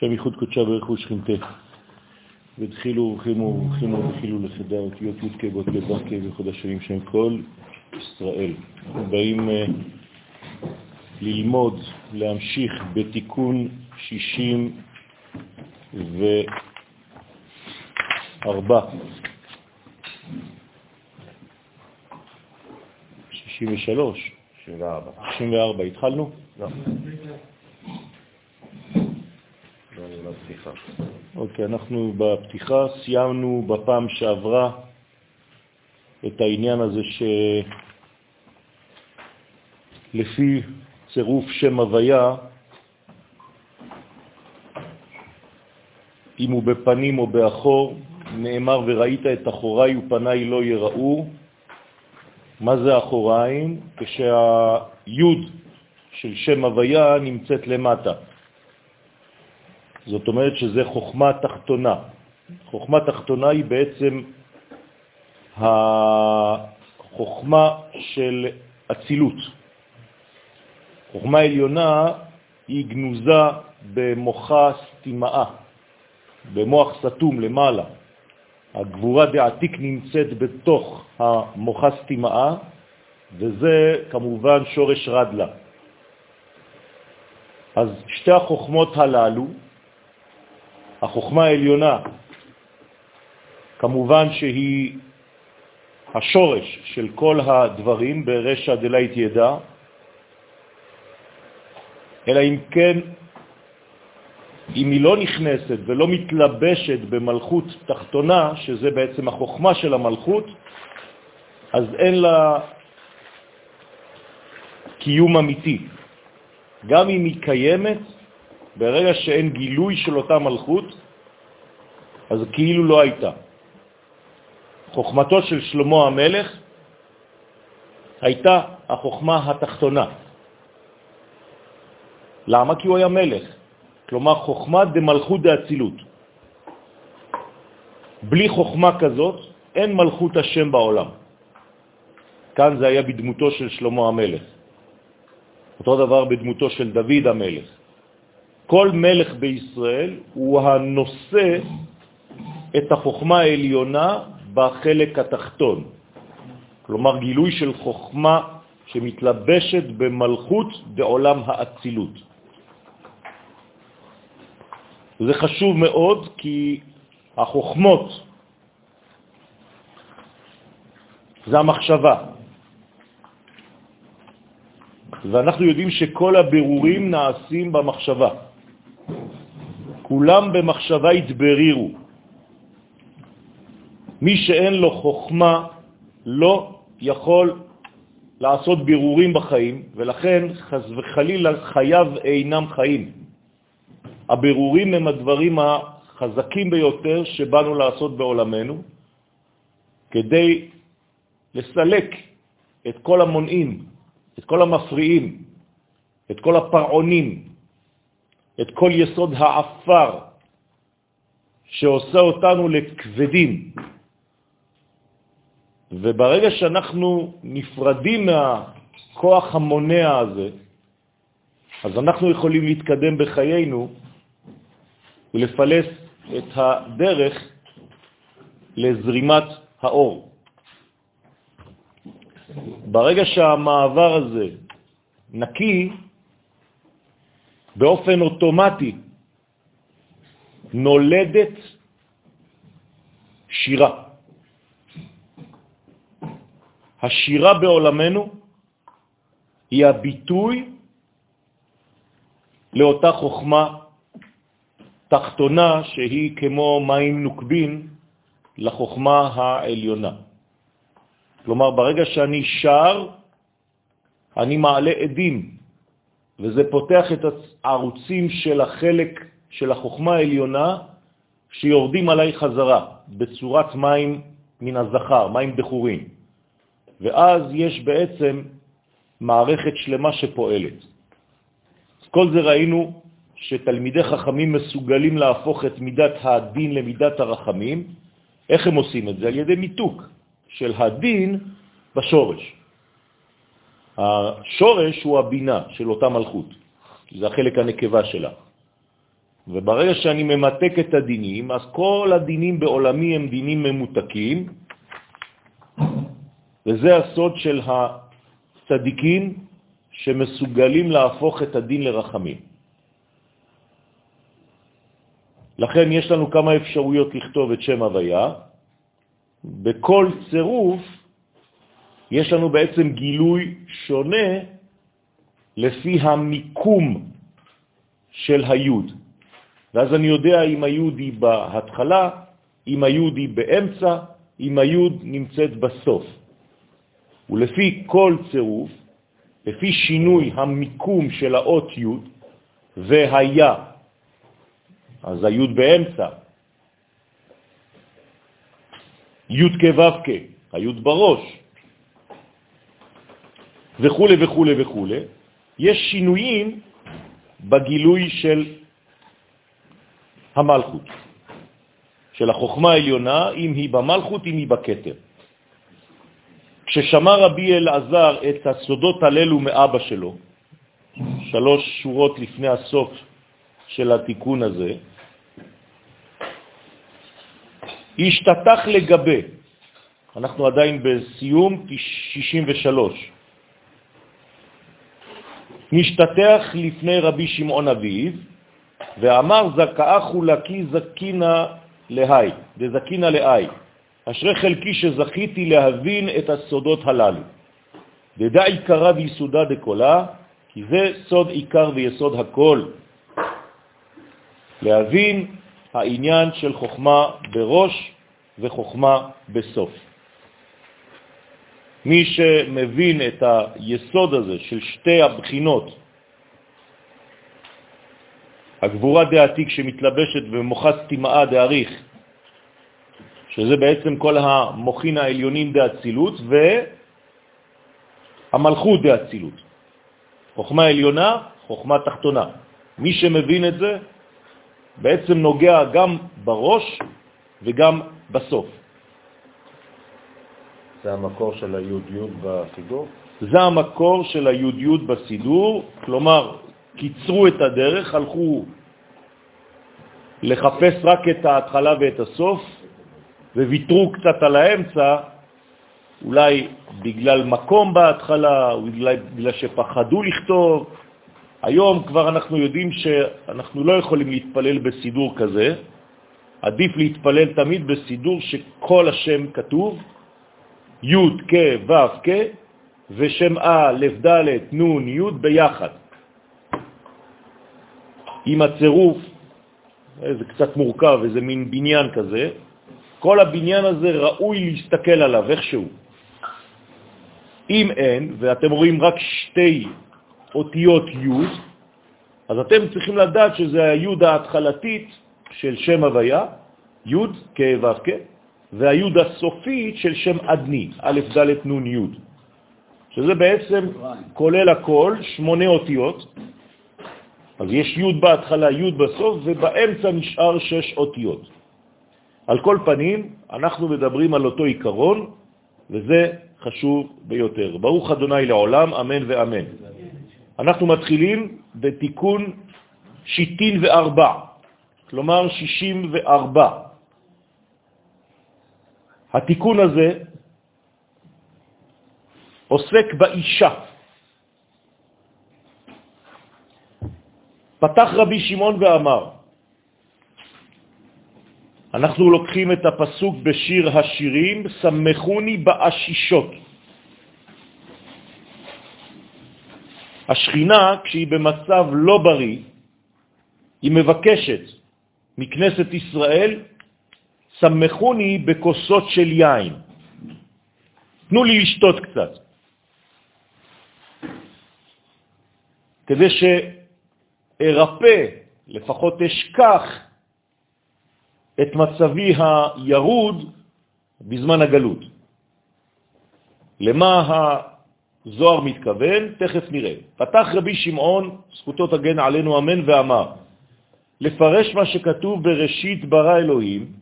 שם ייחוד קודשה ברכו שכינתה. ותחילו ורחימו ורחימו וחילו לחדה אותיות י' כבות לברכי וחוד השנים שם כל ישראל. באים uh, ללמוד, להמשיך בתיקון 64. 63. 64. 64. התחלנו? לא. בפתיחה. אוקיי, אנחנו בפתיחה סיימנו בפעם שעברה את העניין הזה שלפי צירוף שם הוויה, אם הוא בפנים או באחור, נאמר וראית את אחוריי ופניי לא יראו. מה זה אחוריים? כשהיוד של שם הוויה נמצאת למטה. זאת אומרת שזה חוכמה תחתונה. חוכמה תחתונה היא בעצם החוכמה של אצילות. חוכמה עליונה היא גנוזה במוחה סתימאה, במוח סתום למעלה. הגבורה דעתיק נמצאת בתוך המוחה סתימאה, וזה כמובן שורש רדלה. אז שתי החוכמות הללו, החוכמה העליונה, כמובן שהיא השורש של כל הדברים ברשע דלית ידע, אלא אם כן, אם היא לא נכנסת ולא מתלבשת במלכות תחתונה, שזה בעצם החוכמה של המלכות, אז אין לה קיום אמיתי. גם אם היא קיימת, ברגע שאין גילוי של אותה מלכות, אז כאילו לא הייתה. חוכמתו של שלמה המלך הייתה החוכמה התחתונה. למה? כי הוא היה מלך. כלומר, חוכמה דמלכות דאצילות. בלי חוכמה כזאת, אין מלכות השם בעולם. כאן זה היה בדמותו של שלמה המלך. אותו דבר בדמותו של דוד המלך. כל מלך בישראל הוא הנושא את החוכמה העליונה בחלק התחתון. כלומר, גילוי של חוכמה שמתלבשת במלכות בעולם האצילות. זה חשוב מאוד כי החוכמות זה המחשבה. ואנחנו יודעים שכל הבירורים נעשים במחשבה. כולם במחשבה התברירו. מי שאין לו חוכמה לא יכול לעשות בירורים בחיים, ולכן חז וחלילה חייו אינם חיים. הבירורים הם הדברים החזקים ביותר שבאנו לעשות בעולמנו, כדי לסלק את כל המונעים, את כל המפריעים, את כל הפרעונים, את כל יסוד העפר שעושה אותנו לכבדים. וברגע שאנחנו נפרדים מהכוח המונע הזה, אז אנחנו יכולים להתקדם בחיינו ולפלס את הדרך לזרימת האור. ברגע שהמעבר הזה נקי, באופן אוטומטי נולדת שירה. השירה בעולמנו היא הביטוי לאותה חוכמה תחתונה שהיא כמו מים נוקבין לחוכמה העליונה. כלומר, ברגע שאני שר, אני מעלה עדים, וזה פותח את הערוצים של החלק של החוכמה העליונה שיורדים עליי חזרה בצורת מים מן הזכר, מים דחורים. ואז יש בעצם מערכת שלמה שפועלת. כל זה ראינו שתלמידי חכמים מסוגלים להפוך את מידת הדין למידת הרחמים. איך הם עושים את זה? על ידי מיתוק של הדין בשורש. השורש הוא הבינה של אותה מלכות, זה החלק הנקבה שלה. וברגע שאני ממתק את הדינים, אז כל הדינים בעולמי הם דינים ממותקים, וזה הסוד של הצדיקים שמסוגלים להפוך את הדין לרחמים. לכן יש לנו כמה אפשרויות לכתוב את שם הוויה. בכל צירוף יש לנו בעצם גילוי שונה לפי המיקום של היוד. ואז אני יודע אם היוד היא בהתחלה, אם היוד היא באמצע, אם היוד נמצאת בסוף. ולפי כל צירוף, לפי שינוי המיקום של האות י' והיה, אז הי' באמצע, י' כו' כ', הי' בראש, וכו' וכו' וכו', יש שינויים בגילוי של המלכות, של החוכמה העליונה, אם היא במלכות, אם היא בכתר. כששמע רבי אלעזר את הסודות הללו מאבא שלו, שלוש שורות לפני הסוף של התיקון הזה, השתתח לגבי, אנחנו עדיין בסיום 63, נשתתח לפני רבי שמעון אביב, ואמר זכאה חולקי זקינה להי, דזקינה להי. אשרי חלקי שזכיתי להבין את הסודות הללו. דדע עיקרה ויסודה דקולה, כי זה סוד עיקר ויסוד הכל. להבין העניין של חוכמה בראש וחוכמה בסוף. מי שמבין את היסוד הזה של שתי הבחינות, הגבורה דעתיק שמתלבשת במוחס תימאה דאריך, שזה בעצם כל המוחין העליונים דאצילות, והמלכות דאצילות. חוכמה עליונה, חוכמה תחתונה. מי שמבין את זה בעצם נוגע גם בראש וגם בסוף. זה המקור של הי"י בסידור? זה המקור של הי"י בסידור, כלומר, קיצרו את הדרך, הלכו לחפש רק את ההתחלה ואת הסוף, וויתרו קצת על האמצע, אולי בגלל מקום בהתחלה, אולי בגלל שפחדו לכתוב. היום כבר אנחנו יודעים שאנחנו לא יכולים להתפלל בסידור כזה, עדיף להתפלל תמיד בסידור שכל השם כתוב, י' כ' ו' כ', ושם א', ד', נ', י' ביחד. עם הצירוף, זה קצת מורכב, איזה מין בניין כזה, כל הבניין הזה ראוי להסתכל עליו איכשהו. אם אין, ואתם רואים רק שתי אותיות י', אז אתם צריכים לדעת שזה הי' ההתחלתית של שם הוויה, י' כ' ו' כ', והיוד הסופית של שם אדני, א', ד', נ', י', שזה בעצם כולל הכל, שמונה אותיות, אז יש י' בהתחלה, י' בסוף, ובאמצע נשאר שש אותיות. על כל פנים, אנחנו מדברים על אותו עיקרון, וזה חשוב ביותר. ברוך אדוני לעולם, אמן ואמן. אנחנו מתחילים בתיקון שיטין וארבע, כלומר שישים וארבע. התיקון הזה עוסק באישה. פתח רבי שמעון ואמר, אנחנו לוקחים את הפסוק בשיר השירים, סמכוני באשישות. השכינה, כשהיא במצב לא בריא, היא מבקשת מכנסת ישראל סמכוני בכוסות של יין. תנו לי לשתות קצת. כדי שארפא, לפחות אשכח, את מצבי הירוד בזמן הגלות. למה הזוהר מתכוון? תכף נראה. פתח רבי שמעון, זכותו תגן עלינו אמן, ואמר, לפרש מה שכתוב בראשית ברא אלוהים,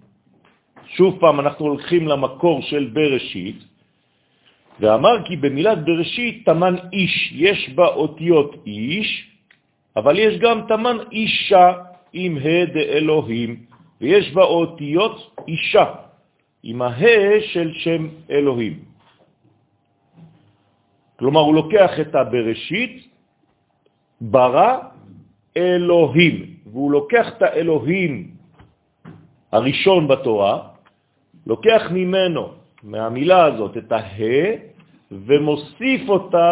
שוב פעם אנחנו הולכים למקור של בראשית, ואמר כי במילת בראשית תמן איש, יש בה אותיות איש, אבל יש גם תמן אישה, עם ה' דאלוהים, ויש בה אותיות אישה, עם ה' של שם אלוהים. כלומר, הוא לוקח את הבראשית, ברא אלוהים, והוא לוקח את האלוהים הראשון בתורה, לוקח ממנו, מהמילה הזאת, את הה, ומוסיף אותה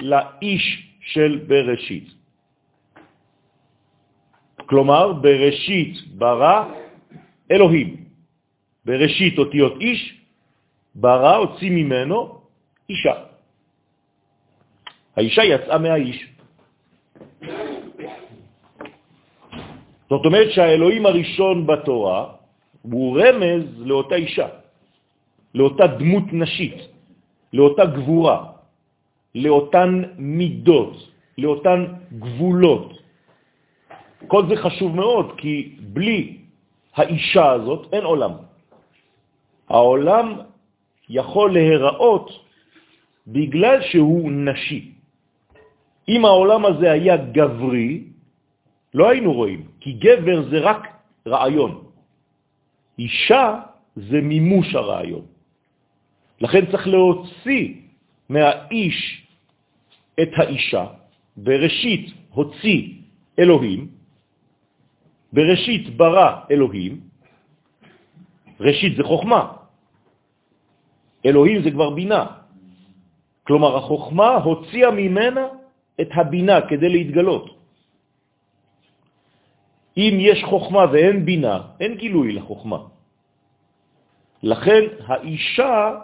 לאיש של בראשית. כלומר, בראשית ברא אלוהים. בראשית אותיות איש, ברא, הוציא ממנו אישה. האישה יצאה מהאיש. זאת אומרת שהאלוהים הראשון בתורה הוא רמז לאותה אישה, לאותה דמות נשית, לאותה גבורה, לאותן מידות, לאותן גבולות. כל זה חשוב מאוד, כי בלי האישה הזאת אין עולם. העולם יכול להיראות בגלל שהוא נשי. אם העולם הזה היה גברי, לא היינו רואים, כי גבר זה רק רעיון. אישה זה מימוש הרעיון. לכן צריך להוציא מהאיש את האישה, בראשית הוציא אלוהים, בראשית ברא אלוהים, ראשית זה חוכמה, אלוהים זה כבר בינה. כלומר, החוכמה הוציאה ממנה את הבינה כדי להתגלות. אם יש חוכמה ואין בינה, אין גילוי לחוכמה. לכן האישה,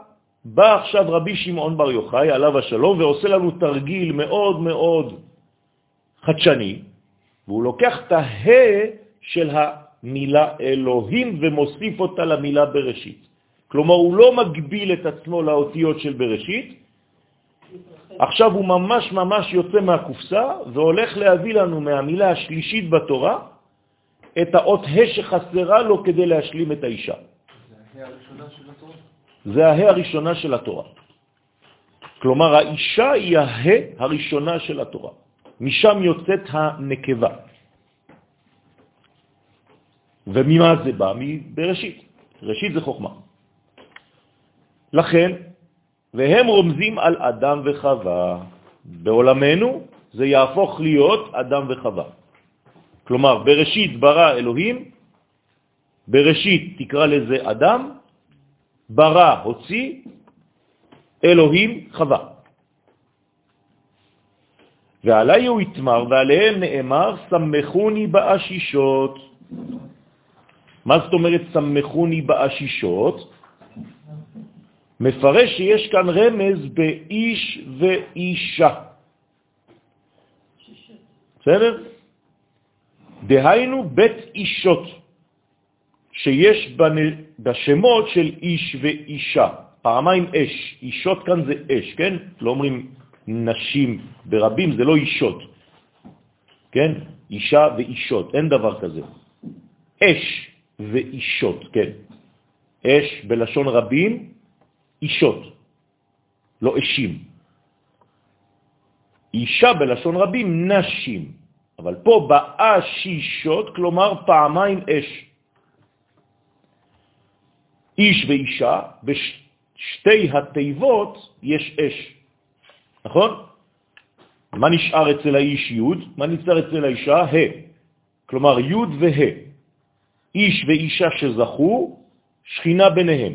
בא עכשיו רבי שמעון בר יוחאי, עליו השלום, ועושה לנו תרגיל מאוד מאוד חדשני, והוא לוקח את הה של המילה אלוהים ומוסיף אותה למילה בראשית. כלומר, הוא לא מגביל את עצמו לאותיות של בראשית, עכשיו הוא ממש ממש יוצא מהקופסה והולך להביא לנו מהמילה השלישית בתורה את האות ה' שחסרה לו כדי להשלים את האישה. זה הה הראשונה של התורה. כלומר, האישה היא הה הראשונה של התורה. משם יוצאת הנקבה. וממה זה בא? מבראשית. ראשית זה חוכמה. לכן, והם רומזים על אדם וחווה. בעולמנו זה יהפוך להיות אדם וחווה. כלומר, בראשית ברא אלוהים, בראשית תקרא לזה אדם, ברא הוציא, אלוהים חווה. ועלי הוא יתמר, ועליהם נאמר, סמכוני באשישות. מה זאת אומרת סמכוני באשישות? מפרש שיש כאן רמז באיש ואישה. בסדר? דהיינו בית אישות, שיש בשמות של איש ואישה. פעמיים אש, אישות כאן זה אש, כן? לא אומרים נשים ברבים, זה לא אישות, כן? אישה ואישות, אין דבר כזה. אש ואישות, כן. אש בלשון רבים, אישות, לא אשים. אישה בלשון רבים, נשים. אבל פה באה שישות, כלומר פעמיים אש. איש ואישה, בשתי התיבות יש אש, נכון? מה נשאר אצל האיש י', מה נשאר אצל האישה? ה', כלומר י' וה'. איש ואישה שזכו, שכינה ביניהם.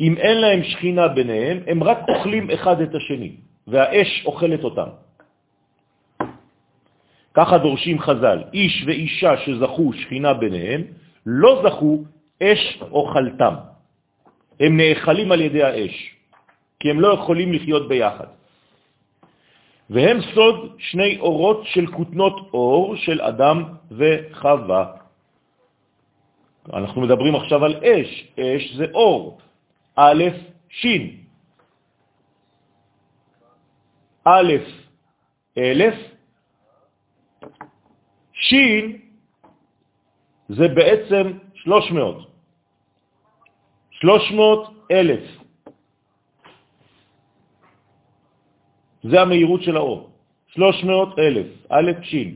אם אין להם שכינה ביניהם, הם רק אוכלים אחד את השני, והאש אוכלת אותם. ככה דורשים חז"ל, איש ואישה שזכו שכינה ביניהם, לא זכו אש אוכלתם. הם נאכלים על ידי האש, כי הם לא יכולים לחיות ביחד. והם סוד שני אורות של כותנות אור של אדם וחווה. אנחנו מדברים עכשיו על אש, אש זה אור, א', שין. א', אלף, שין זה בעצם 300. 300 אלף. זה המהירות של האור. 300 אלף, א' שין.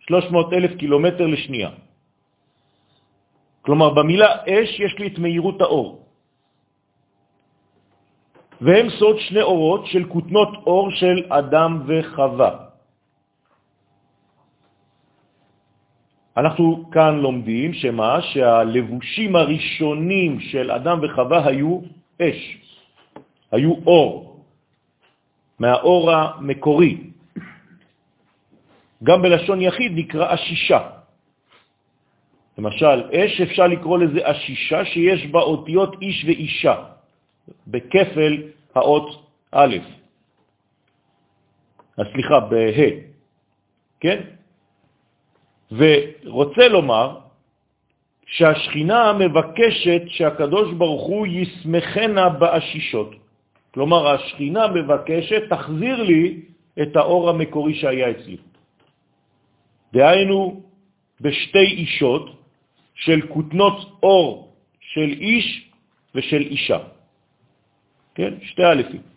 300 אלף קילומטר לשנייה. כלומר, במילה אש יש לי את מהירות האור. והם סוד שני אורות של כותנות אור של אדם וחווה. אנחנו כאן לומדים שמה? שהלבושים הראשונים של אדם וחווה היו אש, היו אור, מהאור המקורי. גם בלשון יחיד נקרא אשישה. למשל, אש אפשר לקרוא לזה אשישה שיש בה אותיות איש ואישה, בכפל האות א', סליחה, בה', כן? ורוצה לומר שהשכינה מבקשת שהקדוש ברוך הוא יסמכנה באשישות. כלומר, השכינה מבקשת, תחזיר לי את האור המקורי שהיה אצלי. דהיינו, בשתי אישות של כותנות אור של איש ושל אישה. כן? שתי אלפים.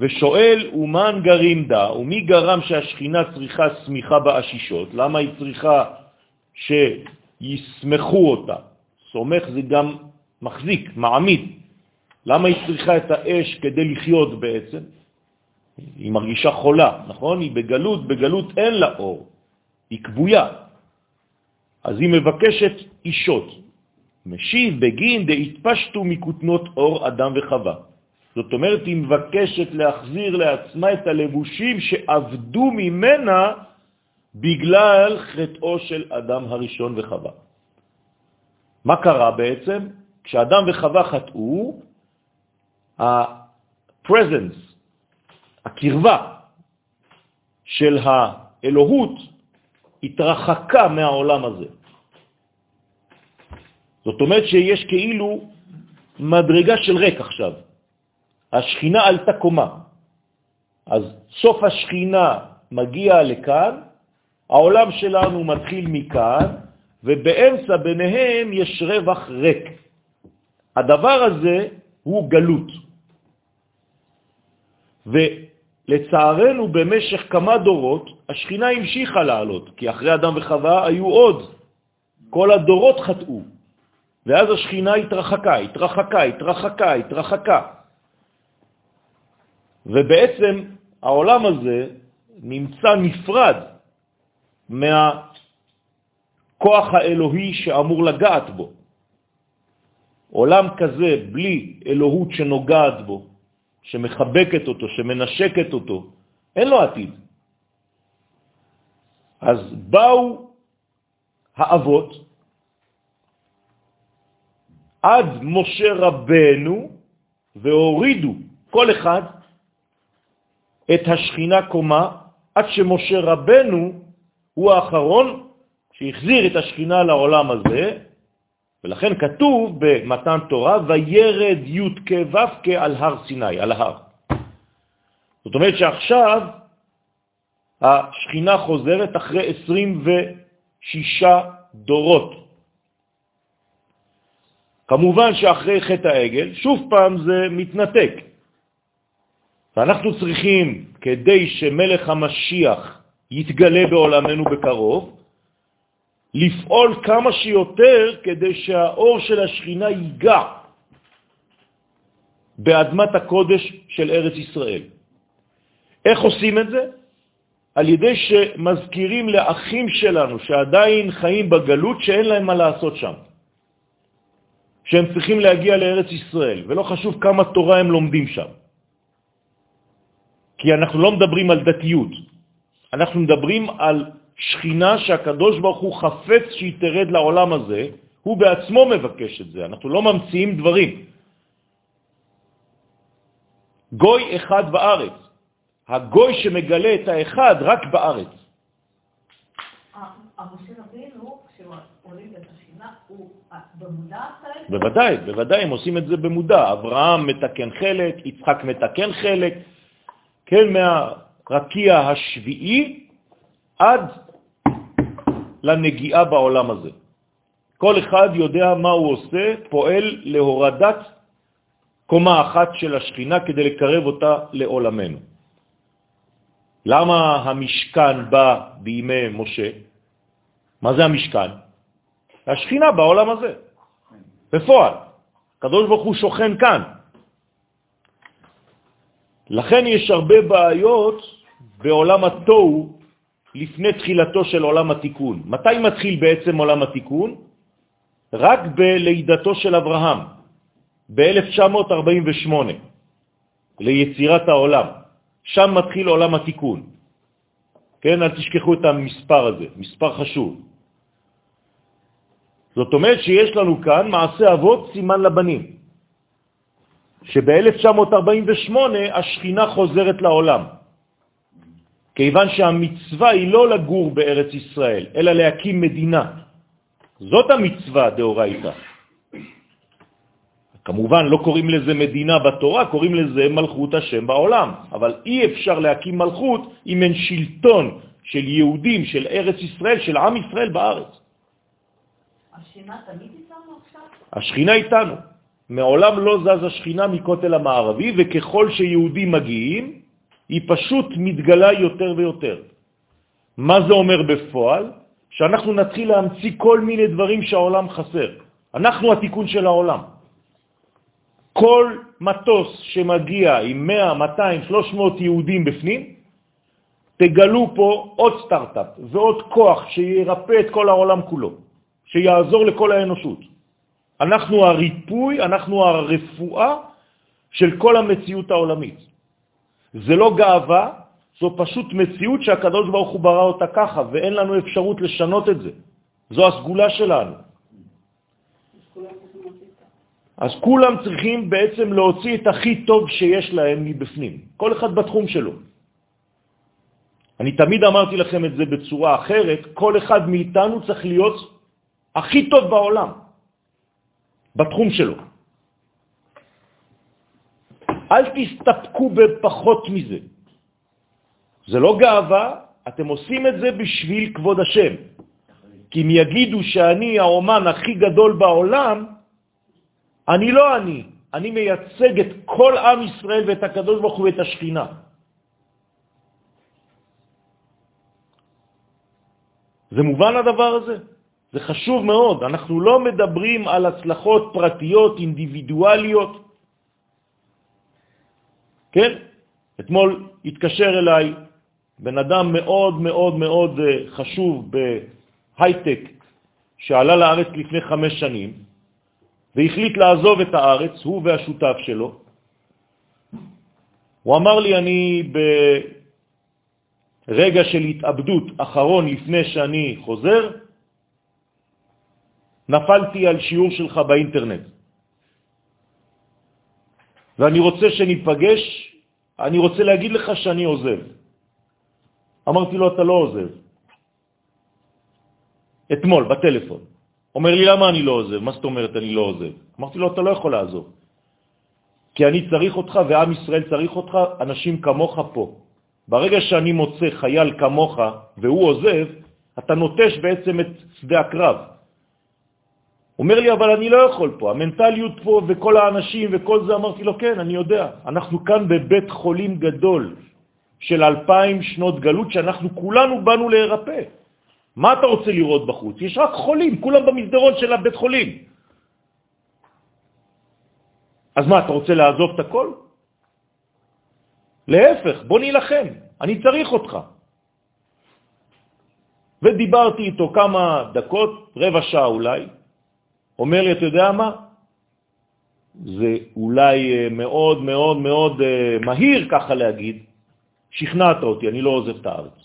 ושואל אומן גרים דה, ומי גרם שהשכינה צריכה סמיכה באשישות? למה היא צריכה שיסמכו אותה? סומך זה גם מחזיק, מעמיד. למה היא צריכה את האש כדי לחיות בעצם? היא מרגישה חולה, נכון? היא בגלות, בגלות אין לה אור, היא כבויה. אז היא מבקשת אישות. משיב בגין דהתפשטו מכותנות אור אדם וחווה. זאת אומרת, היא מבקשת להחזיר לעצמה את הלבושים שעבדו ממנה בגלל חטאו של אדם הראשון וחווה. מה קרה בעצם? כשאדם וחווה חטאו, ה-presence, הקרבה של האלוהות התרחקה מהעולם הזה. זאת אומרת שיש כאילו מדרגה של ריק עכשיו. השכינה עלתה קומה. אז סוף השכינה מגיע לכאן, העולם שלנו מתחיל מכאן, ובאמצע ביניהם יש רווח ריק. הדבר הזה הוא גלות. ולצערנו במשך כמה דורות השכינה המשיכה לעלות, כי אחרי אדם וחווה היו עוד. כל הדורות חטאו, ואז השכינה התרחקה, התרחקה, התרחקה, התרחקה. ובעצם העולם הזה נמצא נפרד מהכוח האלוהי שאמור לגעת בו. עולם כזה בלי אלוהות שנוגעת בו, שמחבקת אותו, שמנשקת אותו, אין לו עתיד. אז באו האבות עד משה רבנו והורידו כל אחד את השכינה קומה, עד שמשה רבנו הוא האחרון שהחזיר את השכינה לעולם הזה, ולכן כתוב במתן תורה, וירד י' כו' על הר סיני, על ההר. זאת אומרת שעכשיו השכינה חוזרת אחרי 26 דורות. כמובן שאחרי חטא העגל, שוב פעם זה מתנתק. ואנחנו צריכים, כדי שמלך המשיח יתגלה בעולמנו בקרוב, לפעול כמה שיותר כדי שהאור של השכינה ייגע באדמת הקודש של ארץ ישראל. איך עושים את זה? על ידי שמזכירים לאחים שלנו שעדיין חיים בגלות שאין להם מה לעשות שם. שהם צריכים להגיע לארץ ישראל, ולא חשוב כמה תורה הם לומדים שם. כי אנחנו לא מדברים על דתיות, אנחנו מדברים על שכינה שהקדוש ברוך הוא חפץ שהיא תרד לעולם הזה, הוא בעצמו מבקש את זה, אנחנו לא ממציאים דברים. גוי אחד בארץ, הגוי שמגלה את האחד רק בארץ. בוודאי, בוודאי, הם עושים את זה במודע. אברהם מתקן חלק, יצחק מתקן חלק, כן, מהרקיע השביעי עד לנגיעה בעולם הזה. כל אחד יודע מה הוא עושה, פועל להורדת קומה אחת של השכינה כדי לקרב אותה לעולמנו. למה המשכן בא בימי משה? מה זה המשכן? השכינה בעולם הזה, בפועל. הקדוש ברוך הוא שוכן כאן. לכן יש הרבה בעיות בעולם התוהו לפני תחילתו של עולם התיקון. מתי מתחיל בעצם עולם התיקון? רק בלידתו של אברהם, ב-1948, ליצירת העולם. שם מתחיל עולם התיקון. כן, אל תשכחו את המספר הזה, מספר חשוב. זאת אומרת שיש לנו כאן מעשה אבות סימן לבנים, שב-1948 השכינה חוזרת לעולם. כיוון שהמצווה היא לא לגור בארץ ישראל, אלא להקים מדינה. זאת המצווה דאורייתא. כמובן, לא קוראים לזה מדינה בתורה, קוראים לזה מלכות השם בעולם. אבל אי אפשר להקים מלכות אם אין שלטון של יהודים, של ארץ ישראל, של עם ישראל בארץ. השכינה תמיד איתנו עכשיו? השכינה איתנו. מעולם לא זז השכינה מכותל המערבי, וככל שיהודים מגיעים, היא פשוט מתגלה יותר ויותר. מה זה אומר בפועל? שאנחנו נתחיל להמציא כל מיני דברים שהעולם חסר. אנחנו התיקון של העולם. כל מטוס שמגיע עם 100, 200, 300 יהודים בפנים, תגלו פה עוד סטארט-אפ ועוד כוח שירפא את כל העולם כולו, שיעזור לכל האנושות. אנחנו הריפוי, אנחנו הרפואה של כל המציאות העולמית. זה לא גאווה, זו פשוט מציאות שהקדוש ברוך הוא ברא אותה ככה, ואין לנו אפשרות לשנות את זה. זו הסגולה שלנו. אז כולם צריכים בעצם להוציא את הכי טוב שיש להם מבפנים, כל אחד בתחום שלו. אני תמיד אמרתי לכם את זה בצורה אחרת, כל אחד מאיתנו צריך להיות הכי טוב בעולם, בתחום שלו. אל תסתפקו בפחות מזה. זה לא גאווה, אתם עושים את זה בשביל כבוד השם. כי אם יגידו שאני האומן הכי גדול בעולם, אני לא אני, אני מייצג את כל עם ישראל ואת הקדוש ברוך הוא ואת השכינה. זה מובן הדבר הזה? זה חשוב מאוד. אנחנו לא מדברים על הצלחות פרטיות, אינדיבידואליות. כן? אתמול התקשר אליי בן אדם מאוד מאוד מאוד אה, חשוב בהייטק, שעלה לארץ לפני חמש שנים, והחליט לעזוב את הארץ, הוא והשותף שלו. הוא אמר לי, אני ברגע של התאבדות אחרון לפני שאני חוזר, נפלתי על שיעור שלך באינטרנט. ואני רוצה שניפגש, אני רוצה להגיד לך שאני עוזב. אמרתי לו, אתה לא עוזב. אתמול, בטלפון. אומר לי, למה אני לא עוזב? מה זאת אומרת אני לא עוזב? אמרתי לו, אתה לא יכול לעזוב. כי אני צריך אותך ועם ישראל צריך אותך, אנשים כמוך פה. ברגע שאני מוצא חייל כמוך והוא עוזב, אתה נוטש בעצם את שדה הקרב. אומר לי, אבל אני לא יכול פה, המנטליות פה וכל האנשים וכל זה, אמרתי לו, כן, אני יודע. אנחנו כאן בבית חולים גדול של אלפיים שנות גלות, שאנחנו כולנו באנו להירפא. מה אתה רוצה לראות בחוץ? יש רק חולים, כולם במסדרון של הבית חולים. אז מה, אתה רוצה לעזוב את הכל? להפך, בוא נילחם, אני צריך אותך. ודיברתי איתו כמה דקות, רבע שעה אולי, אומר לי, אתה יודע מה? זה אולי אה, מאוד מאוד מאוד אה, מהיר ככה להגיד, שכנעת אותי, אני לא עוזב את הארץ.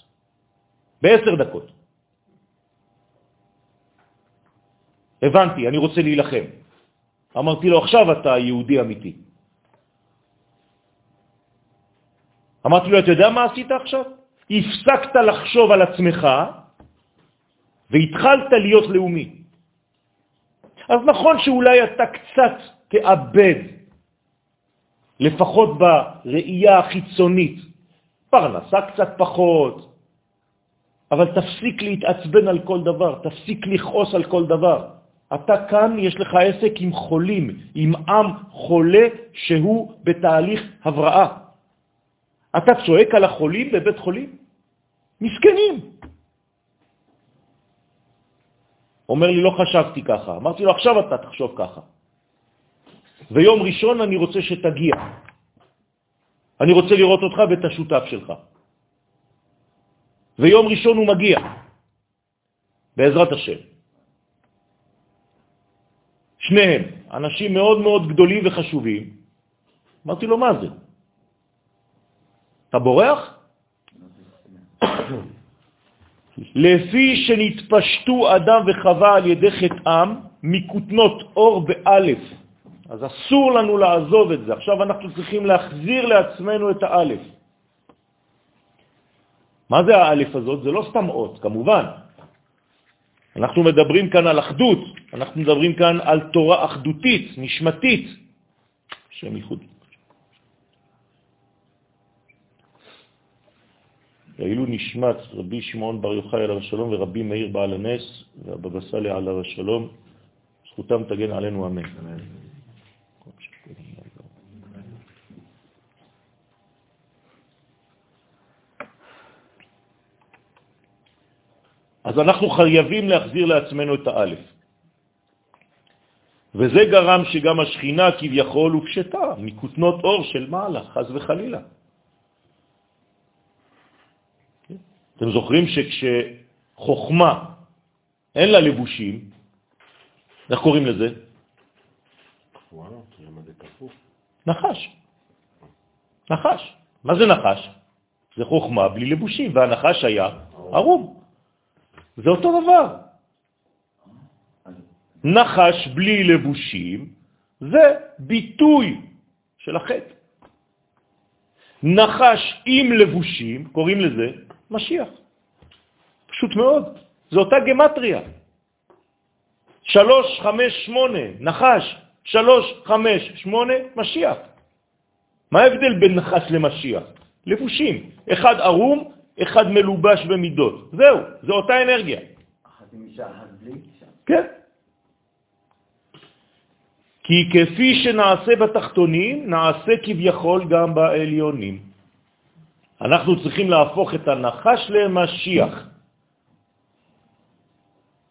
בעשר דקות. הבנתי, אני רוצה להילחם. אמרתי לו, עכשיו אתה יהודי אמיתי. אמרתי לו, אתה יודע מה עשית עכשיו? הפסקת לחשוב על עצמך והתחלת להיות לאומי. אז נכון שאולי אתה קצת תאבד, לפחות בראייה החיצונית, פרנסה קצת פחות, אבל תפסיק להתעצבן על כל דבר, תפסיק לכעוס על כל דבר. אתה כאן, יש לך עסק עם חולים, עם עם חולה שהוא בתהליך הבראה. אתה צועק על החולים בבית חולים? מסכנים. אומר לי, לא חשבתי ככה. אמרתי לו, עכשיו אתה תחשוב ככה. ויום ראשון אני רוצה שתגיע. אני רוצה לראות אותך ואת השותף שלך. ויום ראשון הוא מגיע, בעזרת השם. שניהם, אנשים מאוד מאוד גדולים וחשובים. אמרתי לו, מה זה? אתה בורח? לפי שנתפשטו אדם וחווה על ידי חטאם מכותנות אור באלף. אז אסור לנו לעזוב את זה. עכשיו אנחנו צריכים להחזיר לעצמנו את האלף. מה זה האלף הזאת? זה לא סתם אות, כמובן. אנחנו מדברים כאן על אחדות, אנחנו מדברים כאן על תורה אחדותית, נשמתית, שם ייחוד. לעילו נשמת רבי שמעון בר יוחאי עליו השלום ורבי מאיר בעל הנס והבבא סאלי עליו השלום, זכותם תגן עלינו אמן. אז אנחנו חייבים להחזיר לעצמנו את האלף. וזה גרם שגם השכינה כביכול הופשטה מכותנות אור של מעלה, חז וחלילה. אתם זוכרים שכשחוכמה אין לה לבושים, איך קוראים לזה? נחש. נחש. מה זה נחש? זה חוכמה בלי לבושים, והנחש היה ערום. זה אותו דבר. נחש בלי לבושים זה ביטוי של החטא. נחש עם לבושים, קוראים לזה משיח. פשוט מאוד, זה אותה גמטריה. שלוש, חמש, שמונה, נחש, שלוש, חמש, שמונה, משיח. מה ההבדל בין נחש למשיח? לבושים. אחד ערום, אחד מלובש במידות. זהו, זו אותה אנרגיה. כן. כי כפי שנעשה בתחתונים, נעשה כביכול גם בעליונים. אנחנו צריכים להפוך את הנחש למשיח.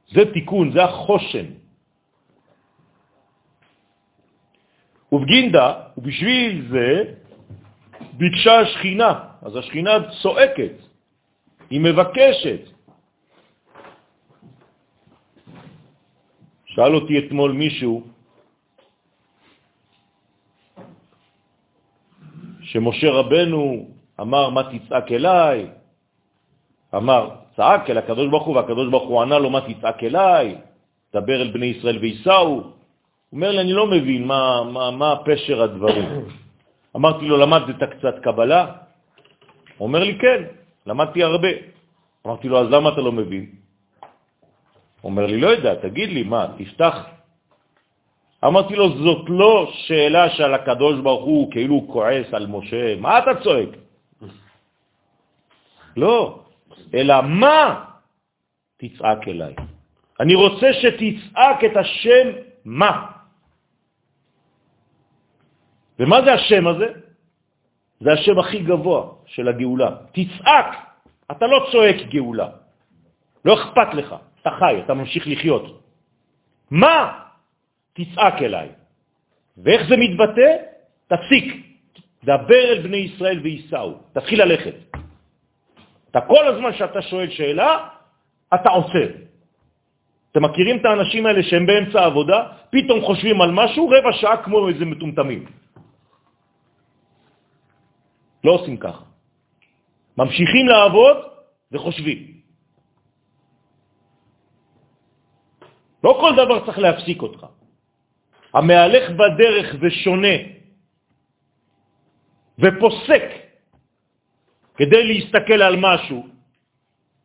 זה תיקון, זה החושן. ובגינדה, ובשביל זה, ביקשה השכינה, אז השכינה צועקת, היא מבקשת. שאל אותי אתמול מישהו שמשה רבנו אמר, מה תצעק אליי? אמר, צעק אל הקדוש ברוך הוא, והקדוש ברוך הוא ענה לו, מה תצעק אליי? דבר אל בני ישראל. הוא אומר לי, אני לא מבין מה, מה, מה פשר הדברים. אמרתי לו, למדת קצת קבלה? אומר לי, כן. למדתי הרבה. אמרתי לו, אז למה אתה לא מבין? אומר לי, לא יודע, תגיד לי, מה, תפתח. אמרתי לו, זאת לא שאלה שעל הקדוש ברוך הוא כאילו כועס על משה, מה אתה צועק? לא, אלא מה תצעק אליי? אני רוצה שתצעק את השם מה. ומה זה השם הזה? זה השם הכי גבוה של הגאולה. תצעק, אתה לא צועק גאולה. לא אכפת לך, אתה חי, אתה ממשיך לחיות. מה? תצעק אליי. ואיך זה מתבטא? תפסיק. דבר אל בני ישראל וייסעו. תתחיל ללכת. אתה כל הזמן שאתה שואל שאלה, אתה עוצר. אתם מכירים את האנשים האלה שהם באמצע העבודה, פתאום חושבים על משהו, רבע שעה כמו איזה מטומטמים. לא עושים ככה. ממשיכים לעבוד וחושבים. לא כל דבר צריך להפסיק אותך. המהלך בדרך ושונה ופוסק כדי להסתכל על משהו,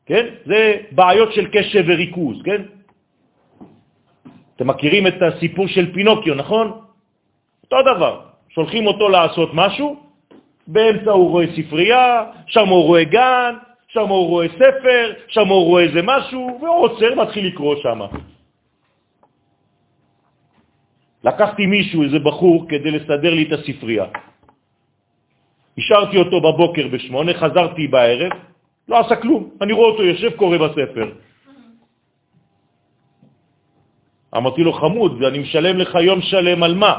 כן? זה בעיות של קשב וריכוז, כן? אתם מכירים את הסיפור של פינוקיו, נכון? אותו דבר, שולחים אותו לעשות משהו, באמצע הוא רואה ספרייה, שם הוא רואה גן, שם הוא רואה ספר, שם הוא רואה איזה משהו, והוא עוצר, מתחיל לקרוא שם. לקחתי מישהו, איזה בחור, כדי לסדר לי את הספרייה. השארתי אותו בבוקר בשמונה, חזרתי בערב, לא עשה כלום. אני רואה אותו יושב, קורא בספר. אמרתי לו, חמוד, ואני משלם לך יום שלם על מה?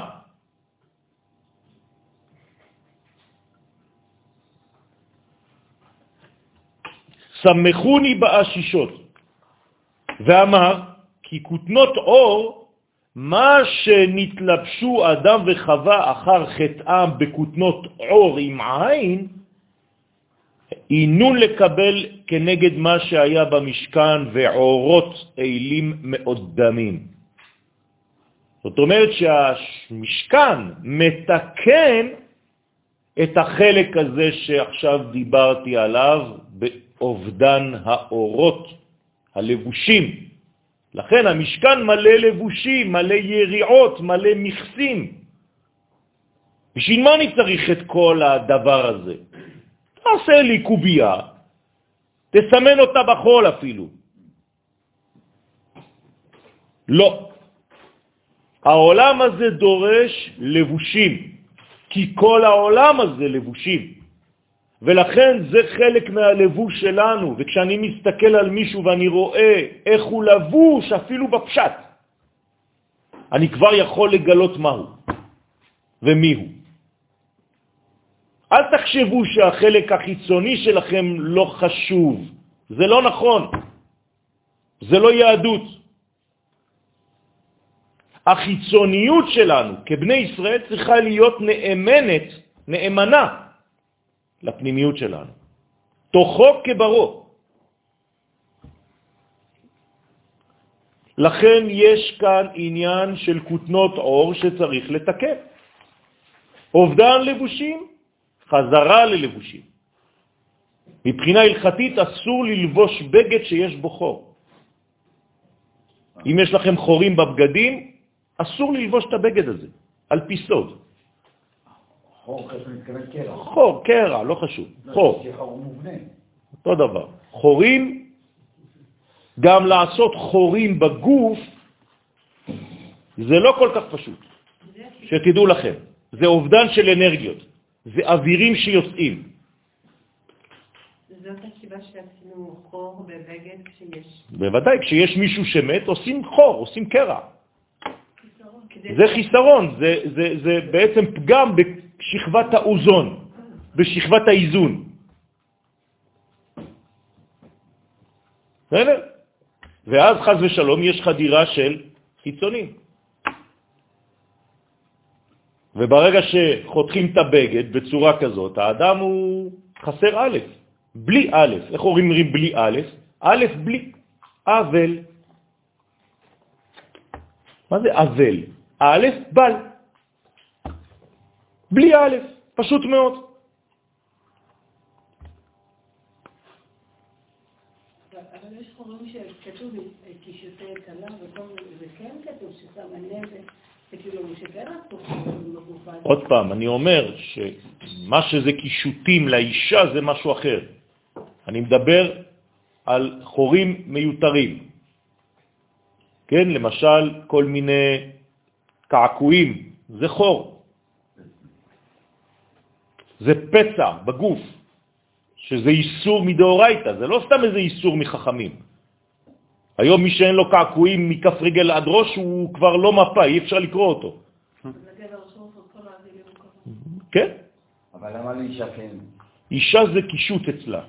סמכוני באשישות, ואמר, כי כותנות אור, מה שנתלבשו אדם וחווה אחר חטאם בכותנות אור עם עין, עינון לקבל כנגד מה שהיה במשכן ועורות אילים מאוד דמים. זאת אומרת שהמשכן מתקן את החלק הזה שעכשיו דיברתי עליו באובדן האורות, הלבושים. לכן המשכן מלא לבושים, מלא יריעות, מלא מכסים. בשביל מה אני צריך את כל הדבר הזה? תעשה לי קובייה, תסמן אותה בחול אפילו. לא. העולם הזה דורש לבושים, כי כל העולם הזה לבושים. ולכן זה חלק מהלבוש שלנו, וכשאני מסתכל על מישהו ואני רואה איך הוא לבוש, אפילו בפשט, אני כבר יכול לגלות מהו ומיהו. אל תחשבו שהחלק החיצוני שלכם לא חשוב, זה לא נכון, זה לא יהדות. החיצוניות שלנו כבני ישראל צריכה להיות נאמנת, נאמנה, לפנימיות שלנו, תוכו כברו. לכן יש כאן עניין של כותנות אור שצריך לתקן. אובדן לבושים, חזרה ללבושים. מבחינה הלכתית אסור ללבוש בגד שיש בו חור. אם יש לכם חורים בבגדים, אסור ללבוש את הבגד הזה, על פי סוד. חור, מתכוון קרע. חור, קרע, לא חשוב, חור, יש חור מובנה. אותו דבר. חורים, גם לעשות חורים בגוף, זה לא כל כך פשוט, שתדעו לכם. זה אובדן של אנרגיות, זה אווירים שיוצאים. זאת הסיבה שעשינו חור בבגד כשיש... בוודאי, כשיש מישהו שמת, עושים חור, עושים קרע. זה חיסרון, זה, זה, זה בעצם פגם בשכבת האוזון, בשכבת האיזון. בסדר? ואז חז ושלום יש חדירה של חיצונים. וברגע שחותכים את הבגד בצורה כזאת, האדם הוא חסר א', בלי א', איך אומרים בלי א'? א' בלי, אבל. מה זה אבל? א' בל. בלי א', פשוט מאוד. אבל יש חורים שכתוב כן כתוב ששם הנזק, זה כאילו בגופה. עוד פעם, אני אומר שמה שזה קישוטים לאישה זה משהו אחר. אני מדבר על חורים מיותרים. כן, למשל, כל מיני קעקועים, זה חור. זה פצע בגוף, שזה איסור מדאורייתא, זה לא סתם איזה איסור מחכמים. היום מי שאין לו קעקועים מכף רגל עד ראש הוא כבר לא מפה, אי אפשר לקרוא אותו. כן? אבל למה לאישה כן? אישה זה קישוט אצלה.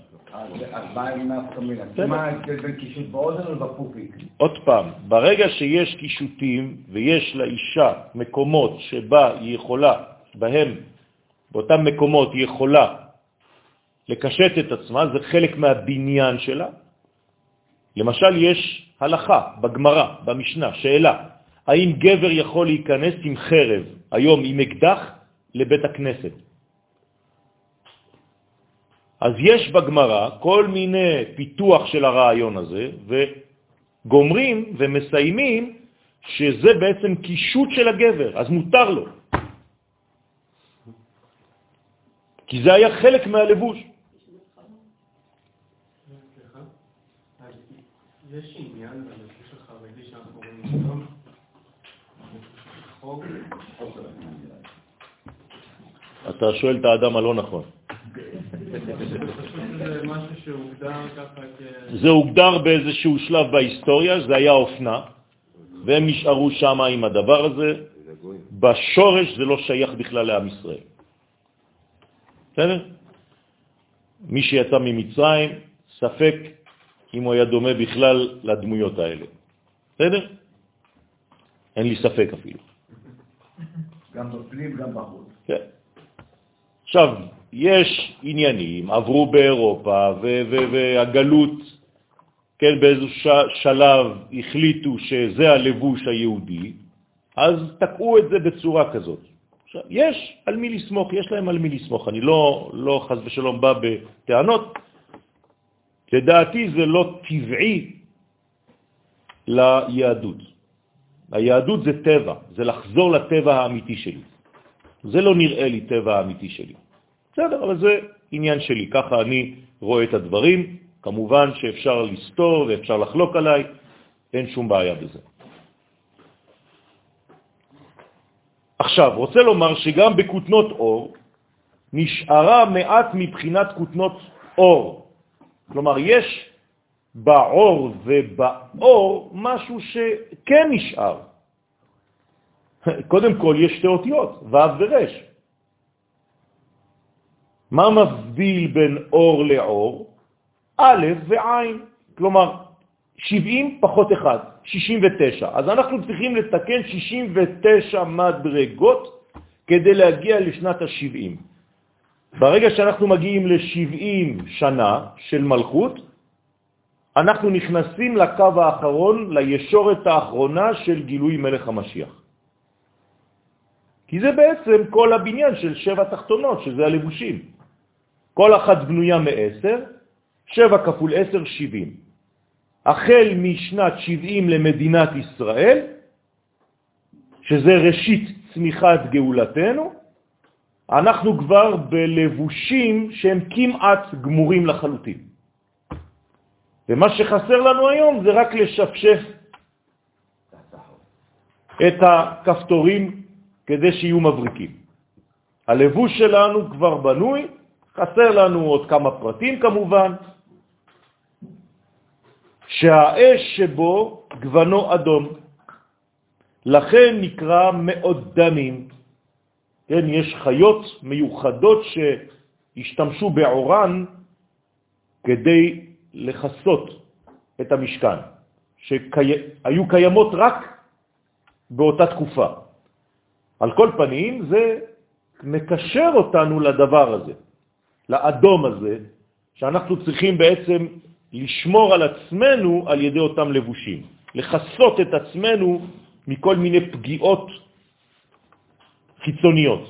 עוד פעם, ברגע שיש קישוטים ויש לאישה מקומות שבה היא יכולה, בהם, באותם מקומות היא יכולה לקשט את עצמה, זה חלק מהבניין שלה. למשל, יש הלכה בגמרא, במשנה, שאלה, האם גבר יכול להיכנס עם חרב, היום עם אקדח, לבית הכנסת? אז יש בגמרא כל מיני פיתוח של הרעיון הזה, וגומרים ומסיימים שזה בעצם קישוט של הגבר, אז מותר לו. כי זה היה חלק מהלבוש. יש עניין שאנחנו רואים היום? אתה שואל את האדם הלא נכון. זה הוגדר באיזשהו שלב בהיסטוריה, זה היה אופנה, והם נשארו שם עם הדבר הזה. בשורש זה לא שייך בכלל לעם ישראל. בסדר? מי שיצא ממצרים, ספק אם הוא היה דומה בכלל לדמויות האלה. בסדר? אין לי ספק אפילו. גם בפנים, גם בחוץ. כן. עכשיו, יש עניינים, עברו באירופה, והגלות, כן, באיזו ש- שלב החליטו שזה הלבוש היהודי, אז תקעו את זה בצורה כזאת. עכשיו, יש על מי לסמוך, יש להם על מי לסמוך. אני לא, לא חז ושלום בא בטענות. לדעתי זה לא טבעי ליהדות. היהדות זה טבע, זה לחזור לטבע האמיתי שלי. זה לא נראה לי טבע האמיתי שלי. בסדר, אבל זה עניין שלי, ככה אני רואה את הדברים. כמובן שאפשר לסתור ואפשר לחלוק עליי, אין שום בעיה בזה. עכשיו, רוצה לומר שגם בקוטנות אור נשארה מעט מבחינת קוטנות אור. כלומר, יש בעור ובאור משהו שכן נשאר. קודם כל, יש שתי אותיות, ו' ורש. מה מבדיל בין אור לאור? א' ועין. כלומר, 70 פחות 1, 69. אז אנחנו צריכים לתקן 69 מדרגות כדי להגיע לשנת ה-70. ברגע שאנחנו מגיעים ל-70 שנה של מלכות, אנחנו נכנסים לקו האחרון, לישורת האחרונה של גילוי מלך המשיח. כי זה בעצם כל הבניין של שבע תחתונות, שזה הלבושים. כל אחת בנויה מעשר, שבע כפול עשר, שבעים. החל משנת 70 למדינת ישראל, שזה ראשית צמיחת גאולתנו, אנחנו כבר בלבושים שהם כמעט גמורים לחלוטין. ומה שחסר לנו היום זה רק לשפשף את הכפתורים כדי שיהיו מבריקים. הלבוש שלנו כבר בנוי, חסר לנו עוד כמה פרטים כמובן, שהאש שבו גוונו אדום. לכן נקרא מאוד דמים. כן, יש חיות מיוחדות שהשתמשו בעורן כדי לחסות את המשכן, שהיו קיימות רק באותה תקופה. על כל פנים, זה מקשר אותנו לדבר הזה, לאדום הזה, שאנחנו צריכים בעצם לשמור על עצמנו על ידי אותם לבושים, לחסות את עצמנו מכל מיני פגיעות חיצוניות.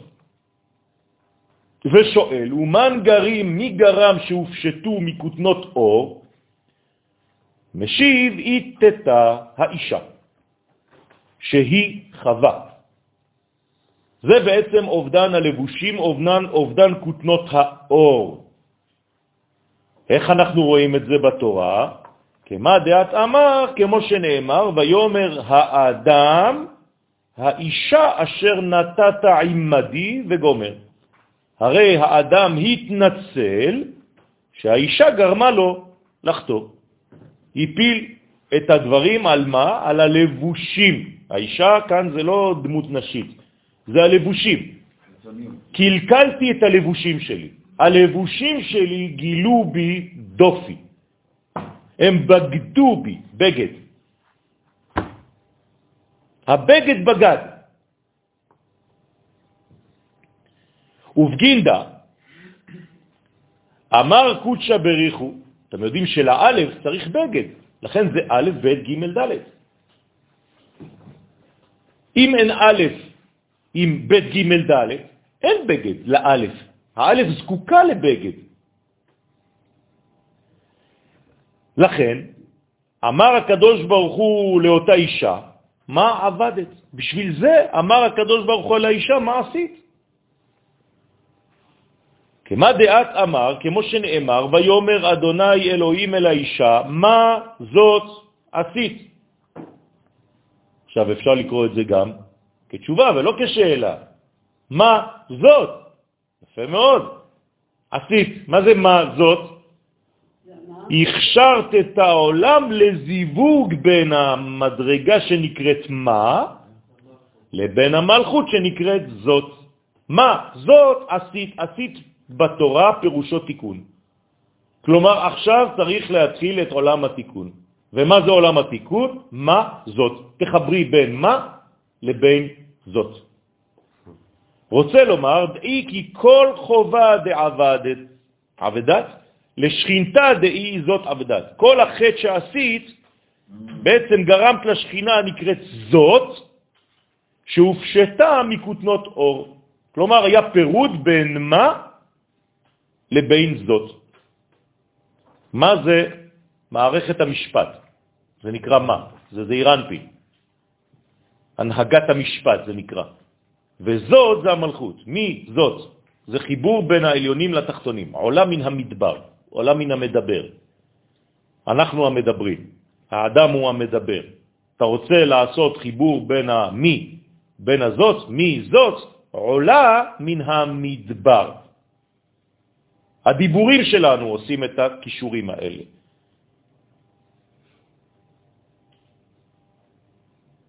ושואל, ומן גרים, מי גרם שהופשטו מקוטנות אור? משיב, איתתה האישה, שהיא חווה. זה בעצם אובדן הלבושים, אובדן, אובדן כותנות האור. איך אנחנו רואים את זה בתורה? כמה דעת אמר, כמו שנאמר, ויומר האדם, האישה אשר נתת עמדי וגומר. הרי האדם התנצל שהאישה גרמה לו לחטוא. הפיל את הדברים על מה? על הלבושים. האישה כאן זה לא דמות נשית, זה הלבושים. קלקלתי את הלבושים שלי. הלבושים שלי גילו בי דופי. הם בגדו בי, בגד. הבגד בגד. ובגינדה, אמר קודשה בריחו, אתם יודעים שלאלף צריך בגד, לכן זה א', ב', ג', ד'. אם אין א' עם ב', ג', ד', אין בגד לאלף. האלף זקוקה לבגד. לכן, אמר הקדוש ברוך הוא לאותה אישה, מה עבדת? בשביל זה אמר הקדוש ברוך הוא לאישה, מה עשית? כמה דעת אמר, כמו שנאמר, ויומר אדוני אלוהים אל האישה, מה זאת עשית? עכשיו אפשר לקרוא את זה גם כתשובה ולא כשאלה. מה זאת? יפה מאוד. עשית, מה זה מה זאת? הכשרת את העולם לזיווג בין המדרגה שנקראת מה לבין המלכות שנקראת זאת. מה? זאת עשית, עשית בתורה פירושו תיקון. כלומר, עכשיו צריך להתחיל את עולם התיקון. ומה זה עולם התיקון? מה זאת. תחברי בין מה לבין זאת. רוצה לומר, דאי כי כל חובה דעבדת, עבדת, לשכינתה דאי זאת עבדת. כל החטא שעשית בעצם גרמת לשכינה הנקראת זאת, שהופשטה מכותנות אור. כלומר, היה פירוד בין מה לבין זאת. מה זה מערכת המשפט? זה נקרא מה? זה זעיר אנפין. הנהגת המשפט זה נקרא. וזאת זה המלכות. מי זאת? זה חיבור בין העליונים לתחתונים. עולם מן המדבר, עולם מן המדבר. אנחנו המדברים. האדם הוא המדבר. אתה רוצה לעשות חיבור בין המי, בין הזאת, מי זאת, עולה מן המדבר. הדיבורים שלנו עושים את הכישורים האלה.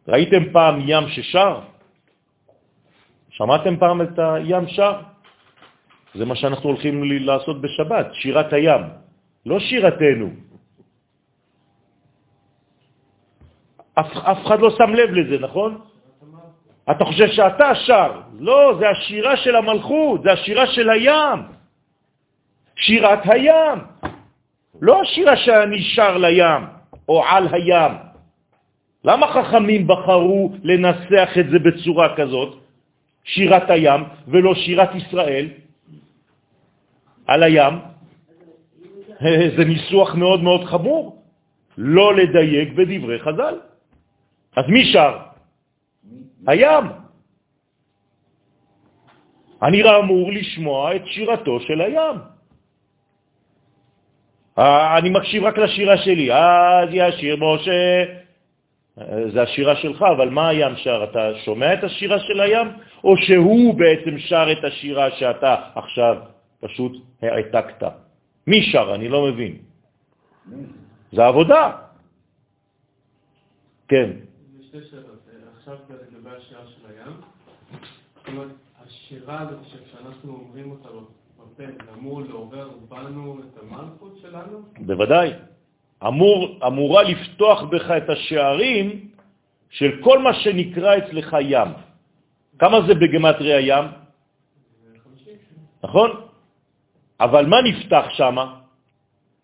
ראיתם פעם ים ששר? שמעתם פעם את הים שר? זה מה שאנחנו הולכים לעשות בשבת, שירת הים, לא שירתנו. אף, אף אחד לא שם לב לזה, נכון? אתה חושב שאתה שר. לא, זה השירה של המלכות, זה השירה של הים. שירת הים. לא השירה שאני שר לים, או על הים. למה חכמים בחרו לנסח את זה בצורה כזאת, שירת הים, ולא שירת ישראל על הים? זה ניסוח מאוד מאוד חמור, לא לדייק בדברי חז"ל. אז מי שר? הים. אני אמור לשמוע את שירתו של הים. אני מקשיב רק לשירה שלי, אז ישיר משה זה השירה שלך, אבל מה הים שר? אתה שומע את השירה של הים? או שהוא בעצם שר את השירה שאתה עכשיו פשוט העתקת? מי שר? אני לא מבין. זה עבודה. כן. שתי שאלות. עכשיו לגבי השירה של הים. זאת אומרת, השירה הזאת שאנחנו אומרים אותה בפה, זה אמור לעורר בנו את המלכות שלנו? בוודאי. אמור, אמורה לפתוח בך את השערים של כל מה שנקרא אצלך ים. כמה זה בגמטריה ים? נכון? אבל מה נפתח שם?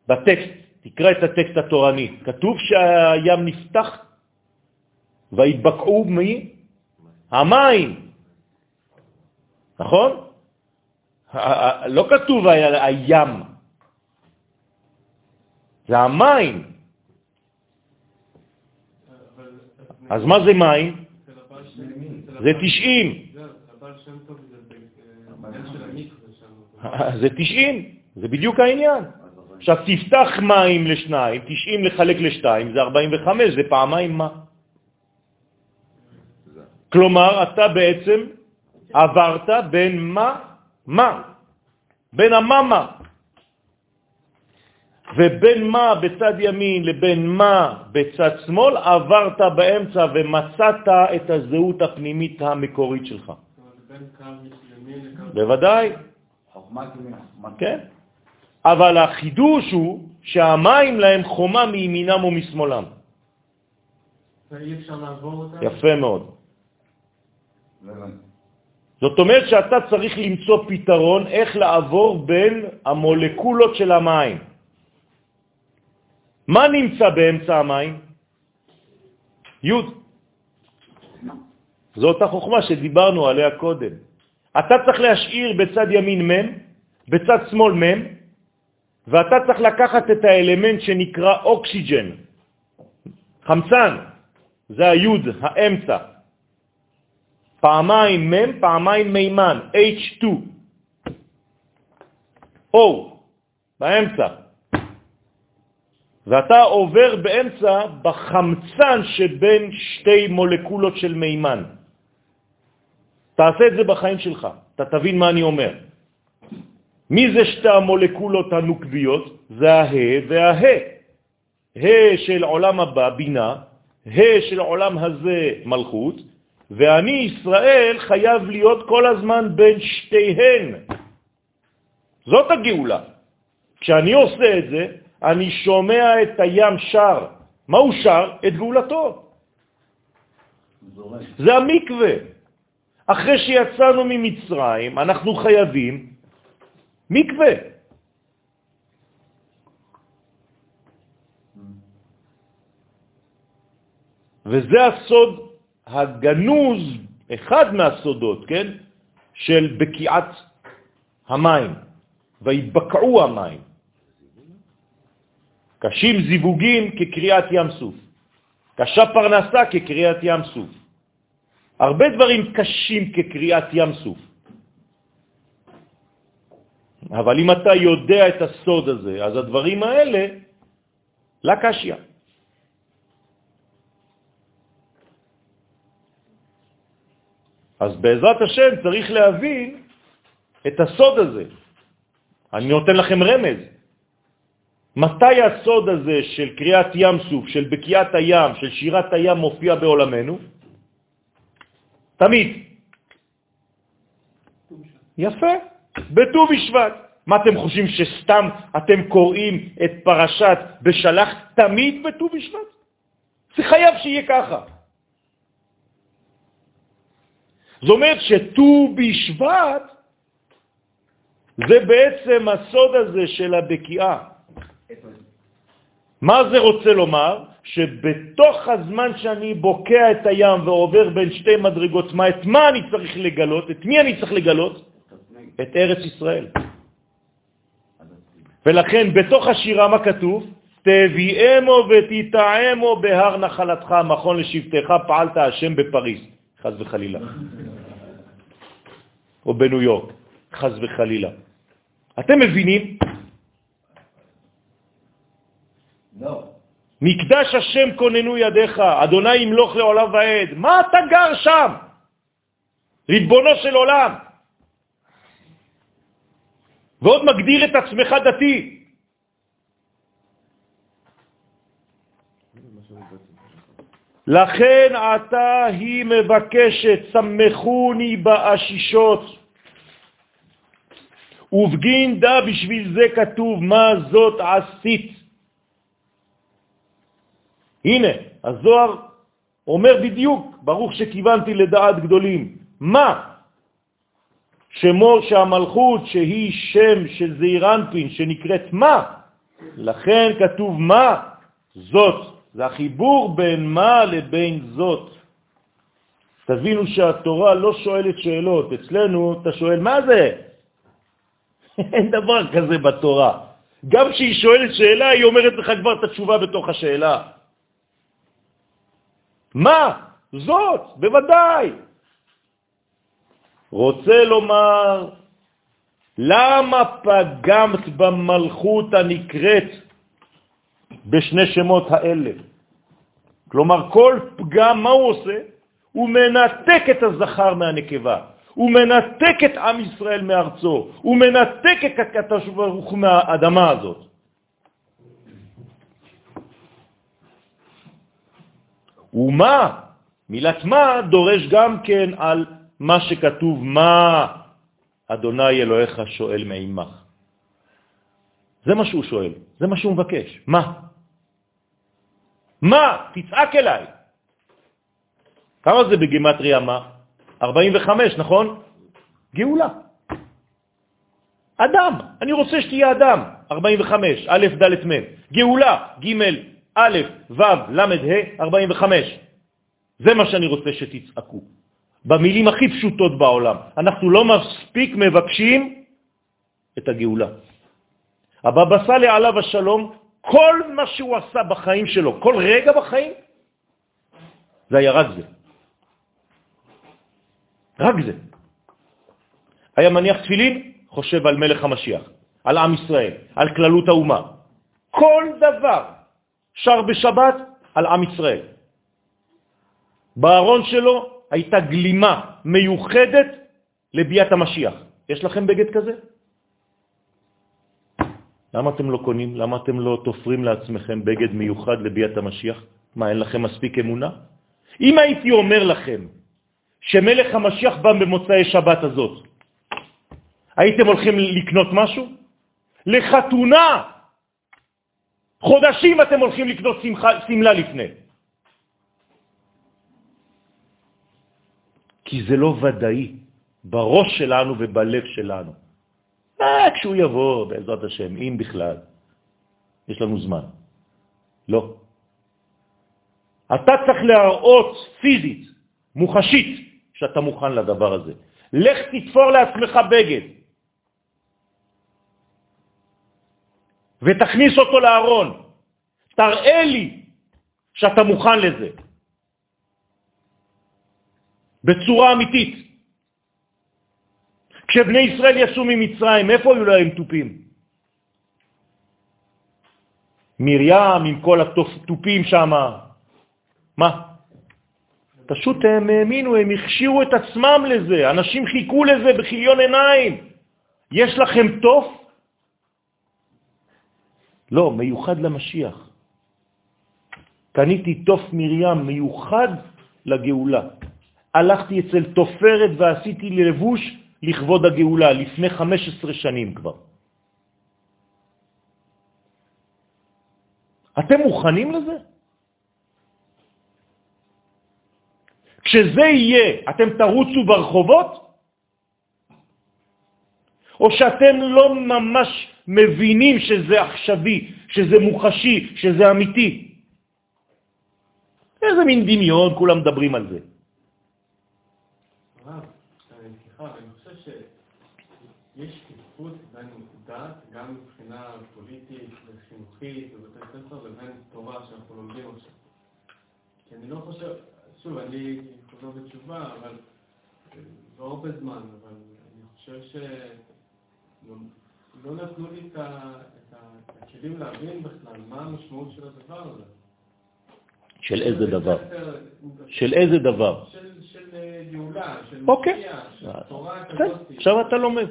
בטקסט, תקרא את הטקסט התורני. כתוב שהים נפתח והתבקעו מי? המים. נכון? לא כתוב הים, זה המים. אז מה זה מים? זה 90. זה 90, זה בדיוק העניין. עכשיו תפתח מים לשניים, 90 לחלק לשתיים, זה 45, זה פעמיים מה. כלומר, אתה בעצם עברת בין מה? מה? בין הממה. ובין מה בצד ימין לבין מה בצד שמאל, עברת באמצע ומצאת את הזהות הפנימית המקורית שלך. בוודאי. כן. אבל החידוש הוא שהמים להם חומה מימינם ומשמאלם. יפה מאוד. זאת אומרת שאתה צריך למצוא פתרון איך לעבור בין המולקולות של המים. מה נמצא באמצע המים? י'. זו אותה חוכמה שדיברנו עליה קודם. אתה צריך להשאיר בצד ימין מ', בצד שמאל מ', ואתה צריך לקחת את האלמנט שנקרא אוקסיג'ן, חמצן, זה היוד, האמצע. פעמיים מ', פעמיים מימן, H2. O, באמצע. ואתה עובר באמצע בחמצן שבין שתי מולקולות של מימן. תעשה את זה בחיים שלך, אתה תבין מה אני אומר. מי זה שתי המולקולות הנוקביות? זה הה והה. ה' של עולם הבא, בינה, ה' של עולם הזה, מלכות, ואני, ישראל, חייב להיות כל הזמן בין שתיהן. זאת הגאולה. כשאני עושה את זה, אני שומע את הים שר. מה הוא שר? את גאולתו. זה המקווה. אחרי שיצאנו ממצרים, אנחנו חייבים מקווה. וזה הסוד הגנוז, אחד מהסודות, כן, של בקיעת המים, ויבקעו המים. קשים זיווגים כקריאת ים סוף, קשה פרנסה כקריאת ים סוף. הרבה דברים קשים כקריאת ים סוף. אבל אם אתה יודע את הסוד הזה, אז הדברים האלה, לה קשיא. אז בעזרת השם צריך להבין את הסוד הזה. אני נותן לכם רמז. מתי הסוד הזה של קריאת ים סוף, של בקיעת הים, של שירת הים מופיע בעולמנו? תמיד. יפה, בט"ו בשבט. מה אתם חושבים, שסתם אתם קוראים את פרשת בשלח תמיד בט"ו בשבט? זה חייב שיהיה ככה. זאת אומרת שט"ו בשבט זה בעצם הסוד הזה של הבקיעה. מה זה רוצה לומר? שבתוך הזמן שאני בוקע את הים ועובר בין שתי מדרגות, מה, את מה אני צריך לגלות? את מי אני צריך לגלות? את ארץ ישראל. ולכן בתוך השירה מה כתוב? תביאמו ותטעמו בהר נחלתך, מכון לשבטך, פעלת השם בפריס, חז וחלילה. או בניו יורק, חז וחלילה. אתם מבינים? לא. מקדש השם כוננו ידיך, אדוני ימלוך לעולם ועד. מה אתה גר שם? ריבונו של עולם. ועוד מגדיר את עצמך דתי. לכן עתה היא מבקשת, סמכוני באשישות. ובגין דה בשביל זה כתוב, מה זאת עשית. הנה, הזוהר אומר בדיוק, ברוך שכיוונתי לדעת גדולים. מה? שמו שהמלכות שהיא שם של זעירנפין שנקראת מה, לכן כתוב מה, זאת. זה החיבור בין מה לבין זאת. תבינו שהתורה לא שואלת שאלות. אצלנו אתה שואל, מה זה? אין דבר כזה בתורה. גם כשהיא שואלת שאלה, היא אומרת לך כבר את התשובה בתוך השאלה. מה? זאת, בוודאי. רוצה לומר, למה פגמת במלכות הנקראת בשני שמות האלה? כלומר, כל פגם, מה הוא עושה? הוא מנתק את הזכר מהנקבה, הוא מנתק את עם ישראל מארצו, הוא מנתק את הקדוש ברוך מהאדמה הזאת. ומה? מילת מה דורש גם כן על מה שכתוב, מה אדוני אלוהיך שואל מעמך. זה מה שהוא שואל, זה מה שהוא מבקש. מה? מה? תצעק אליי. כמה זה בגימטריה מה? 45, נכון? גאולה. אדם, אני רוצה שתהיה אדם. 45, א', ד', מ'. גאולה, ג', א', ו', ל', ה', 45. זה מה שאני רוצה שתצעקו. במילים הכי פשוטות בעולם. אנחנו לא מספיק מבקשים את הגאולה. הבבא סאלי עליו השלום, כל מה שהוא עשה בחיים שלו, כל רגע בחיים, זה היה רק זה. רק זה. היה מניח תפילין, חושב על מלך המשיח, על עם ישראל, על כללות האומה. כל דבר שר בשבת על עם ישראל. בארון שלו הייתה גלימה מיוחדת לביאת המשיח. יש לכם בגד כזה? למה אתם לא קונים? למה אתם לא תופרים לעצמכם בגד מיוחד לביאת המשיח? מה, אין לכם מספיק אמונה? אם הייתי אומר לכם שמלך המשיח בא במוצאי שבת הזאת, הייתם הולכים לקנות משהו? לחתונה! חודשים אתם הולכים לקנות סמלה לפני. כי זה לא ודאי בראש שלנו ובלב שלנו. אה, כשהוא יבוא, בעזרת השם, אם בכלל. יש לנו זמן. לא. אתה צריך להראות פיזית, מוחשית, שאתה מוכן לדבר הזה. לך תתפור לעצמך בגד ותכניס אותו לארון. תראה לי שאתה מוכן לזה. בצורה אמיתית. כשבני ישראל יצאו ממצרים, איפה היו להם טופים? מרים עם כל הטופים שם. מה? פשוט הם האמינו, הם הכשירו את עצמם לזה, אנשים חיכו לזה בחיליון עיניים. יש לכם טוף? לא, מיוחד למשיח. קניתי טוף מרים מיוחד לגאולה. הלכתי אצל תופרת ועשיתי לבוש לכבוד הגאולה, לפני 15 שנים כבר. אתם מוכנים לזה? כשזה יהיה, אתם תרוצו ברחובות? או שאתם לא ממש מבינים שזה עכשווי, שזה מוחשי, שזה אמיתי? איזה מין דמיון, כולם מדברים על זה. יש שקיפות בין דת, גם מבחינה פוליטית וחינוכית לבין. כי אני לא חושב, שוב, אני חוזר בתשובה, אבל לא הרבה זמן, אבל אני חושב שלא נתנו לי את הכלים להבין בכלל מה המשמעות של הדבר הזה. של איזה דבר? של איזה דבר? של גאולה, של אוקיי. משיח, של תורה כן, כזאת. עכשיו אתה לומד.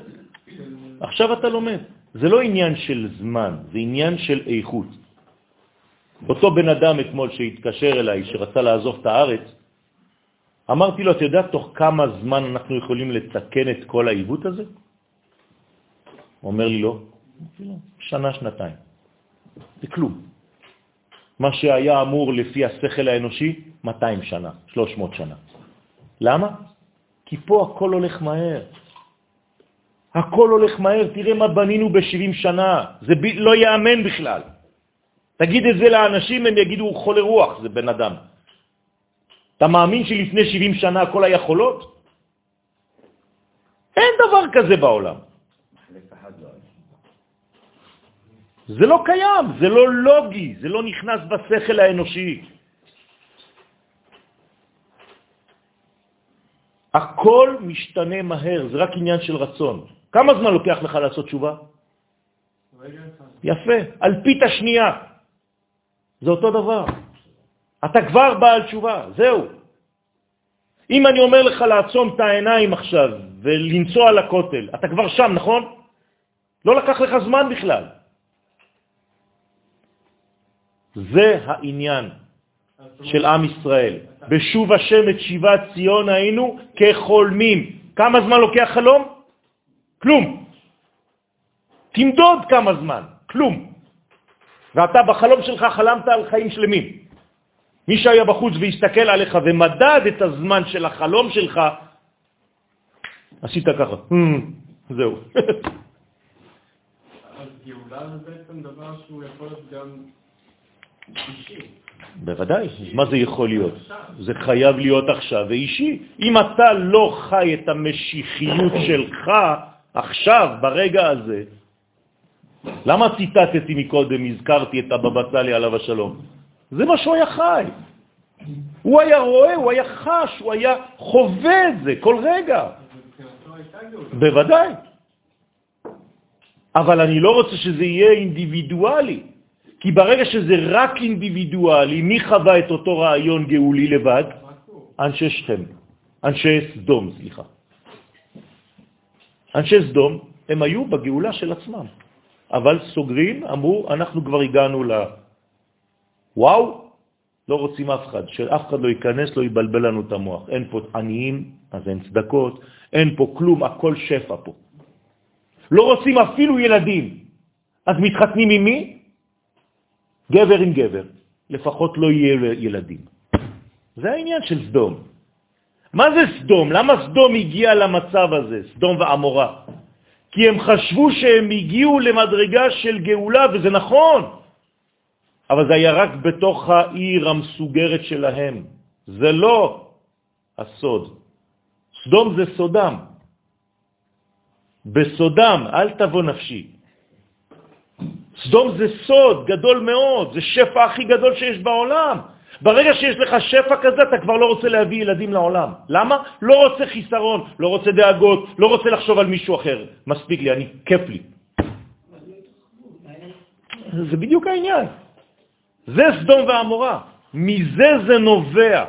עכשיו אתה לומד. זה לא עניין של זמן, זה עניין של איכות. אותו בן אדם אתמול שהתקשר אליי, שרצה לעזוב את הארץ, אמרתי לו, אתה יודע תוך כמה זמן אנחנו יכולים לתקן את כל העיוות הזה? אומר לי, לא. שנה, שנתיים. זה כלום. מה שהיה אמור לפי השכל האנושי, 200 שנה, 300 שנה. למה? כי פה הכל הולך מהר. הכל הולך מהר, תראה מה בנינו ב-70 שנה, זה ב... לא יאמן בכלל. תגיד את זה לאנשים, הם יגידו, הוא חולה רוח, זה בן אדם. אתה מאמין שלפני 70 שנה הכל היה חולות? אין דבר כזה בעולם. זה לא קיים, זה לא לוגי, זה לא נכנס בשכל האנושי. הכל משתנה מהר, זה רק עניין של רצון. כמה זמן לוקח לך לעשות תשובה? יפה, אלפית השנייה. זה אותו דבר. אתה כבר בעל תשובה, זהו. אם אני אומר לך לעצום את העיניים עכשיו ולנסוע לכותל, אתה כבר שם, נכון? לא לקח לך זמן בכלל. זה העניין של עם ישראל. בשוב השם את שיבת ציון היינו כחולמים. כמה זמן לוקח חלום? כלום. תמדוד כמה זמן, כלום. ואתה בחלום שלך חלמת על חיים שלמים. מי שהיה בחוץ והסתכל עליך ומדד את הזמן של החלום שלך, עשית ככה, זהו. אז גאולה זה בעצם דבר שהוא יכול להיות גם אישי. בוודאי, מה זה יכול להיות? זה חייב להיות עכשיו ואישי. אם אתה לא חי את המשיחיות שלך עכשיו, ברגע הזה, למה ציטטתי מקודם, הזכרתי את הבבא סאלי עליו השלום? זה מה שהוא היה חי. הוא היה רואה, הוא היה חש, הוא היה חווה את זה כל רגע. בוודאי. אבל אני לא רוצה שזה יהיה אינדיבידואלי, כי ברגע שזה רק אינדיבידואלי, מי חווה את אותו רעיון גאולי לבד? אנשי שכם, אנשי סדום, סליחה. אנשי סדום, הם היו בגאולה של עצמם. אבל סוגרים, אמרו, אנחנו כבר הגענו ל... וואו, לא רוצים אף אחד, שאף אחד לא ייכנס, לא יבלבל לנו את המוח. אין פה עניים, אז אין צדקות, אין פה כלום, הכל שפע פה. לא רוצים אפילו ילדים. אז מתחתנים עם מי? גבר עם גבר. לפחות לא יהיה ילדים. זה העניין של סדום. מה זה סדום? למה סדום הגיע למצב הזה, סדום ועמורה? כי הם חשבו שהם הגיעו למדרגה של גאולה, וזה נכון, אבל זה היה רק בתוך העיר המסוגרת שלהם. זה לא הסוד. סדום זה סודם. בסודם, אל תבוא נפשי. סדום זה סוד גדול מאוד, זה שפע הכי גדול שיש בעולם. ברגע שיש לך שפע כזה, אתה כבר לא רוצה להביא ילדים לעולם. למה? לא רוצה חיסרון, לא רוצה דאגות, לא רוצה לחשוב על מישהו אחר. מספיק לי, אני, כיף לי. זה בדיוק העניין. זה סדום ועמורה. מזה זה נובע.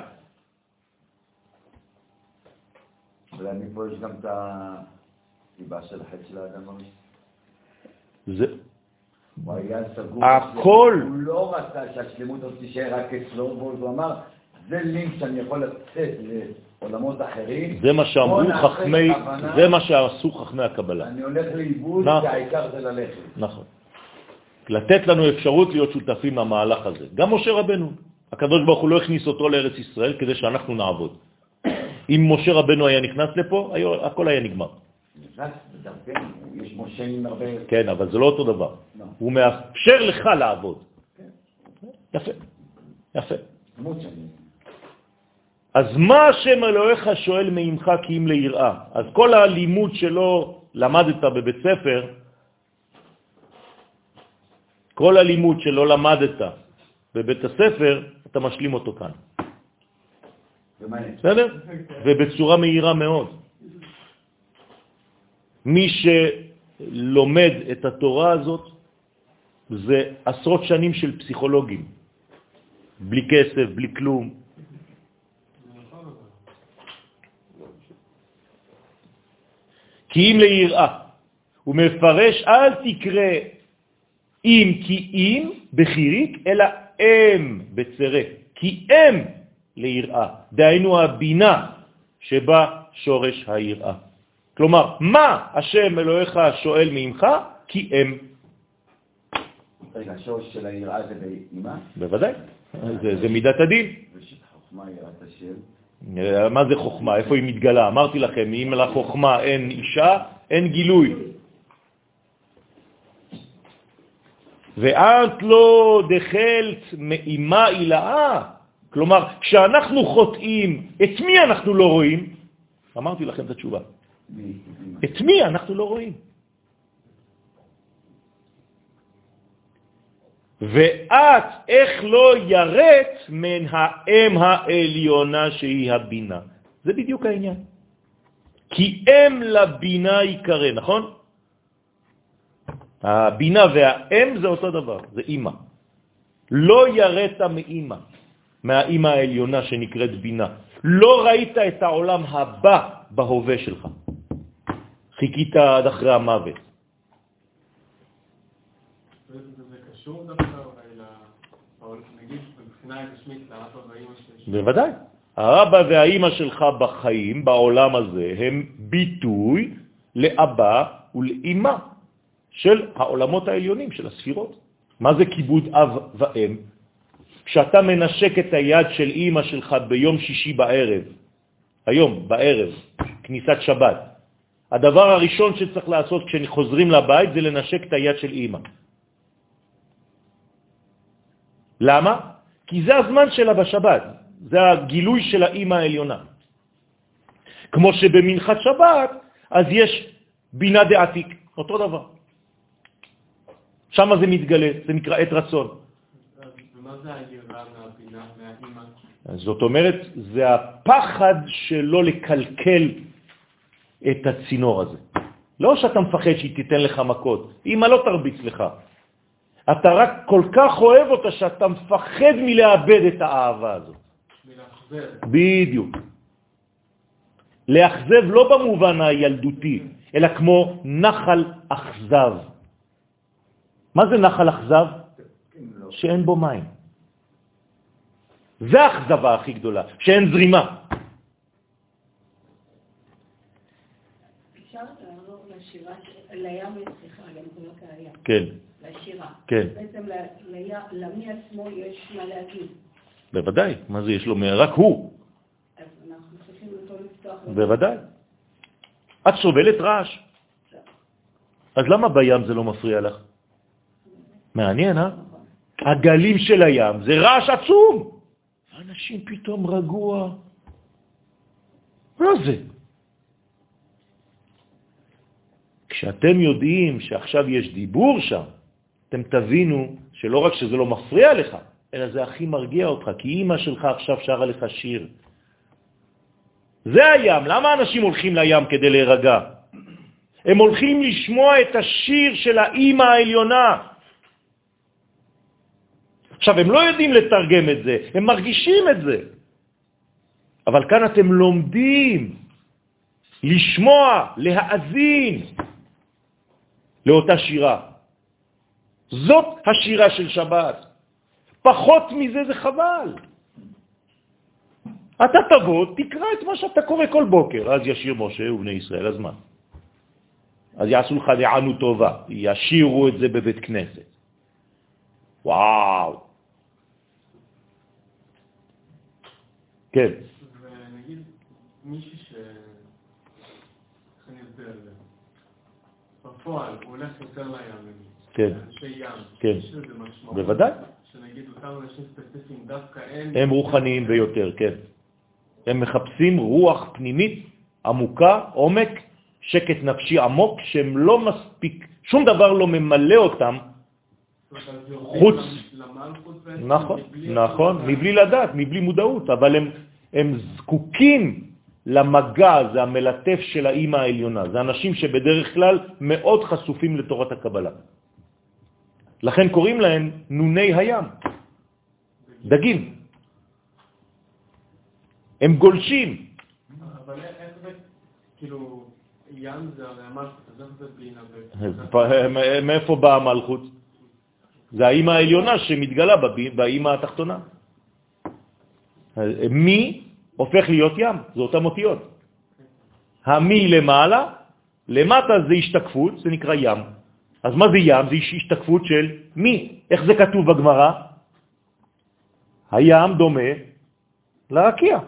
אולי מפה יש גם את הסיבה של החטא של האדם הראשון. זה, הוא היה סגור. הכל. הוא לא רצה שהשלמות הזאת תישאר רק אצלו, והוא אמר, זה לינק שאני יכול לצאת לעולמות אחרים. זה מה שאמרו חכמי, זה מה שעשו חכמי הקבלה. אני הולך לאיבוד, נכון. כי העיקר זה ללכת. נכון. לתת לנו אפשרות להיות שותפים למהלך הזה. גם משה רבנו. הקדוש ברוך הוא לא הכניס אותו לארץ ישראל כדי שאנחנו נעבוד. אם משה רבנו היה נכנס לפה, הכל היה נגמר. בדרכנו, יש משה עם הרבה... כן, אבל זה לא אותו דבר. לא. הוא מאפשר לך לעבוד. יפה, יפה. שאני... אז מה השם אלוהיך שואל מעמך כי אם ליראה? אז כל הלימוד שלא למדת בבית ספר, כל הלימוד שלא למדת בבית הספר, אתה משלים אותו כאן. בסדר? ובצורה מהירה מאוד. מי שלומד את התורה הזאת זה עשרות שנים של פסיכולוגים, בלי כסף, בלי כלום. כי אם ליראה, הוא מפרש, אל תקרא אם כי אם בחיריק, אלא אם בצרה, כי אם ליראה, דהיינו הבינה שבה שורש היראה. כלומר, מה השם אלוהיך שואל ממך? כי אם. רגע, השורש של היראה זה באמא, בוודאי, זה, זה מידת הדין. ושחוכמה יראת השם. מה זה חוכמה? איפה היא מתגלה? אמרתי לכם, אם לחוכמה אין אישה, אין גילוי. ואת לא דחלת מאימה אילאה. כלומר, כשאנחנו חוטאים, את מי אנחנו לא רואים? אמרתי לכם את התשובה. את מי אנחנו לא רואים? ואת, איך לא יראת מן האם העליונה שהיא הבינה. זה בדיוק העניין. כי אם לבינה יקרא, נכון? הבינה והאם זה אותו דבר, זה אימא. לא יראת מאימא, מהאימא העליונה שנקראת בינה. לא ראית את העולם הבא בהווה שלך. חיכית עד אחרי המוות. בוודאי. האבא והאימא שלך בחיים, בעולם הזה, הם ביטוי לאבא ולאימא של העולמות העליונים, של הספירות. מה זה כיבוד אב ואם? כשאתה מנשק את היד של אימא שלך ביום שישי בערב, היום, בערב, כניסת שבת, הדבר הראשון שצריך לעשות כשחוזרים לבית זה לנשק את היד של אימא. למה? כי זה הזמן שלה בשבת, זה הגילוי של האימא העליונה. כמו שבמנחת שבת, אז יש בינה דעתיק, אותו דבר. שם זה מתגלה, זה נקרא עת רצון. זאת אומרת, זה הפחד שלא לקלקל את הצינור הזה. לא שאתה מפחד שהיא תיתן לך מכות, אמא לא תרביץ לך. אתה רק כל כך אוהב אותה שאתה מפחד מלאבד את האהבה הזאת. מלאכזב. בדיוק. לאכזב לא במובן הילדותי, אלא כמו נחל אכזב. מה זה נחל אכזב? שאין בו מים. זה האכזבה הכי גדולה, שאין זרימה. אפשר לעבור לים, סליחה, גם קוראים לה הים. כן, לשירה. כן. בעצם למי עצמו יש מה להגיד. בוודאי. מה זה יש לו? רק הוא. אז אנחנו צריכים אותו לפתוח. בוודאי. את סובלת רעש. אז למה בים זה לא מפריע לך? מעניין, אה? הגלים של הים זה רעש עצום. אנשים פתאום רגוע. מה זה? כשאתם יודעים שעכשיו יש דיבור שם, אתם תבינו שלא רק שזה לא מפריע לך, אלא זה הכי מרגיע אותך, כי אימא שלך עכשיו שרה לך שיר. זה הים. למה אנשים הולכים לים כדי להירגע? הם הולכים לשמוע את השיר של האימא העליונה. עכשיו, הם לא יודעים לתרגם את זה, הם מרגישים את זה. אבל כאן אתם לומדים לשמוע, להאזין לאותה שירה. זאת השירה של שבת. פחות מזה זה חבל. אתה תבוא, תקרא את מה שאתה קורא כל בוקר, אז ישיר משה ובני ישראל, אז מה? אז יעשו לך דענו טובה, ישירו את זה בבית כנסת. וואו. כן, ונגיד מישהו ש... איך אני אסביר את זה? בפועל, הוא הולך יותר לים. כן. אנשי ים. כן. יש לזה משמעות. בוודאי. שנגיד אותם אנשים ספציפיים, דווקא הם... הם רוחניים ביותר, כן. הם מחפשים רוח פנימית עמוקה, עומק, שקט נפשי עמוק, שהם לא מספיק, שום דבר לא ממלא אותם, חוץ. נכון, נכון, מבלי לדעת, מבלי מודעות, אבל הם זקוקים למגע, זה המלטף של האימא העליונה. זה אנשים שבדרך כלל מאוד חשופים לתורת הקבלה. לכן קוראים להם נוני הים, דגים. הם גולשים. אבל איך זה, כאילו, ים זה הרי המלכות, אז איך זה. פ- מאיפה באה המלכות? זה האימא העליונה שמתגלה באימא התחתונה. מי הופך להיות ים, זה אותם אותיות. המי למעלה, למטה זה השתקפות, זה נקרא ים. אז מה זה ים? זה השתקפות של מי. איך זה כתוב בגמרא? הים דומה לרקיע,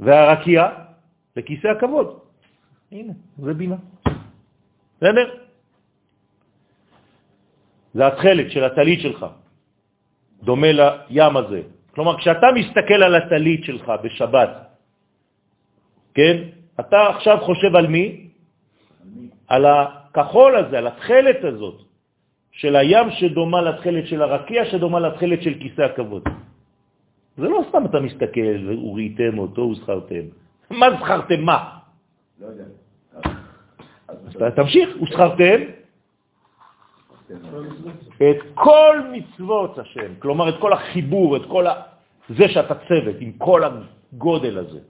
והרקיע לכיסא הכבוד. הנה, זה בינה. בסדר? זה התכלת של הטלית שלך, דומה לים הזה. כלומר, כשאתה מסתכל על הטלית שלך בשבת, כן? אתה עכשיו חושב על מי? על הכחול הזה, על התכלת הזאת, של הים שדומה לתכלת של הרקיע, שדומה לתכלת של כיסא הכבוד. זה לא סתם אתה מסתכל, וראיתם אותו וזכרתם. מה זכרתם? מה? לא יודע. תמשיך, וזכרתם את כל מצוות השם, כלומר את כל החיבור, את כל ה... זה שאתה צוות עם כל הגודל הזה.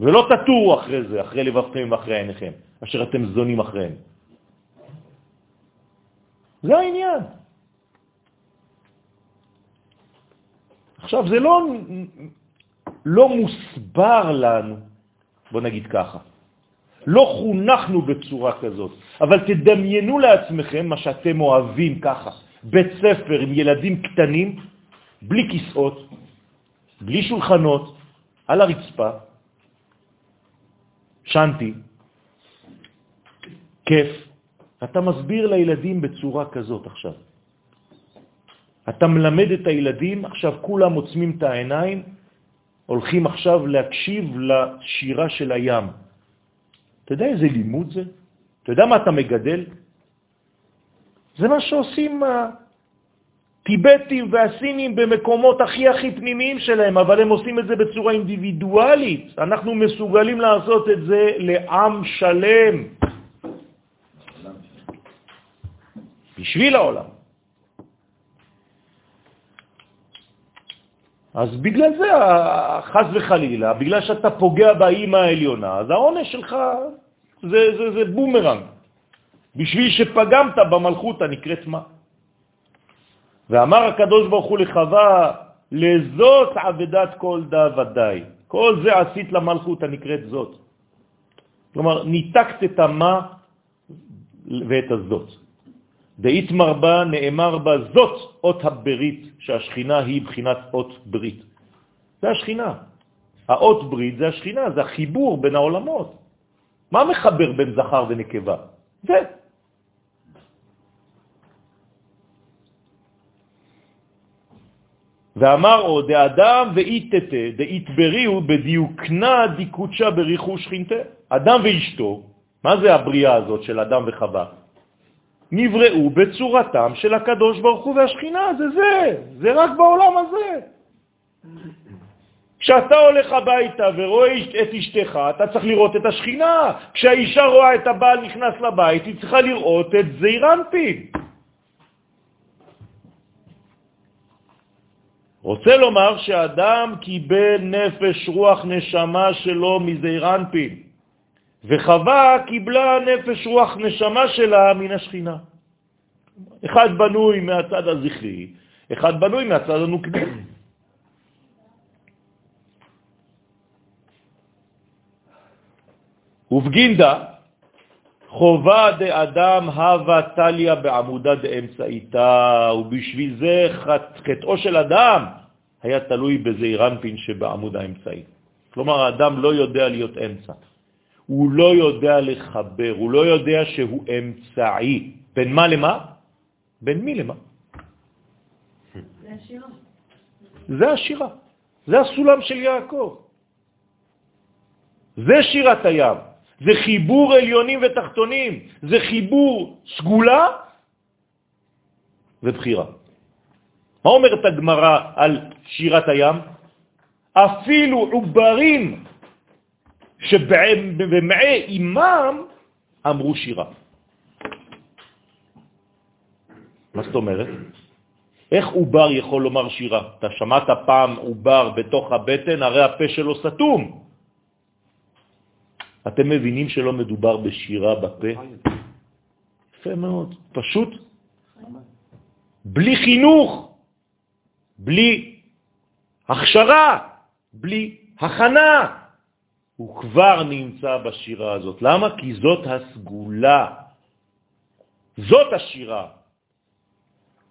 ולא תטורו אחרי זה, אחרי לבבכם ואחרי עיניכם, אשר אתם זונים אחריהם. זה העניין. עכשיו, זה לא, לא מוסבר לנו, בוא נגיד ככה. לא חונכנו בצורה כזאת, אבל תדמיינו לעצמכם מה שאתם אוהבים ככה, בית ספר עם ילדים קטנים, בלי כיסאות, בלי שולחנות, על הרצפה, שנתי, כיף. אתה מסביר לילדים בצורה כזאת עכשיו. אתה מלמד את הילדים, עכשיו כולם עוצמים את העיניים, הולכים עכשיו להקשיב לשירה של הים. אתה יודע איזה לימוד זה? אתה יודע מה אתה מגדל? זה מה שעושים הטיבטים והסינים במקומות הכי הכי פנימיים שלהם, אבל הם עושים את זה בצורה אינדיבידואלית. אנחנו מסוגלים לעשות את זה לעם שלם, בשביל העולם. אז בגלל זה, חס וחלילה, בגלל שאתה פוגע באימא העליונה, אז העונש שלך זה, זה, זה בומרנג. בשביל שפגמת במלכות הנקראת מה. ואמר הקדוש ברוך הוא לחווה, לזאת עבדת כל דה ודאי. כל זה עשית למלכות הנקראת זאת. כלומר, ניתקת את המה ואת הזאת. דאית מרבה נאמר בה זאת אות הברית, שהשכינה היא בחינת אות ברית. זה השכינה. האות ברית זה השכינה, זה החיבור בין העולמות. מה מחבר בין זכר ונקבה? זה. ואמר עוד, דאדם ואיתתה, דאיתבריאו בדיוקנה דיקוצ'ה בריחו שכינתה. אדם ואשתו, מה זה הבריאה הזאת של אדם וחווה? נבראו בצורתם של הקדוש ברוך הוא והשכינה, זה זה, זה רק בעולם הזה. כשאתה הולך הביתה ורואה את אשתך, אתה צריך לראות את השכינה. כשהאישה רואה את הבעל נכנס לבית, היא צריכה לראות את זעירנפין. רוצה לומר שאדם קיבל נפש רוח נשמה שלו מזעירנפין, וחווה קיבלה נפש רוח נשמה שלה מן השכינה. אחד בנוי מהצד הזכרי, אחד בנוי מהצד הנוקבי. ובגינדה, חובה דאדם הווה טליה בעמודה דאמצעיתה, ובשביל זה חטאו של אדם היה תלוי בזעירנפין שבעמוד האמצעי. כלומר, האדם לא יודע להיות אמצע. הוא לא יודע לחבר, הוא לא יודע שהוא אמצעי. בין מה למה? בין מי למה? זה השירה. זה השירה. זה הסולם של יעקב. זה שירת הים. זה חיבור עליונים ותחתונים. זה חיבור סגולה ובחירה. מה אומרת הגמרא על שירת הים? אפילו עוברים שבמעי אימם אמרו שירה. מה זאת אומרת? איך עובר יכול לומר שירה? אתה שמעת פעם עובר בתוך הבטן, הרי הפה שלו סתום. אתם מבינים שלא מדובר בשירה בפה? יפה מאוד, פשוט בלי חינוך, בלי הכשרה, בלי הכנה, הוא כבר נמצא בשירה הזאת. למה? כי זאת הסגולה. זאת השירה.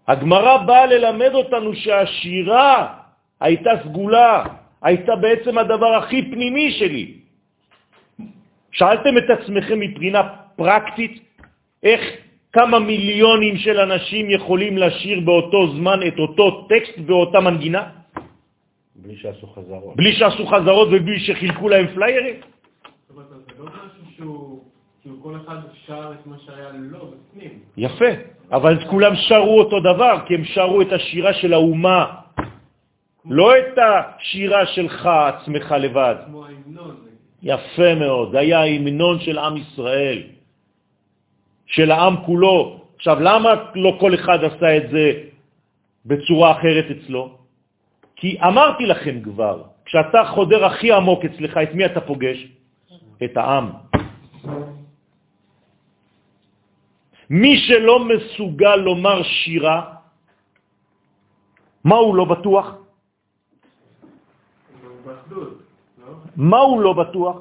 הגמרא באה ללמד אותנו שהשירה הייתה סגולה, הייתה בעצם הדבר הכי פנימי שלי. שאלתם את עצמכם מבחינה פרקטית איך כמה מיליונים של אנשים יכולים לשיר באותו זמן את אותו טקסט ואותה מנגינה? בלי שעשו חזרות. בלי שעשו חזרות ובלי שחילקו להם פליירים? זאת אומרת, זה לא משהו שהוא, כאילו כל אחד שר את מה שהיה לו בפנים. יפה, אבל כולם שרו אותו דבר, כי הם שרו את השירה של האומה, לא את השירה שלך עצמך לבד. כמו ההמנון. יפה מאוד, זה היה ההמנון של עם ישראל, של העם כולו. עכשיו, למה לא כל אחד עשה את זה בצורה אחרת אצלו? כי אמרתי לכם כבר, כשאתה חודר הכי עמוק אצלך, את מי אתה פוגש? את העם. מי שלא מסוגל לומר שירה, מה הוא לא בטוח? הוא באחדות, לא? מה הוא לא בטוח?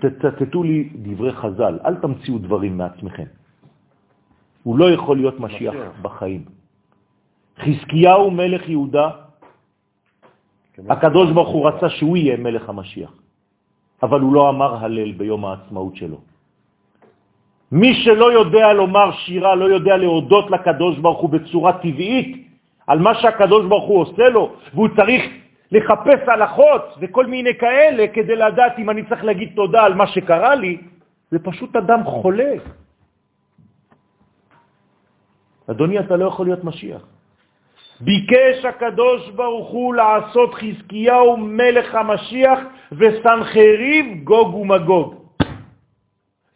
תצטטו לי דברי חז"ל, אל תמציאו דברים מעצמכם. הוא לא יכול להיות משיח משיח. בחיים. חזקיהו מלך יהודה, הקדוש ברוך הוא רצה שהוא יהיה מלך המשיח, אבל הוא לא אמר הלל ביום העצמאות שלו. מי שלא יודע לומר שירה, לא יודע להודות לקדוש ברוך הוא בצורה טבעית על מה שהקדוש ברוך הוא עושה לו, והוא צריך לחפש הלכות וכל מיני כאלה כדי לדעת אם אני צריך להגיד תודה על מה שקרה לי, זה פשוט אדם חולה. אדוני, אתה לא יכול להיות משיח. ביקש הקדוש ברוך הוא לעשות חזקיהו מלך המשיח וסנחריב גוג ומגוג.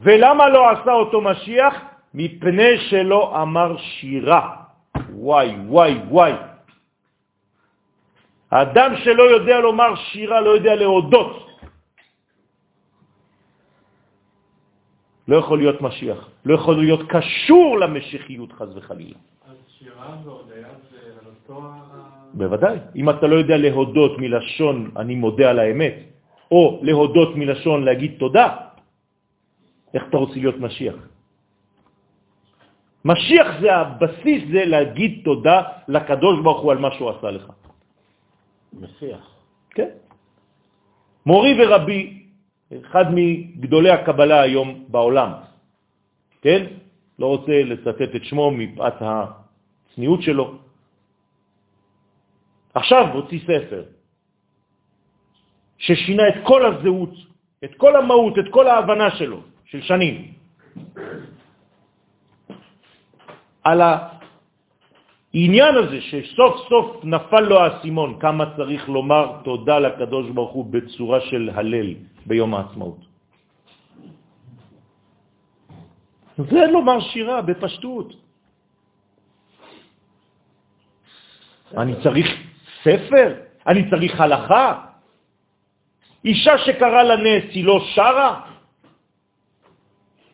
ולמה לא עשה אותו משיח? מפני שלא אמר שירה. וואי, וואי, וואי. האדם שלא יודע לומר שירה לא יודע להודות. לא יכול להיות משיח, לא יכול להיות קשור למשיחיות חז וחלילה. אז שירה והודיה זה על אותו. בוודאי. אם אתה לא יודע להודות מלשון אני מודה על האמת, או להודות מלשון להגיד תודה, איך אתה רוצה להיות משיח? משיח זה הבסיס, זה להגיד תודה לקדוש ברוך הוא על מה שהוא עשה לך. משיח. כן. מורי ורבי, אחד מגדולי הקבלה היום בעולם, כן? לא רוצה לצטט את שמו מפאת הצניעות שלו. עכשיו הוציא ספר ששינה את כל הזהות, את כל המהות, את כל ההבנה שלו, של שנים, על העניין הזה שסוף סוף נפל לו האסימון, כמה צריך לומר תודה לקדוש ברוך הוא בצורה של הלל ביום העצמאות. זה לומר שירה בפשטות. אני צריך ספר? אני צריך הלכה? אישה שקרא לה נס היא לא שרה?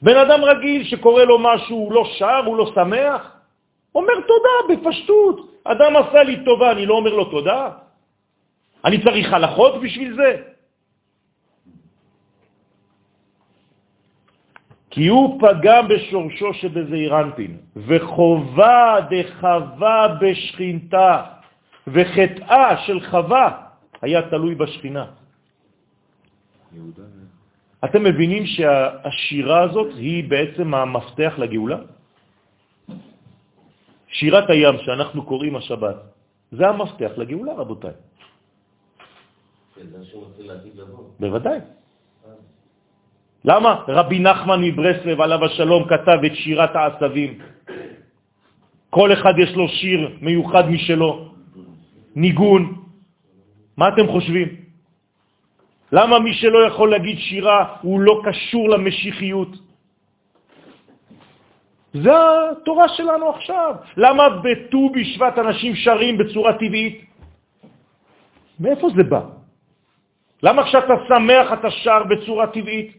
בן אדם רגיל שקורא לו משהו, הוא לא שר, הוא לא שמח? אומר תודה בפשטות. אדם עשה לי טובה, אני לא אומר לו תודה? אני צריך הלכות בשביל זה? כי הוא פגם בשורשו שבזעיר אנפין, וחובה דחווה בשכינתה, וחטאה של חווה היה תלוי בשכינה. אתם מבינים שהשירה הזאת היא בעצם המפתח לגאולה? שירת הים שאנחנו קוראים השבת, זה המפתח לגאולה, רבותיי. בוודאי. למה? רבי נחמן מברסלב עליו השלום כתב את שירת העשבים. כל אחד יש לו שיר מיוחד משלו, ניגון. מה אתם חושבים? למה מי שלא יכול להגיד שירה הוא לא קשור למשיחיות? זה התורה שלנו עכשיו. למה בט"ו בשבט אנשים שרים בצורה טבעית? מאיפה זה בא? למה כשאתה שמח אתה שר בצורה טבעית?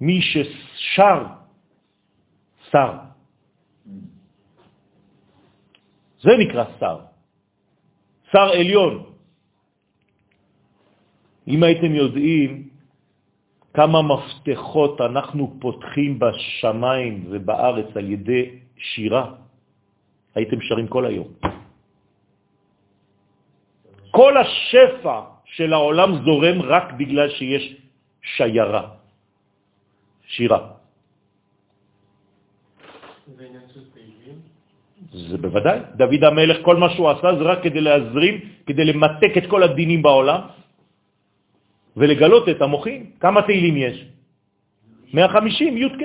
מי ששר, שר. זה נקרא שר. שר עליון. אם הייתם יודעים כמה מפתחות אנחנו פותחים בשמיים ובארץ על ידי שירה, הייתם שרים כל היום. כל השפע של העולם זורם רק בגלל שיש שיירה, שירה. זה בוודאי. דוד המלך, כל מה שהוא עשה זה רק כדי להזרים, כדי למתק את כל הדינים בעולם ולגלות את המוחים. כמה תהילים יש? 150, י' כ'.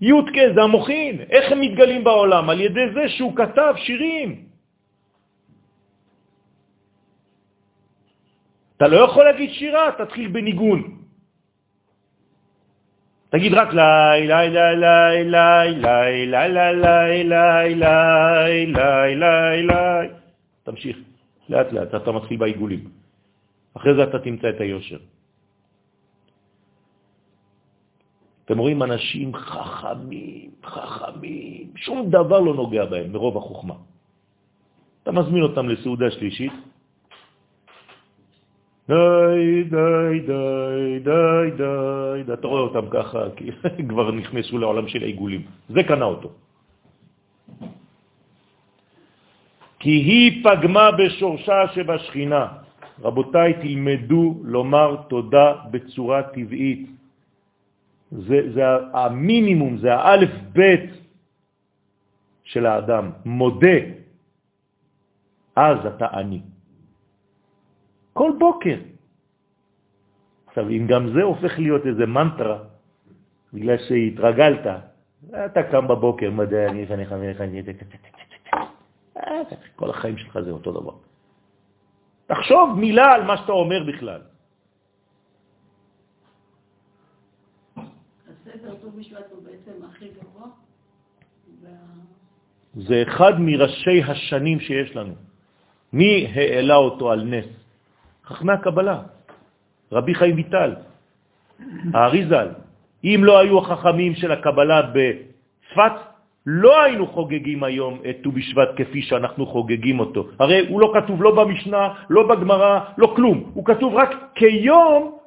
י' כ' זה המוחין. איך הם מתגלים בעולם? על ידי זה שהוא כתב שירים. אתה לא יכול להגיד שירה, תתחיל בניגון. תגיד רק לי, לי, לי, לי, לי, לי, לי, לי, לי, לי, לי, לי, לי. תמשיך, לאט לאט, אתה מתחיל בעיגולים. אחרי זה אתה תמצא את היושר. אתם רואים אנשים חכמים, חכמים, שום דבר לא נוגע בהם מרוב החוכמה. אתה מזמין אותם לסעודה שלישית, די, די, די, די, די, די, אתה רואה אותם ככה, כי כבר נכנסו לעולם של עיגולים. זה קנה אותו. כי היא פגמה בשורשה שבשכינה. רבותיי, תלמדו לומר תודה בצורה טבעית. זה, זה המינימום, זה האלף בית של האדם. מודה, אז אתה עני. כל בוקר. עכשיו, אם גם זה הופך להיות איזה מנטרה, בגלל שהתרגלת, אתה קם בבוקר, מדע, אני לפניך, אני כל החיים שלך זה אותו דבר. תחשוב מילה על מה שאתה אומר בכלל. הספר ט"ו בשבט הוא בעצם הכי גבוה. זה אחד מראשי השנים שיש לנו. מי העלה אותו על נס? חכמי הקבלה, רבי חיים ויטל, האריזל. אם לא היו החכמים של הקבלה בצפת, לא היינו חוגגים היום את ט"ו בשבט כפי שאנחנו חוגגים אותו. הרי הוא לא כתוב לא במשנה, לא בגמרא, לא כלום. הוא כתוב רק כיום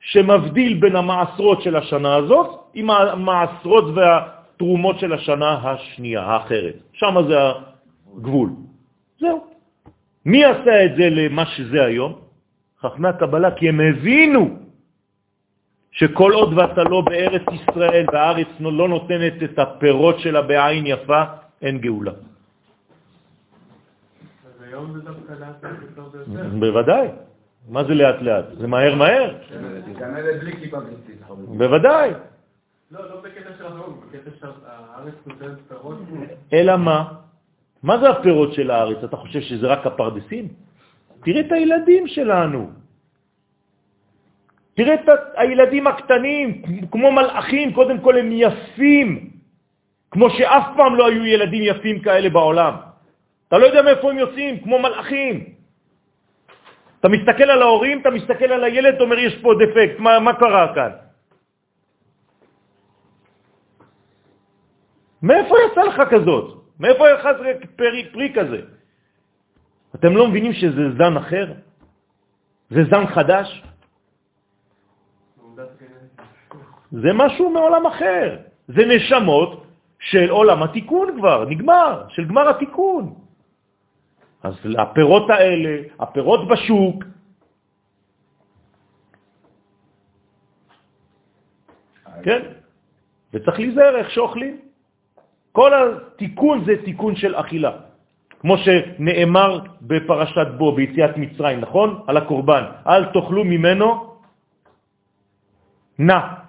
שמבדיל בין המעשרות של השנה הזאת עם המעשרות והתרומות של השנה השנייה, האחרת. שם זה הגבול. זהו. מי עשה את זה למה שזה היום? חכמי הקבלה, כי הם הבינו שכל עוד ואתה לא בארץ ישראל והארץ לא נותנת את הפירות שלה בעין יפה, אין גאולה. אז היום זה דווקא לאט יותר. בוודאי. מה זה לאט לאט? זה מהר מהר. בוודאי. לא, לא בקטע של בקטע שהארץ נותנת פירות. אלא מה? מה זה הפירות של הארץ? אתה חושב שזה רק הפרדסים? תראה את הילדים שלנו. תראה את הילדים הקטנים, כמו מלאכים, קודם כל הם יפים, כמו שאף פעם לא היו ילדים יפים כאלה בעולם. אתה לא יודע מאיפה הם יוצאים, כמו מלאכים. אתה מסתכל על ההורים, אתה מסתכל על הילד, אתה אומר, יש פה דפקט, מה, מה קרה כאן? מאיפה יצא לך כזאת? מאיפה יצא פרי, פרי כזה? אתם לא מבינים שזה זן אחר? זה זן חדש? זה משהו מעולם אחר. זה נשמות של עולם התיקון כבר, נגמר, של גמר התיקון. אז הפירות האלה, הפירות בשוק, כן, וצריך להיזהר איך שאוכלים. כל התיקון זה תיקון של אכילה. כמו שנאמר בפרשת בו, ביציאת מצרים, נכון? על הקורבן. אל תאכלו ממנו נע.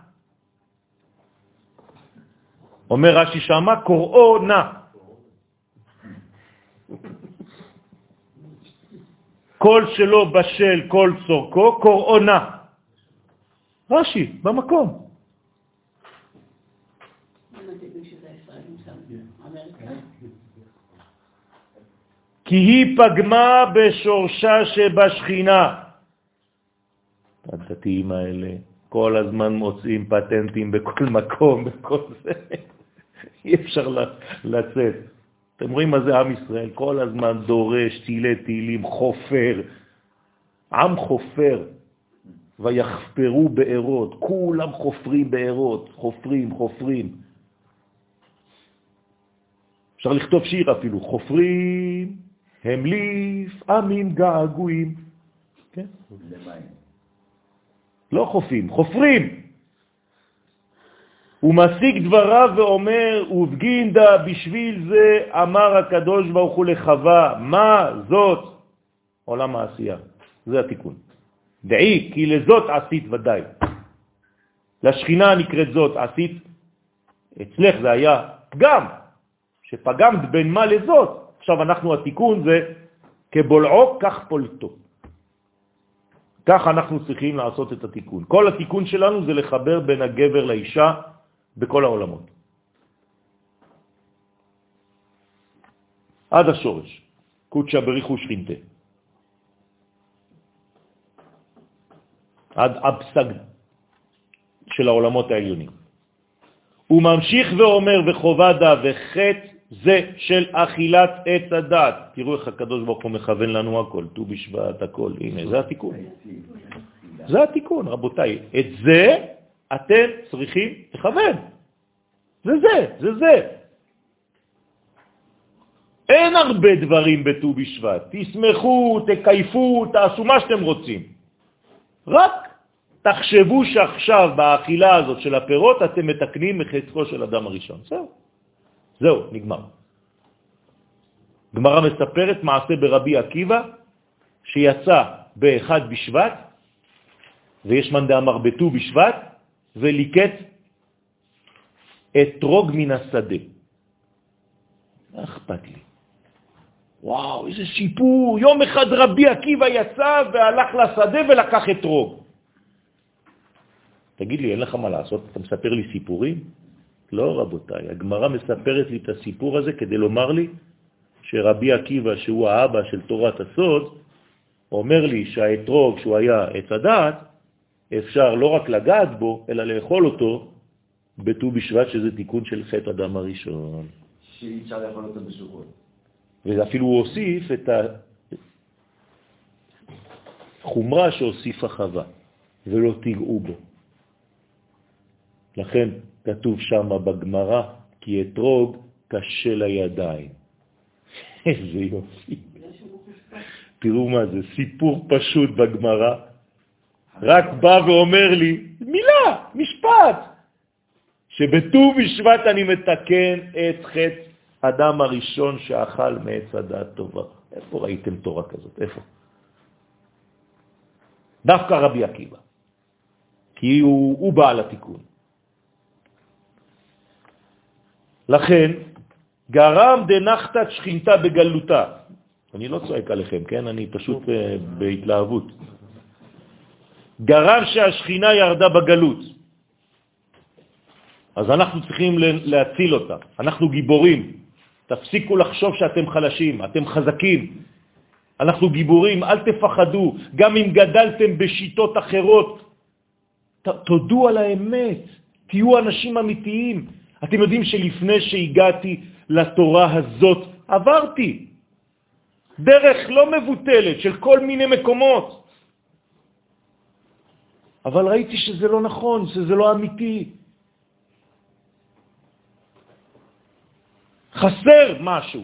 אומר רש"י שמה, קוראו נע. כל שלא בשל כל צורכו, קוראו נע. רש"י, במקום. כי היא פגמה בשורשה שבשכינה. הדתיים האלה כל הזמן מוצאים פטנטים בכל מקום, בכל זה. אי אפשר לצאת. אתם רואים מה זה עם ישראל? כל הזמן דורש, תילי תהילים, חופר. עם חופר. ויחפרו בארות, כולם חופרים בארות, חופרים, חופרים. אפשר לכתוב שיר אפילו, חופרים, הם לפעמים געגועים. כן? לא חופים, חופרים. הוא משיג דבריו ואומר, ובגינדה בשביל זה אמר הקדוש ברוך הוא לחווה, מה זאת? עולם העשייה. זה התיקון. דעי, כי לזאת עשית ודאי. לשכינה נקראת זאת עשית, אצלך זה היה פגם, שפגמת בין מה לזאת. עכשיו אנחנו, התיקון זה כבולעו כך פולטו. כך אנחנו צריכים לעשות את התיקון. כל התיקון שלנו זה לחבר בין הגבר לאישה בכל העולמות. עד השורש, קודשא בריחו שכינתה. עד אבסג של העולמות העליונים. הוא ממשיך ואומר וחובה דה וחטא זה של אכילת עץ הדת. תראו איך הקדוש ברוך הוא מכוון לנו הכל, ט"ו בשבט, הכל. הנה, זה התיקון. זה התיקון, רבותיי. את זה אתם צריכים לכוון. זה זה, זה זה. אין הרבה דברים בט"ו בשבט. תשמחו, תקייפו, תעשו מה שאתם רוצים. רק תחשבו שעכשיו באכילה הזאת של הפירות אתם מתקנים מחצחו של אדם הראשון. זהו. זהו, נגמר. גמרא מספרת מעשה ברבי עקיבא, שיצא באחד בשבט, ויש מן דאמר בט"ו בשבט, וליקט אתרוג מן השדה. מה אכפת לי? וואו, איזה סיפור. יום אחד רבי עקיבא יצא והלך לשדה ולקח אתרוג. תגיד לי, אין לך מה לעשות? אתה מספר לי סיפורים? לא, רבותיי. הגמרא מספרת לי את הסיפור הזה כדי לומר לי שרבי עקיבא, שהוא האבא של תורת הסוד, אומר לי שהאתרוג, שהוא היה עץ הדעת, אפשר לא רק לגעת בו, אלא לאכול אותו בט"ו בשבט, שזה תיקון של חטא אדם הראשון. שאי אפשר לאכול אותו. ואפילו הוא הוסיף את החומרה שהוסיפה חווה, ולא תיגעו בו. לכן כתוב שם בגמרא, כי אתרוג קשה לידיים. איזה יופי. תראו מה זה, סיפור פשוט בגמרא. רק בא ואומר לי, מילה, משפט, שבט"ו בשבט אני מתקן את חטא אדם הראשון שאכל מעץ הדעת טובה. איפה ראיתם תורה כזאת? איפה? דווקא רבי עקיבא, כי הוא, הוא בעל התיקון. לכן, גרם דנחתת שכינתה בגלותה. אני לא צועק עליכם, כן? אני פשוט uh, בהתלהבות. גרם שהשכינה ירדה בגלות. אז אנחנו צריכים להציל אותה. אנחנו גיבורים. תפסיקו לחשוב שאתם חלשים, אתם חזקים. אנחנו גיבורים, אל תפחדו, גם אם גדלתם בשיטות אחרות. תודו על האמת, תהיו אנשים אמיתיים. אתם יודעים שלפני שהגעתי לתורה הזאת, עברתי דרך לא מבוטלת של כל מיני מקומות. אבל ראיתי שזה לא נכון, שזה לא אמיתי. חסר משהו.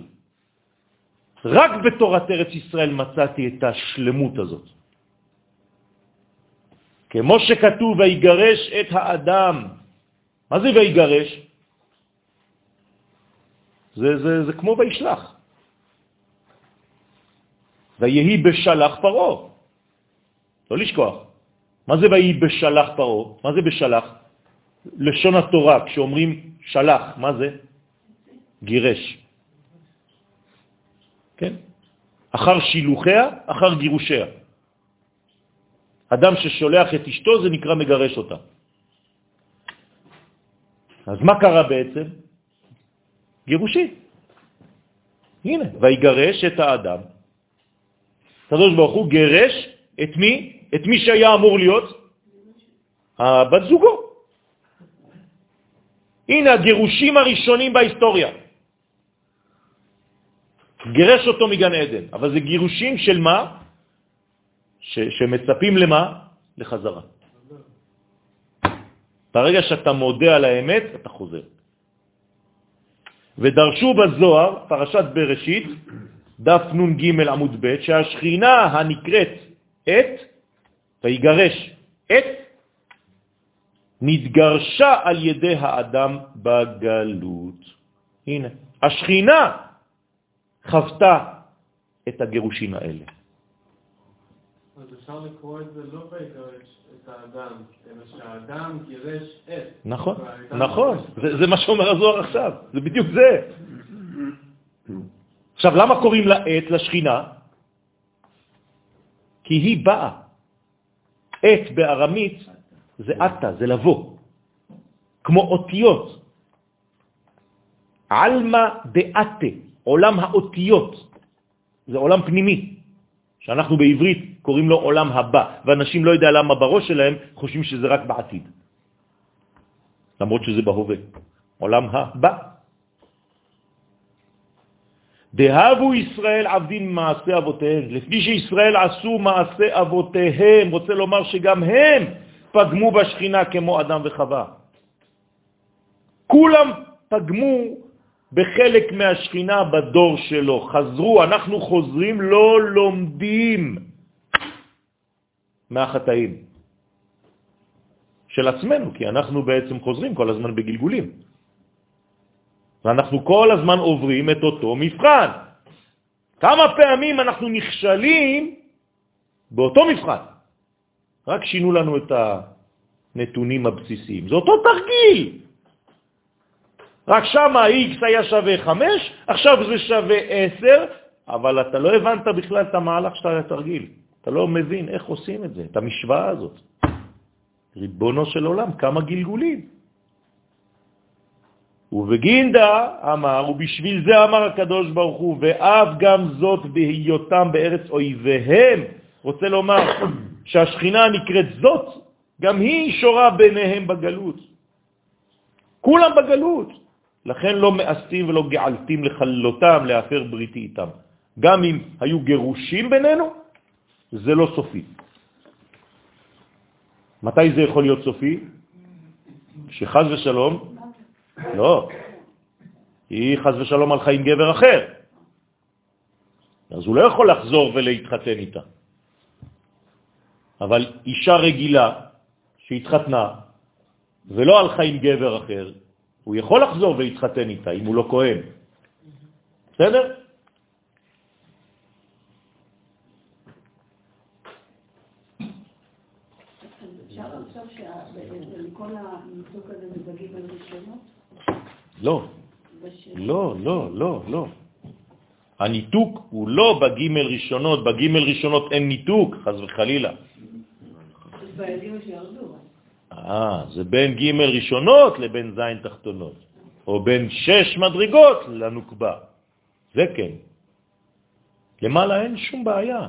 רק בתורת ארץ ישראל מצאתי את השלמות הזאת. כמו שכתוב, ויגרש את האדם. מה זה ויגרש? זה, זה, זה כמו וישלח. ויהי בשלח פרו. לא לשכוח. מה זה ויהי בשלח פרו? מה זה בשלח? לשון התורה, כשאומרים שלח, מה זה? גירש. כן? אחר שילוחיה, אחר גירושיה. אדם ששולח את אשתו זה נקרא מגרש אותה. אז מה קרה בעצם? גירושי. הנה, ויגרש את האדם. הקדוש ברוך הוא גרש את מי? את מי שהיה אמור להיות? הבת זוגו. הנה הגירושים הראשונים בהיסטוריה. גירש אותו מגן עדן, אבל זה גירושים של מה? ש, שמצפים למה? לחזרה. ברגע שאתה מודה על האמת, אתה חוזר. ודרשו בזוהר, פרשת בראשית, דף נ"ג עמוד ב', שהשכינה הנקראת את, ויגרש את, נתגרשה על ידי האדם בגלות. הנה, השכינה חוותה את הגירושים האלה. אז אפשר לקרוא את זה לא ויגרש את האדם, אלא שהאדם גירש את. נכון, נכון, זה, זה מה שאומר הזוהר עכשיו, זה בדיוק זה. עכשיו, למה קוראים לה עת, לשכינה? כי היא באה. עת בארמית זה אטה, זה לבוא, כמו אותיות. עלמא דאטה, עולם האותיות, זה עולם פנימי, שאנחנו בעברית קוראים לו עולם הבא, ואנשים לא יודע למה בראש שלהם חושבים שזה רק בעתיד, למרות שזה בהווה, עולם הבא. דהבו ישראל עבדים מעשה אבותיהם, לפי שישראל עשו מעשה אבותיהם, רוצה לומר שגם הם פגמו בשכינה כמו אדם וחווה. כולם פגמו בחלק מהשכינה בדור שלו. חזרו, אנחנו חוזרים, לא לומדים מהחטאים של עצמנו, כי אנחנו בעצם חוזרים כל הזמן בגלגולים. ואנחנו כל הזמן עוברים את אותו מבחן. כמה פעמים אנחנו נכשלים באותו מבחן. רק שינו לנו את הנתונים הבסיסיים. זה אותו תרגיל. רק שם ה-x היה שווה 5, עכשיו זה שווה 10, אבל אתה לא הבנת בכלל את המהלך של התרגיל. אתה לא מבין איך עושים את זה, את המשוואה הזאת. ריבונו של עולם, כמה גלגולים. ובגינדה אמר, ובשביל זה אמר הקדוש ברוך הוא, ואף גם זאת בהיותם בארץ אויביהם, רוצה לומר שהשכינה נקראת זאת, גם היא שורה ביניהם בגלות. כולם בגלות. לכן לא מאסתים ולא געלתים לחלותם, להפר בריתי איתם. גם אם היו גירושים בינינו, זה לא סופי. מתי זה יכול להיות סופי? שחז ושלום, לא, היא חז ושלום הלכה עם גבר אחר. אז הוא לא יכול לחזור ולהתחתן איתה. אבל אישה רגילה שהתחתנה ולא הלכה עם גבר אחר, הוא יכול לחזור ולהתחתן איתה אם הוא לא כהן. בסדר? אפשר לחשוב שמכל המיתוק הזה מדגים על ראשונות? לא, לא, לא, לא, לא. הניתוק הוא לא בגימל ראשונות, בגימל ראשונות אין ניתוק, חז וחלילה. אה, זה בין ג' ראשונות לבין ז' תחתונות, או בין שש מדרגות לנוקבה. זה כן. למעלה אין שום בעיה.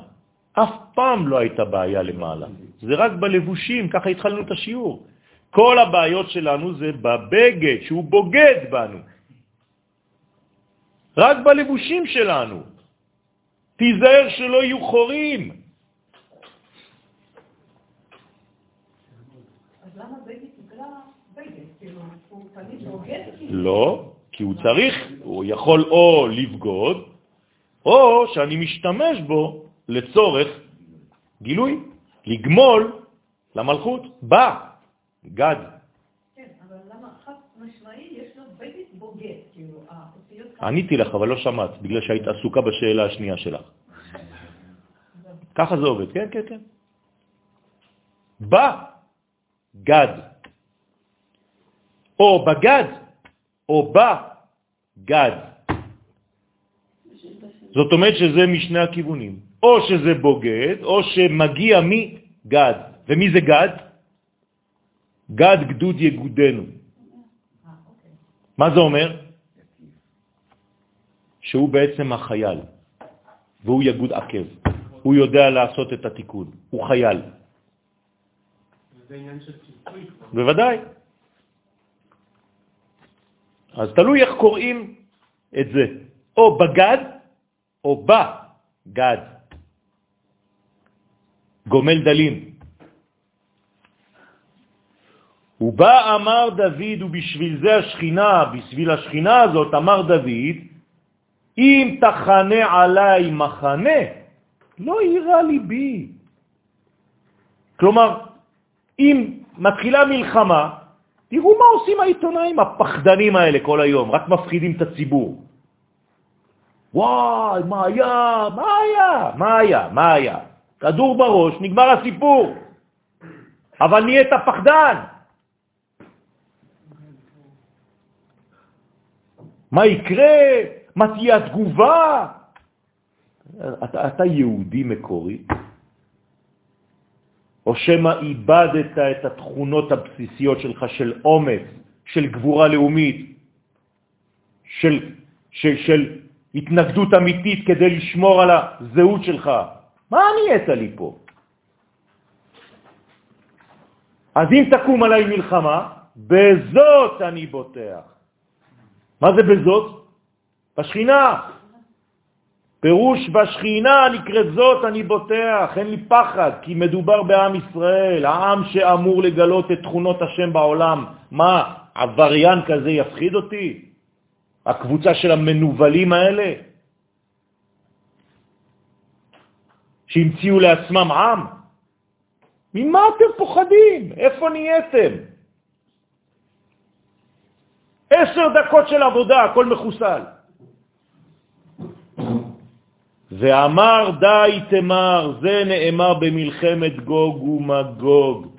אף פעם לא הייתה בעיה למעלה. זה רק בלבושים, ככה התחלנו את השיעור. כל הבעיות שלנו זה בבגד, שהוא בוגד בנו. רק בלבושים שלנו. תיזהר שלא יהיו חורים. כאילו? לא, כי הוא צריך, הוא יכול או לבגוד, או שאני משתמש בו לצורך גילוי, לגמול למלכות. בא, גד. כן, בגד בוגד? כאילו. עניתי לך, אבל לא שמעת, בגלל שהיית עסוקה בשאלה השנייה שלך. ככה זה עובד, כן, כן, כן. בא, גד. או בגד, או בא, גד. זאת אומרת שזה משני הכיוונים. או שזה בוגד, או שמגיע מגד. ומי זה גד? גד גדוד יגודנו. מה זה אומר? שהוא בעצם החייל, והוא יגוד עקב. הוא יודע לעשות את התיקון, הוא חייל. בוודאי. אז תלוי איך קוראים את זה, או בגד או בגד. גומל דלים. ובא אמר דוד, ובשביל זה השכינה, בשביל השכינה הזאת אמר דוד, אם תחנה עליי מחנה, לא יירא ליבי. כלומר, אם מתחילה מלחמה, תראו מה עושים העיתונאים הפחדנים האלה כל היום, רק מפחידים את הציבור. וואי, מה היה? מה היה? מה היה? מה היה? כדור בראש, נגמר הסיפור. אבל נהיית פחדן. מה יקרה? מה תהיה התגובה? אתה, אתה יהודי מקורי, או שמא איבדת את התכונות הבסיסיות שלך של אומץ, של גבורה לאומית, של, של, של התנגדות אמיתית כדי לשמור על הזהות שלך. מה נהיית לי פה? אז אם תקום עליי מלחמה, בזאת אני בוטח. מה זה בזאת? בשכינה. פירוש בשכינה נקראת זאת אני בוטח, אין לי פחד, כי מדובר בעם ישראל, העם שאמור לגלות את תכונות השם בעולם. מה, עבריין כזה יפחיד אותי? הקבוצה של המנובלים האלה? שהמציאו לעצמם עם? ממה אתם פוחדים? איפה נהייתם? עשר דקות של עבודה, הכל מחוסל. ואמר די תמר, זה נאמר במלחמת גוג ומגוג.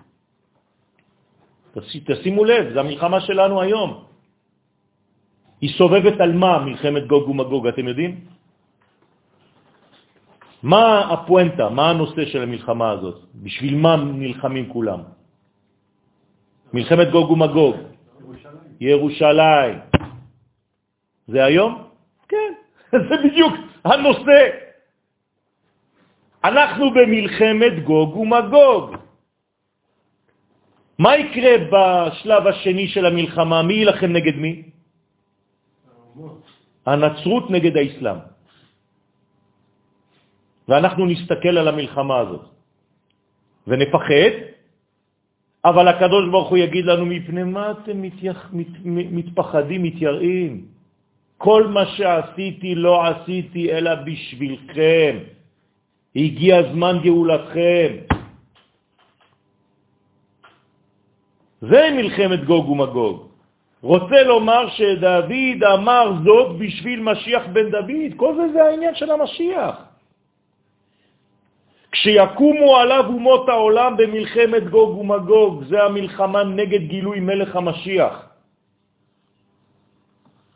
תשימו לב, זו המלחמה שלנו היום. היא סובבת על מה מלחמת גוג ומגוג, אתם יודעים? מה הפואנטה, מה הנושא של המלחמה הזאת? בשביל מה נלחמים כולם? מלחמת גוג ומגוג. ירושלים. זה היום? כן, זה בדיוק הנושא. אנחנו במלחמת גוג ומגוג. מה יקרה בשלב השני של המלחמה? מי ילחם נגד מי? הנצרות נגד האסלאם. ואנחנו נסתכל על המלחמה הזאת ונפחד, אבל הקדוש ברוך הוא יגיד לנו, מפני מה אתם מתייח, מת, מתפחדים, מתייראים? כל מה שעשיתי לא עשיתי אלא בשבילכם. הגיע זמן גאולתכם. זה מלחמת גוג ומגוג. רוצה לומר שדוד אמר זאת בשביל משיח בן דוד. כל זה זה העניין של המשיח. כשיקומו עליו אומות העולם במלחמת גוג ומגוג, זה המלחמה נגד גילוי מלך המשיח.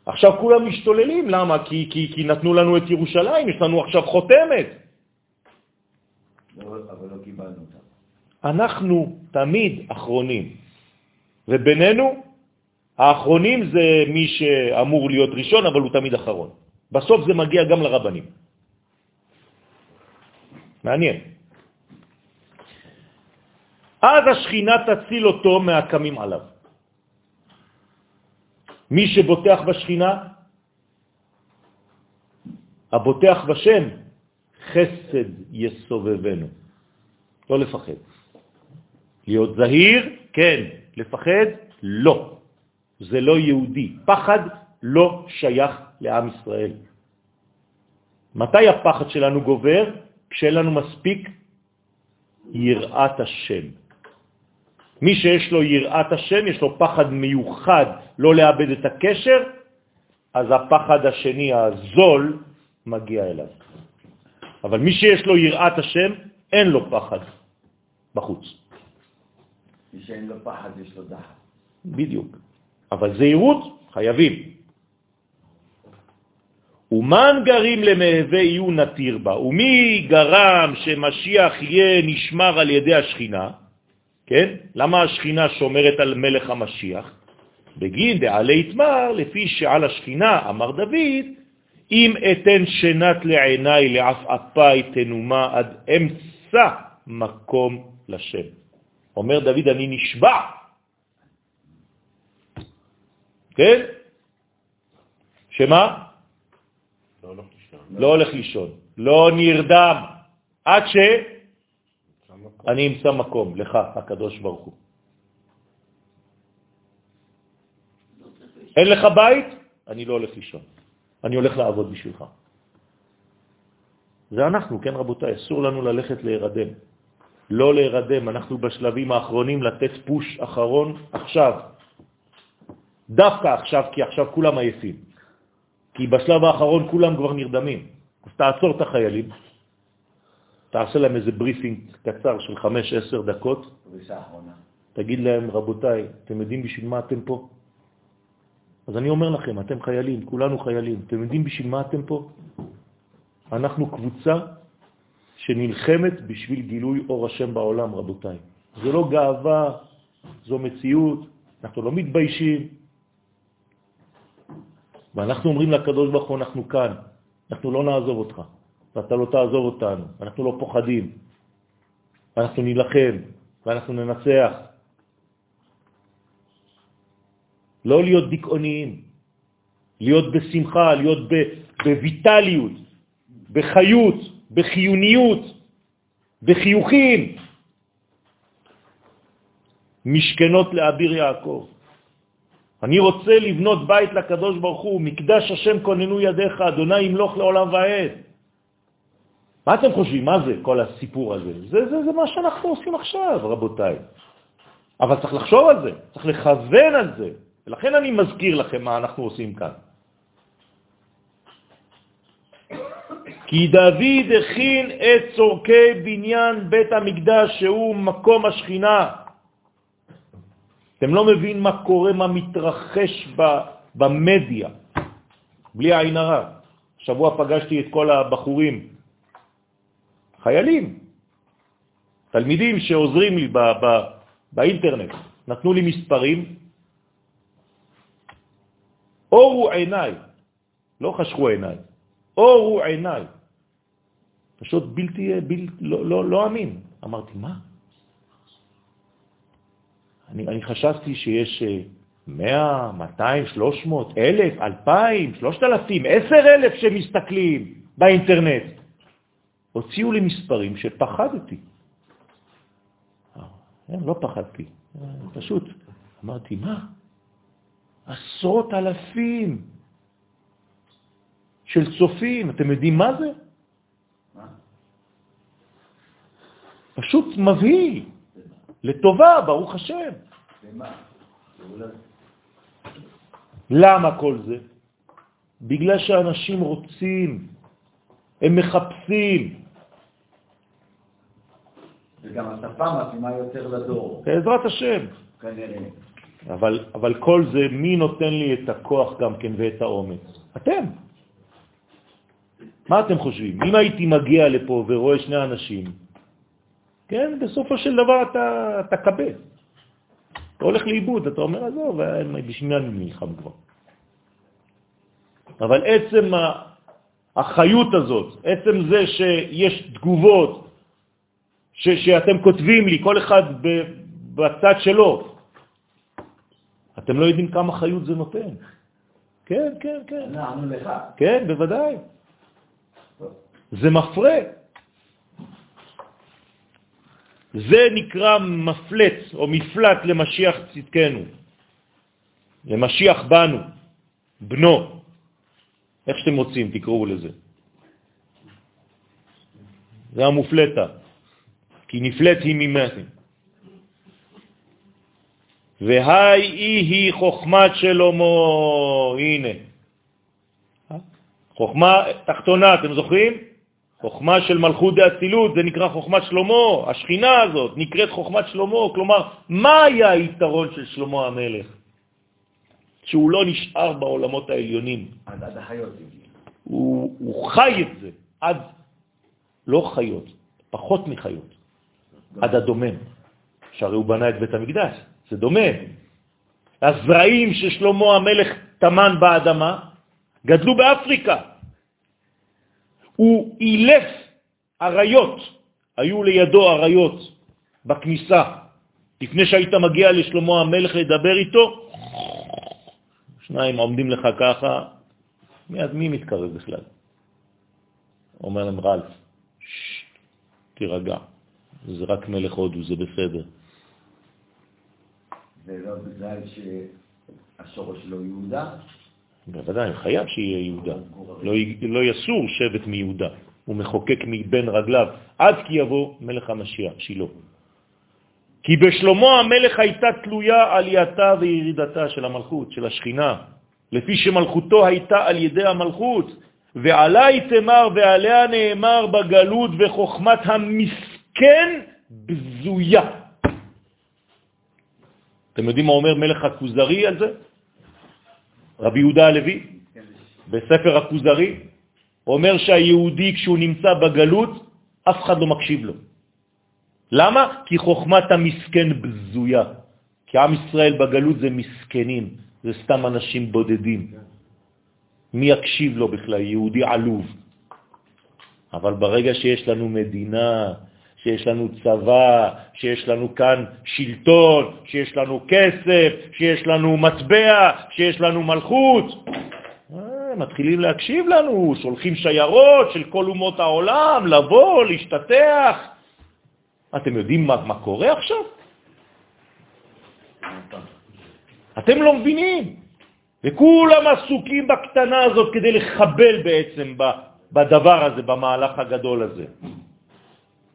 עכשיו כולם משתוללים, למה? כי, כי, כי נתנו לנו את ירושלים, יש לנו עכשיו חותמת. אבל לא קיבלנו אותה. אנחנו תמיד אחרונים, ובינינו, האחרונים זה מי שאמור להיות ראשון, אבל הוא תמיד אחרון. בסוף זה מגיע גם לרבנים. מעניין. אז השכינה תציל אותו מהקמים עליו. מי שבוטח בשכינה, הבוטח בשם, חסד יסובבנו. לא לפחד. להיות זהיר, כן. לפחד, לא. זה לא יהודי. פחד לא שייך לעם ישראל. מתי הפחד שלנו גובר? כשאין לנו מספיק יראת השם. מי שיש לו יראת השם, יש לו פחד מיוחד לא לאבד את הקשר, אז הפחד השני, הזול, מגיע אליו. אבל מי שיש לו יראת השם, אין לו פחד בחוץ. מי שאין לו פחד יש לו דחף. בדיוק. אבל זהירות חייבים. ומן גרים למהווה יהיו נתיר בה, ומי גרם שמשיח יהיה נשמר על ידי השכינה, כן? למה השכינה שומרת על מלך המשיח? בגין דעלי יתמר, לפי שעל השכינה, אמר דוד, אם אתן שנת לעיניי לעפעפי תנומה עד אמצע מקום לשם. אומר דוד, אני נשבע. כן? שמה? לא. לא הולך לישון, לא נרדם, עד שאני אמצא מקום לך, הקדוש ברוך הוא. אין לך בית? אני לא הולך לישון. אני הולך לעבוד בשבילך. זה אנחנו, כן רבותיי, אסור לנו ללכת להירדם. לא להירדם, אנחנו בשלבים האחרונים לתת push אחרון עכשיו. דווקא עכשיו, כי עכשיו כולם עייפים. כי בשלב האחרון כולם כבר נרדמים. אז תעצור את החיילים, תעשה להם איזה briefing קצר של 5-10 דקות. תגיד להם, רבותיי, אתם יודעים בשביל מה אתם פה? אז אני אומר לכם, אתם חיילים, כולנו חיילים, אתם יודעים בשביל מה אתם פה? אנחנו קבוצה שנלחמת בשביל גילוי אור השם בעולם, רבותיי. זה לא גאווה, זו מציאות, אנחנו לא מתביישים. ואנחנו אומרים לקדוש ברוך הוא, אנחנו כאן, אנחנו לא נעזוב אותך, ואתה לא תעזוב אותנו, אנחנו לא פוחדים, ואנחנו נילחם, ואנחנו ננצח. לא להיות דיכאוניים, להיות בשמחה, להיות בויטליות, בחיות, בחיוניות, בחיוכים. משכנות לאביר יעקב. אני רוצה לבנות בית לקדוש ברוך הוא, מקדש השם כוננו ידיך, אדוני ימלוך לעולם ועד. מה אתם חושבים? מה זה כל הסיפור הזה? זה, זה, זה מה שאנחנו עושים עכשיו, רבותיי. אבל צריך לחשוב על זה, צריך לכוון על זה. ולכן אני מזכיר לכם מה אנחנו עושים כאן. כי דוד הכין את צורכי בניין בית המקדש שהוא מקום השכינה. אתם לא מבין מה קורה, מה מתרחש במדיה, בלי עין הרע. שבוע פגשתי את כל הבחורים, חיילים, תלמידים שעוזרים לי באינטרנט, נתנו לי מספרים, אורו עיניי, לא חשכו עיניי, אורו עיניי. פשוט בלתי, בל, לא, לא, לא אמין. אמרתי, מה? אני, אני חשבתי שיש 100, 200, 300, 1,000, 2,000, 3,000, 10,000 שמסתכלים באינטרנט. הוציאו לי מספרים שפחדתי. אה, לא פחדתי, פשוט אמרתי, מה? עשרות אלפים של צופים, אתם יודעים מה זה? פשוט מבהיל, לטובה, ברוך השם. למה כל זה? בגלל שאנשים רוצים, הם מחפשים. וגם השפה מתאימה יותר לדור, בעזרת השם. כנראה. אבל, אבל כל זה, מי נותן לי את הכוח גם כן ואת האומץ? אתם. מה אתם חושבים? אם הייתי מגיע לפה ורואה שני אנשים, כן, בסופו של דבר אתה, אתה קבל. אתה הולך לאיבוד, אתה אומר, עזוב, בשביל אני נלחם כבר. אבל עצם החיות הזאת, עצם זה שיש תגובות ש, שאתם כותבים לי, כל אחד בצד שלו, אתם לא יודעים כמה חיות זה נותן. כן, כן, כן. נענו לך. כן, בוודאי. זה מפרה. זה נקרא מפלט או מפלט למשיח צדקנו, למשיח בנו, בנו, איך שאתם רוצים, תקראו לזה. זה המופלטה, כי נפלט היא ממכם. והי אי היא חוכמת שלמה, הנה. חוכמה תחתונה, אתם זוכרים? חוכמה של מלכות דאצילות, זה נקרא חוכמת שלמה, השכינה הזאת נקראת חוכמת שלמה, כלומר, מה היה היתרון של שלמה המלך? שהוא לא נשאר בעולמות העליונים. עד עד החיות. הוא, הוא חי את זה, עד לא חיות, פחות מחיות, עד הדומם, שהרי הוא בנה את בית המקדש, זה דומה. הזרעים ששלמה המלך תמן באדמה גדלו באפריקה. הוא אילף אריות, היו לידו אריות בכניסה. לפני שהיית מגיע לשלמה המלך לדבר איתו, שניים עומדים לך ככה, מיד מי מתקרב בכלל? אומר להם רלף, תירגע, זה רק מלך הודו, זה בסדר. זה לא בגלל שהשורש שלו יהודה? בוודאי, חייב שיהיה יהודה. לא, לא יסור שבט מיהודה. הוא מחוקק מבין רגליו, עד כי יבוא מלך המשיח, שילה. כי בשלמה המלך הייתה תלויה עלייתה וירידתה של המלכות, של השכינה, לפי שמלכותו הייתה על ידי המלכות, ועלי תמר ועליה נאמר בגלות וחוכמת המסכן בזויה. אתם יודעים מה אומר מלך הכוזרי על זה? רבי יהודה הלוי, בספר הכוזרי, אומר שהיהודי כשהוא נמצא בגלות, אף אחד לא מקשיב לו. למה? כי חוכמת המסכן בזויה. כי עם ישראל בגלות זה מסכנים, זה סתם אנשים בודדים. מי יקשיב לו בכלל? יהודי עלוב. אבל ברגע שיש לנו מדינה, שיש לנו צבא, שיש לנו כאן שלטון, שיש לנו כסף, שיש לנו מטבע, שיש לנו מלכות, אה, מתחילים להקשיב לנו, שולחים שיירות של כל אומות העולם לבוא, להשתתח. אתם יודעים מה, מה קורה עכשיו? אתם לא מבינים. וכולם עסוקים בקטנה הזאת כדי לחבל בעצם בדבר הזה, במהלך הגדול הזה.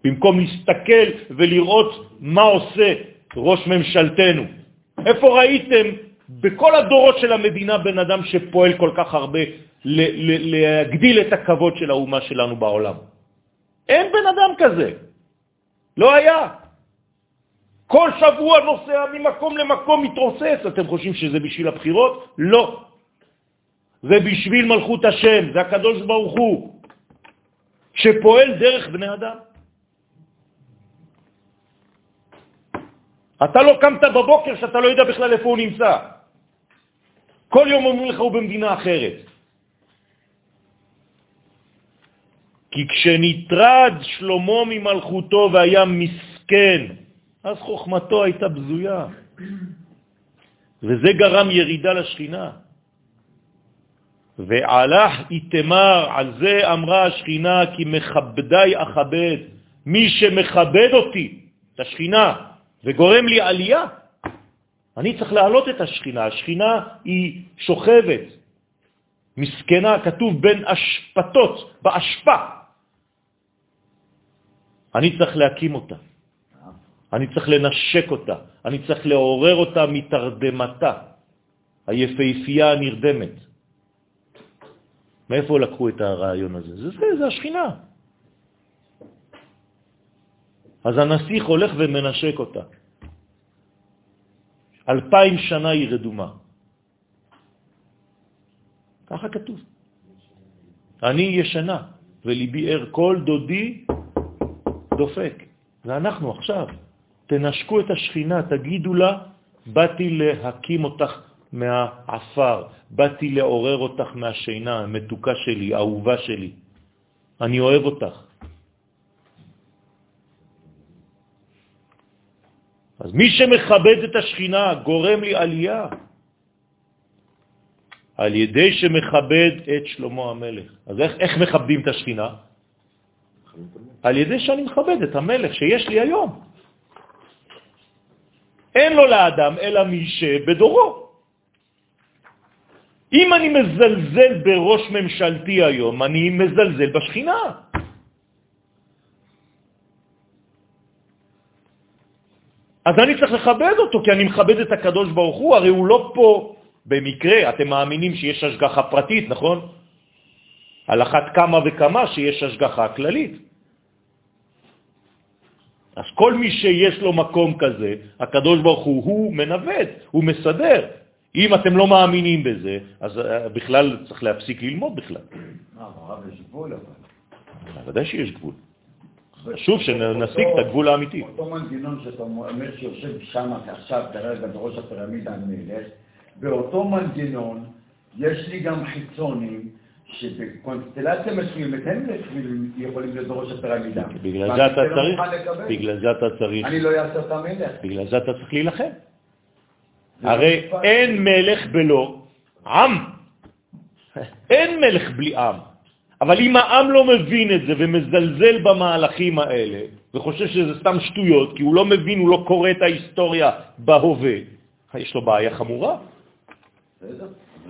במקום להסתכל ולראות מה עושה ראש ממשלתנו. איפה ראיתם בכל הדורות של המדינה בן אדם שפועל כל כך הרבה להגדיל את הכבוד של האומה שלנו בעולם? אין בן אדם כזה. לא היה. כל שבוע נוסע ממקום למקום מתרוסס. אתם חושבים שזה בשביל הבחירות? לא. זה בשביל מלכות השם, זה הקדוש ברוך הוא, שפועל דרך בני אדם. אתה לא קמת בבוקר שאתה לא יודע בכלל איפה הוא נמצא. כל יום אומרים לך הוא במדינה אחרת. כי כשנטרד שלמה ממלכותו והיה מסכן, אז חוכמתו הייתה בזויה. וזה גרם ירידה לשכינה. ועלך איתמר, על זה אמרה השכינה, כי מכבדי אכבד. מי שמכבד אותי, את השכינה, וגורם לי עלייה, אני צריך להעלות את השכינה. השכינה היא שוכבת, מסכנה, כתוב בין אשפתות, באשפה. אני צריך להקים אותה. אני צריך לנשק אותה, אני צריך לעורר אותה מתרדמתה, היפהפייה הנרדמת. מאיפה לקחו את הרעיון הזה? זה זה, זה השכינה. אז הנסיך הולך ומנשק אותה. אלפיים שנה היא רדומה. ככה כתוב. אני ישנה, וליבי ער, כל דודי דופק. זה אנחנו עכשיו. תנשקו את השכינה, תגידו לה, באתי להקים אותך מהעפר, באתי לעורר אותך מהשינה, המתוקה שלי, האהובה שלי. אני אוהב אותך. אז מי שמכבד את השכינה גורם לי עלייה, על ידי שמכבד את שלמה המלך. אז איך, איך מכבדים את השכינה? על ידי שאני מכבד את המלך שיש לי היום. אין לו לאדם אלא מי שבדורו. אם אני מזלזל בראש ממשלתי היום, אני מזלזל בשכינה. אז אני צריך לכבד אותו, כי אני מכבד את הקדוש ברוך הוא, הרי הוא לא פה במקרה, אתם מאמינים שיש השגחה פרטית, נכון? על אחת כמה וכמה שיש השגחה כללית. אז כל מי שיש לו מקום כזה, הקדוש ברוך הוא, הוא מנווט, הוא מסדר. אם אתם לא מאמינים בזה, אז אה, בכלל צריך להפסיק ללמוד בכלל. מה, הרב יש גבול אבל. ודאי שיש גבול. חשוב שנשיג את הגבול האמיתי. אותו מנגנון שאתה אומר שיושב שם עכשיו כרגע בראש הפירמידה המלך, באותו מנגנון יש לי גם חיצונים שבקונסטלציה מסוימת הם יכולים להיות בראש הפירמידה. בגלל זה אתה לא צריך, בגלל זה אתה צריך, אני לא אעשה את המלך. בגלל זה אתה צריך להילחם. הרי אין מלך בלא עם. אין מלך בלי עם. אבל אם העם לא מבין את זה ומזלזל במהלכים האלה, וחושב שזה סתם שטויות, כי הוא לא מבין, הוא לא קורא את ההיסטוריה בהווה, יש לו בעיה חמורה.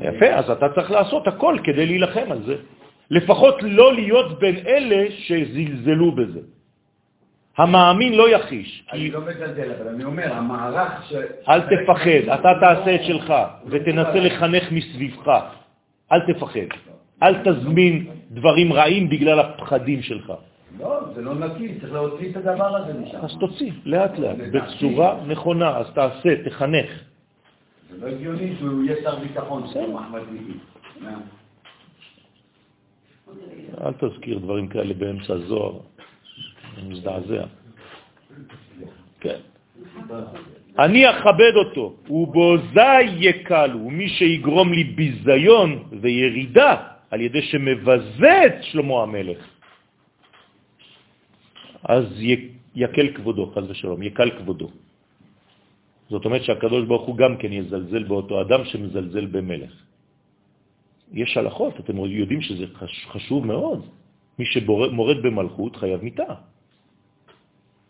יפה, אז אתה צריך לעשות הכל כדי להילחם על זה. לפחות לא להיות בין אלה שזלזלו בזה. המאמין לא יחיש. אני לא מזלזל, אבל אני אומר, המערך ש... אל תפחד, אתה תעשה את שלך, ותנסה לחנך מסביבך. אל תפחד. אל תזמין דברים רעים בגלל הפחדים שלך. לא, זה לא נקי, צריך להוציא את הדבר הזה משם. אז תוציא, לאט לאט, בצורה נכונה, אז תעשה, תחנך. זה לא הגיוני שהוא יהיה שר ביטחון, כמו אחמד טיבי. אל תזכיר דברים כאלה באמצע הזוהר, אני מזדעזע. כן. אני אכבד אותו, ובעוזי יקל, ומי שיגרום לי ביזיון וירידה על ידי שמבזה את שלמה המלך, אז יקל כבודו, חז ושלום, יקל כבודו. זאת אומרת שהקדוש ברוך הוא גם כן יזלזל באותו אדם שמזלזל במלך. יש הלכות, אתם יודעים שזה חשוב מאוד. מי שמורד במלכות חייב מיטה.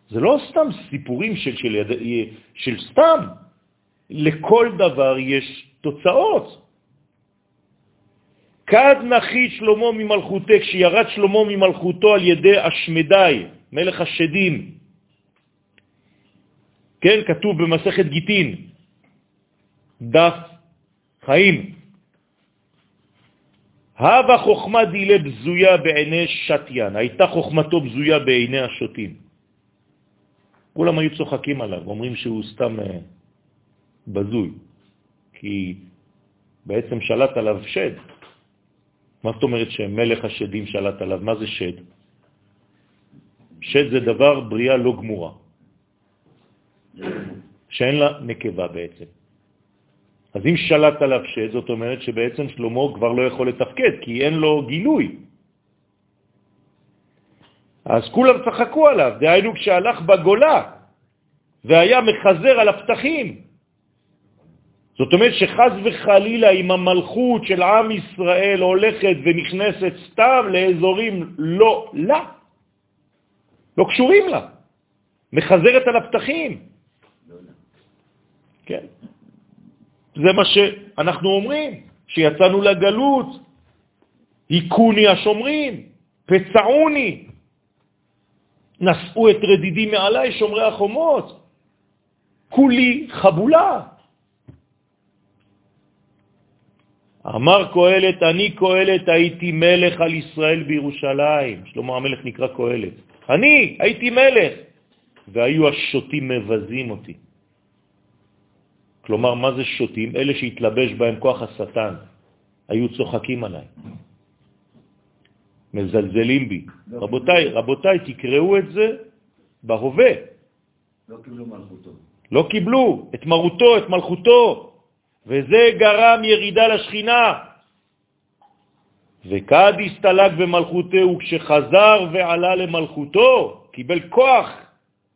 זה לא סתם סיפורים של, של. של סתם. לכל דבר יש תוצאות. כד נחית שלמה ממלכותה, כשירד שלמה ממלכותו על ידי אשמדי, מלך השדים, כן, כתוב במסכת גיטין, דף חיים. הווה חוכמה דילה בזויה בעיני שתיין, הייתה חוכמתו בזויה בעיני השוטים. כולם היו צוחקים עליו, אומרים שהוא סתם אה, בזוי, כי בעצם שלט עליו שד. מה זאת אומרת שמלך השדים שלט עליו? מה זה שד? שד זה דבר בריאה לא גמורה. שאין לה נקבה בעצם. אז אם שלט עליו שד, זאת אומרת שבעצם שלמה כבר לא יכול לתפקד, כי אין לו גילוי. אז כולם צחקו עליו, דהיינו כשהלך בגולה והיה מחזר על הפתחים. זאת אומרת שחז וחלילה אם המלכות של עם ישראל הולכת ונכנסת סתם לאזורים לא לה, לא קשורים לה, מחזרת על הפתחים. כן. זה מה שאנחנו אומרים, שיצאנו לגלות, היכוני השומרים, פצעוני, נשאו את רדידי מעליי שומרי החומות, כולי חבולה. אמר קהלת, אני קהלת הייתי מלך על ישראל בירושלים. שלמה המלך נקרא קהלת. אני הייתי מלך, והיו השוטים מבזים אותי. כלומר, מה זה שוטים? אלה שהתלבש בהם כוח השטן. היו צוחקים עליי. מזלזלים בי. לא רבותיי, רבותיי, תקראו את זה בהווה. לא קיבלו מלכותו. לא קיבלו את מרותו, את מלכותו, וזה גרם ירידה לשכינה. וכד הסתלק במלכותו, וכשחזר ועלה למלכותו, קיבל כוח,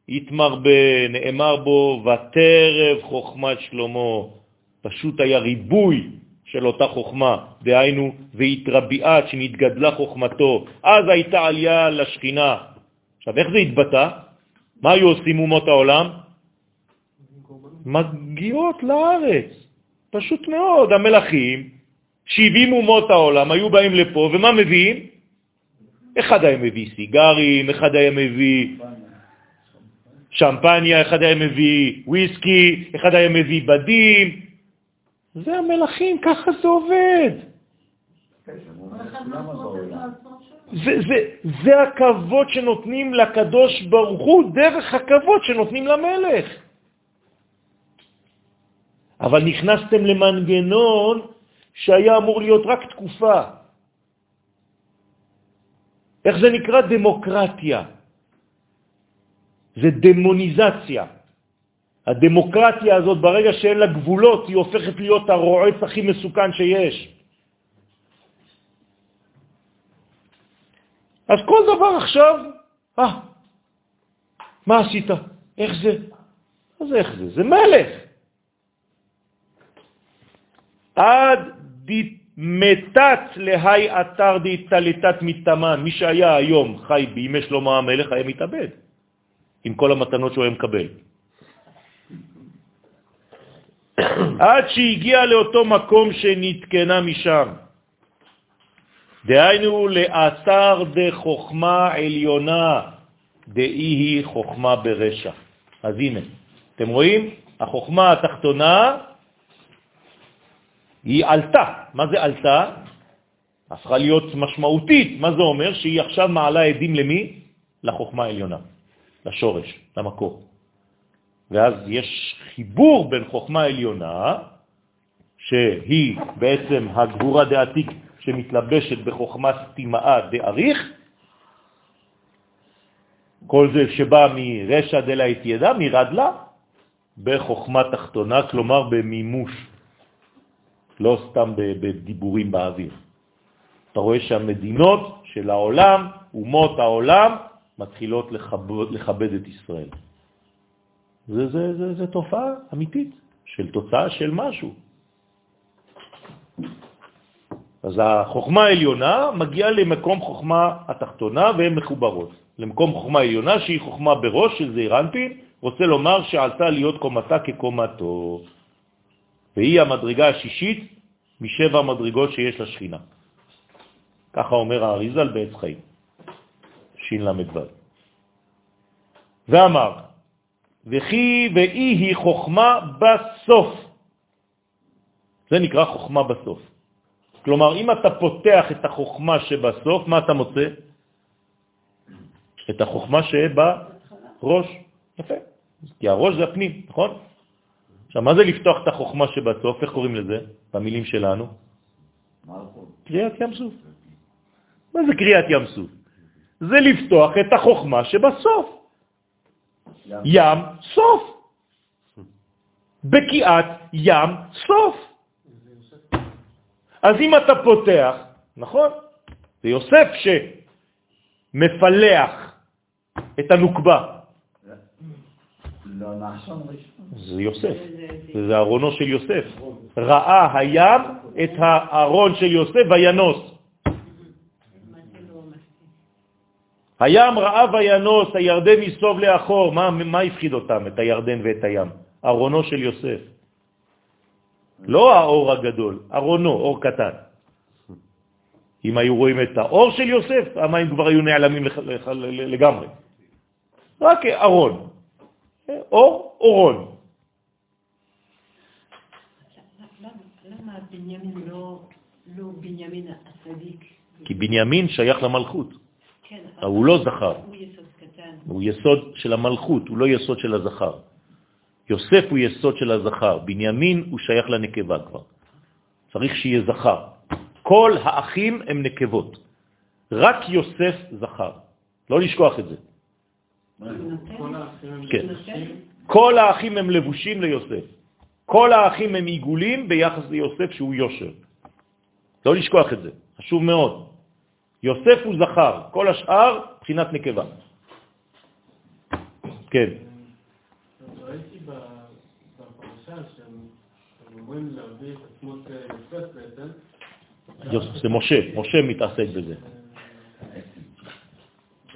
התמרבה, נאמר בו, ותרב חוכמת שלמה. פשוט היה ריבוי של אותה חוכמה, דהיינו, והתרביעה שנתגדלה חוכמתו. אז הייתה עלייה לשכינה. עכשיו, איך זה התבטא? מה היו עושים אומות העולם? מגיעות לארץ. פשוט מאוד. המלאכים, 70 אומות העולם, היו באים לפה, ומה מביאים? אחד היה מביא סיגרים, אחד היה מביא שמפניה, אחד היה מביא וויסקי, אחד היה מביא בדים. זה המלאכים, ככה זה עובד. זה, זה, זה הכבוד שנותנים לקדוש ברוך הוא דרך הכבוד שנותנים למלך. אבל נכנסתם למנגנון שהיה אמור להיות רק תקופה. איך זה נקרא? דמוקרטיה. זה דמוניזציה. הדמוקרטיה הזאת, ברגע שאין לה גבולות, היא הופכת להיות הרועץ הכי מסוכן שיש. אז כל דבר עכשיו, אה, מה עשית? איך זה? אז איך זה? זה מלך. עד מתת להי אתר דהתלתת מתאמן. מי שהיה היום חי בימי שלמה המלך היה מתאבד עם כל המתנות שהוא היה מקבל. עד שהגיע לאותו מקום שנתקנה משם. דהיינו לאתר דחוכמה עליונה, דאי היא חוכמה ברשע. אז הנה, אתם רואים? החוכמה התחתונה היא עלתה. מה זה עלתה? הפכה להיות משמעותית. מה זה אומר? שהיא עכשיו מעלה עדים למי? לחוכמה העליונה, לשורש, למקור. ואז יש חיבור בין חוכמה עליונה, שהיא בעצם הגבורה דעתיק שמתלבשת בחוכמה סתימאה דאריך, כל זה שבא מרשע דלהית ידע, מרדלה, בחוכמה תחתונה, כלומר במימוש, לא סתם בדיבורים באוויר. אתה רואה שהמדינות של העולם, אומות העולם, מתחילות לכבד, לכבד את ישראל. זה, זה, זה, זה תופעה אמיתית של תוצאה של משהו. אז החוכמה העליונה מגיעה למקום חוכמה התחתונה והן מחוברות. למקום חוכמה עליונה שהיא חוכמה בראש של זעיר רוצה לומר שעלתה להיות קומתה כקומתו. והיא המדרגה השישית משבע המדרגות שיש לשכינה. ככה אומר האריזל בעץ חיים, למדו. ואמר, וכי ואי היא חוכמה בסוף. זה נקרא חוכמה בסוף. כלומר, אם אתה פותח את החוכמה שבסוף, מה אתה מוצא? את החוכמה שבראש. יפה. כי הראש זה הפנים, נכון? עכשיו, מה זה לפתוח את החוכמה שבסוף? איך קוראים לזה? במילים שלנו? קריאת ים סוף. מה זה קריאת ים סוף? זה לפתוח את החוכמה שבסוף. ים סוף. בקיעת ים סוף. אז אם אתה פותח, נכון? זה יוסף שמפלח את הנוקבה. לא נחשון ראשון. זה יוסף, זה ארונו של יוסף. ראה הים את הארון של יוסף וינוס. הים ראה וינוס, הירדן מסוב לאחור. מה, מה הפחיד אותם, את הירדן ואת הים? ארונו של יוסף. לא האור הגדול, ארונו, אור קטן. אם היו רואים את האור של יוסף, המים כבר היו נעלמים לגמרי. רק ארון. אור, אורון. בנימין לא, בנימין? כי בנימין שייך למלכות. הוא לא זכר. הוא יסוד קטן. הוא יסוד של המלכות, הוא לא יסוד של הזכר. יוסף הוא יסוד של הזכר, בנימין הוא שייך לנקבה כבר. צריך שיהיה זכר. כל האחים הם נקבות, רק יוסף זכר. לא לשכוח את זה. כן. כל האחים הם לבושים ליוסף. כל האחים הם עיגולים ביחס ליוסף שהוא יושר. לא לשכוח את זה, חשוב מאוד. יוסף הוא זכר, כל השאר בחינת נקבה. כן. אז ראיתי ב- בפרשה שהם שהם אומרים להביא את עצמות אה, יוסף בעצם. יוס- זה משה, משה מתעסק בזה.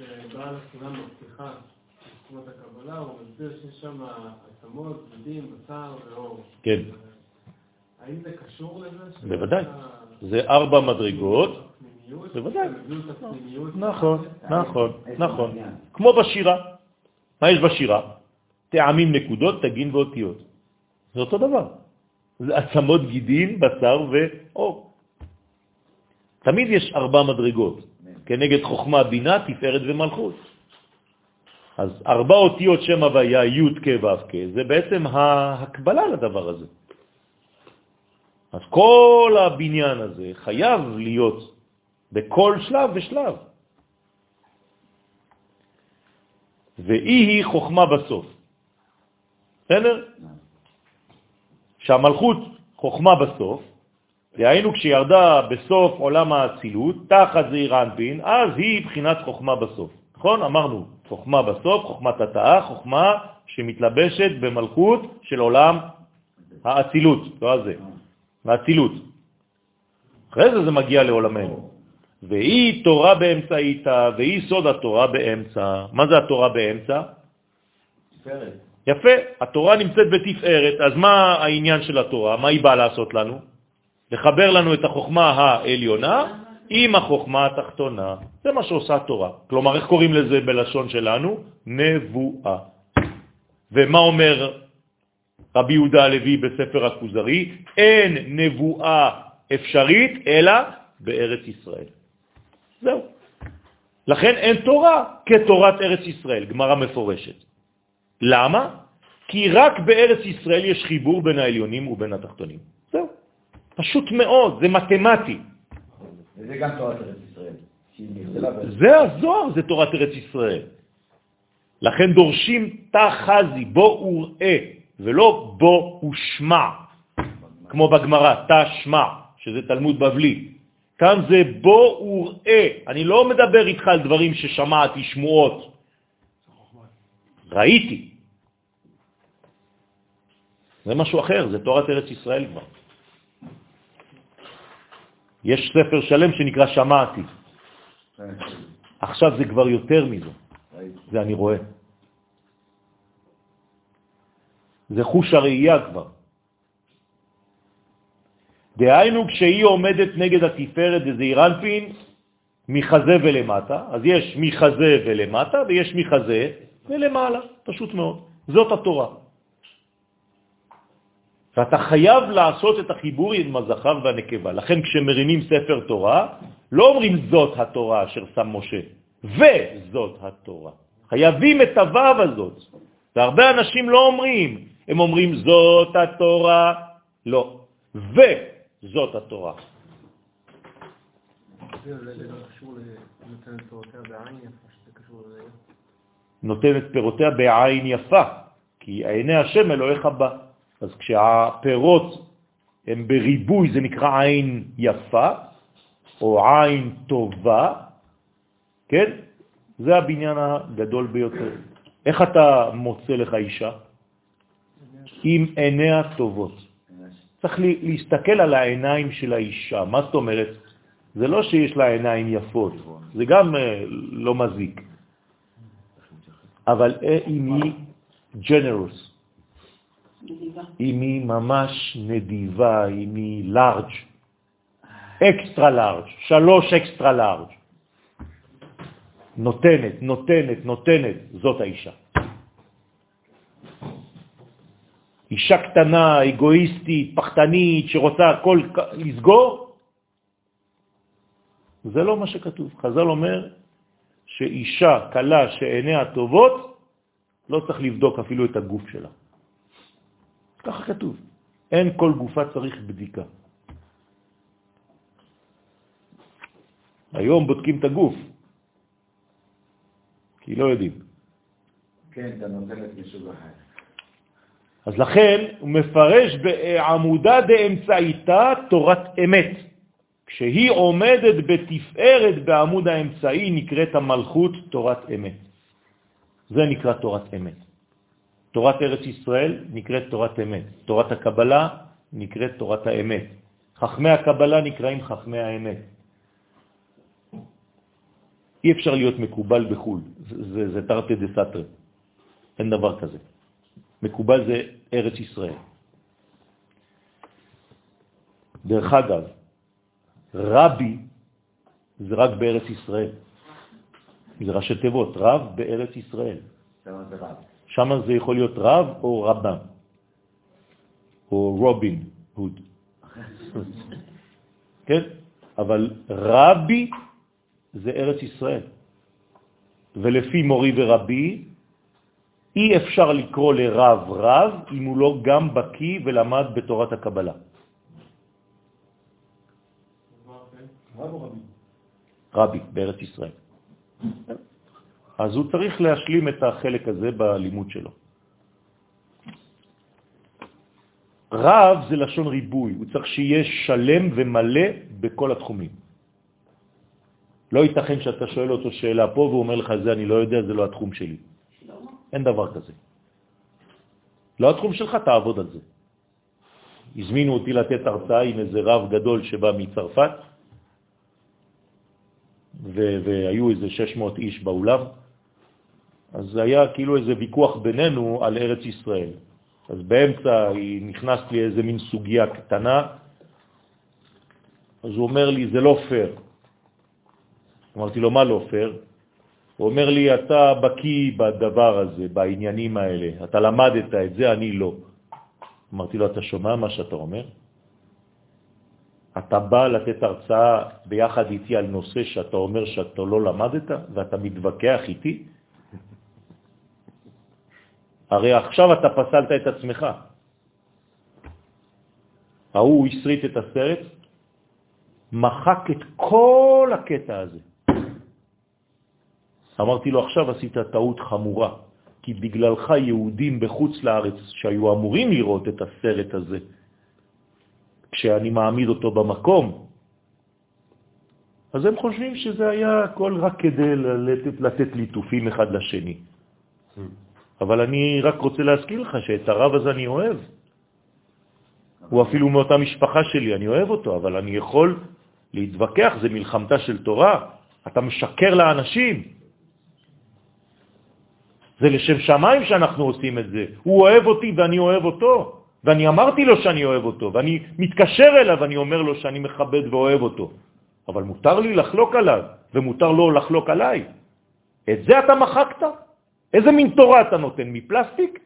ובעל הסולם בפתיחה, עצמות הקבלה, הוא מסביר שיש שם עצמות, בדים, בשר ואור. כן. האם זה קשור לזה? בוודאי. זה ארבע מדרגות. בוודאי. נכון, נכון, נכון. כמו בשירה. מה יש בשירה? טעמים נקודות, תגין ואותיות. זה אותו דבר. זה עצמות גידים, בשר ואור. תמיד יש ארבע מדרגות, כנגד חוכמה, בינה, תפארת ומלכות. אז ארבע אותיות שם הוויה, י' כ' ו' כ', זה בעצם ההקבלה לדבר הזה. אז כל הבניין הזה חייב להיות בכל שלב ושלב. ואי היא חוכמה בסוף. בסדר? שהמלכות חוכמה בסוף, דהיינו כשירדה בסוף עולם האצילות, תחת זעיר אנפין, אז היא בחינת חוכמה בסוף. נכון? אמרנו, חוכמה בסוף, חוכמת התאה, חוכמה שמתלבשת במלכות של עולם האצילות, לא הזה, האצילות. אחרי זה זה מגיע לעולמנו. והיא תורה באמצעיתה, והיא סוד התורה באמצע. מה זה התורה באמצע? תפארת. יפה, התורה נמצאת בתפארת, אז מה העניין של התורה? מה היא באה לעשות לנו? לחבר לנו את החוכמה העליונה עם החוכמה התחתונה. זה מה שעושה התורה. כלומר, איך קוראים לזה בלשון שלנו? נבואה. ומה אומר רבי יהודה הלוי בספר הכוזרי? אין נבואה אפשרית אלא בארץ ישראל. זהו. לכן אין תורה כתורת ארץ ישראל, גמרא מפורשת. למה? כי רק בארץ ישראל יש חיבור בין העליונים ובין התחתונים. זהו. פשוט מאוד, זה מתמטי. וזה גם תורת ארץ ישראל. זה הזוהר, זה תורת ארץ ישראל. לכן דורשים תחזי, בוא וראה, ולא בוא ושמע, כמו בגמרא, תשמע, שזה תלמוד בבלי. כאן זה בוא וראה. אני לא מדבר איתך על דברים ששמעתי, שמועות. ראיתי. זה משהו אחר, זה תורת ארץ ישראל כבר. יש ספר שלם שנקרא שמעתי. עכשיו זה כבר יותר מזה. זה אני רואה. זה חוש הראייה כבר. דהיינו, כשהיא עומדת נגד התפארת דזעיר אנפין, מחזה ולמטה, אז יש מחזה ולמטה ויש מחזה ולמעלה, פשוט מאוד. זאת התורה. ואתה חייב לעשות את החיבור עם הזכר והנקבה. לכן כשמרימים ספר תורה, לא אומרים זאת התורה אשר שם משה, וזאת התורה. חייבים את הוו הזאת. והרבה אנשים לא אומרים, הם אומרים זאת התורה, לא, וזאת התורה. נותנת פירותיה בעין יפה, כי עיני השם אלוהיך בה. אז כשהפירות הם בריבוי, זה נקרא עין יפה, או עין טובה, כן? זה הבניין הגדול ביותר. איך אתה מוצא לך אישה? עם עיניה טובות. צריך להסתכל על העיניים של האישה. מה זאת אומרת? זה לא שיש לה עיניים יפות, זה גם אה, לא מזיק. אבל אה, אם היא generous, אם היא ממש נדיבה, אם היא large, אקסטרה large, שלוש אקסטרה large, נותנת, נותנת, נותנת, זאת האישה. אישה קטנה, אגואיסטית, פחתנית, שרוצה הכל לסגור, זה לא מה שכתוב. חז"ל אומר שאישה קלה שעיניה טובות, לא צריך לבדוק אפילו את הגוף שלה. ככה כתוב. אין כל גופה צריך בדיקה. היום בודקים את הגוף, כי לא יודעים. כן, אתה נותן את מסוג אחר. אז לכן הוא מפרש בעמודה דאמצעיתה תורת אמת. כשהיא עומדת בתפארת בעמוד האמצעי נקראת המלכות תורת אמת. זה נקרא תורת אמת. תורת ארץ ישראל נקראת תורת אמת. תורת הקבלה נקראת תורת האמת. חכמי הקבלה נקראים חכמי האמת. אי אפשר להיות מקובל בחו"ל, זה, זה תרתי דה סתרי, אין דבר כזה. מקובל זה ארץ ישראל. דרך אגב, רבי זה רק בארץ ישראל. זה ראשי תיבות, רב בארץ ישראל. שם זה יכול להיות רב או רבם, או רובין הוד. כן? אבל רבי זה ארץ ישראל. ולפי מורי ורבי, אי אפשר לקרוא לרב רב אם הוא לא גם בקי ולמד בתורת הקבלה. רבי בארץ ישראל. אז הוא צריך להשלים את החלק הזה בלימוד שלו. רב זה לשון ריבוי, הוא צריך שיהיה שלם ומלא בכל התחומים. לא ייתכן שאתה שואל אותו שאלה פה והוא אומר לך, זה אני לא יודע, זה לא התחום שלי. אין דבר כזה. לא התחום שלך, תעבוד על זה. הזמינו אותי לתת הרצאה עם איזה רב גדול שבא מצרפת, והיו איזה 600 איש באולם, אז היה כאילו איזה ויכוח בינינו על ארץ ישראל. אז באמצע היא נכנס לי איזה מין סוגיה קטנה, אז הוא אומר לי, זה לא פייר. אמרתי לו, מה לא פייר? הוא אומר לי, אתה בקי בדבר הזה, בעניינים האלה, אתה למדת את זה, אני לא. אמרתי לו, אתה שומע מה שאתה אומר? אתה בא לתת הרצאה ביחד איתי על נושא שאתה אומר שאתה לא למדת ואתה מתווכח איתי? הרי עכשיו אתה פסלת את עצמך. ההוא הסריט את הסרט, מחק את כל הקטע הזה. אמרתי לו, עכשיו עשית טעות חמורה, כי בגללך יהודים בחוץ לארץ שהיו אמורים לראות את הסרט הזה, כשאני מעמיד אותו במקום, אז הם חושבים שזה היה הכל רק כדי לתת, לתת ליטופים אחד לשני. אבל אני רק רוצה להזכיר לך שאת הרב הזה אני אוהב. הוא אפילו מאותה משפחה שלי, אני אוהב אותו, אבל אני יכול להתווכח, זה מלחמתה של תורה. אתה משקר לאנשים. זה לשם שמיים שאנחנו עושים את זה. הוא אוהב אותי ואני אוהב אותו, ואני אמרתי לו שאני אוהב אותו, ואני מתקשר אליו ואני אומר לו שאני מכבד ואוהב אותו. אבל מותר לי לחלוק עליו, ומותר לו לחלוק עליי. את זה אתה מחקת? איזה מין תורה אתה נותן? מפלסטיק?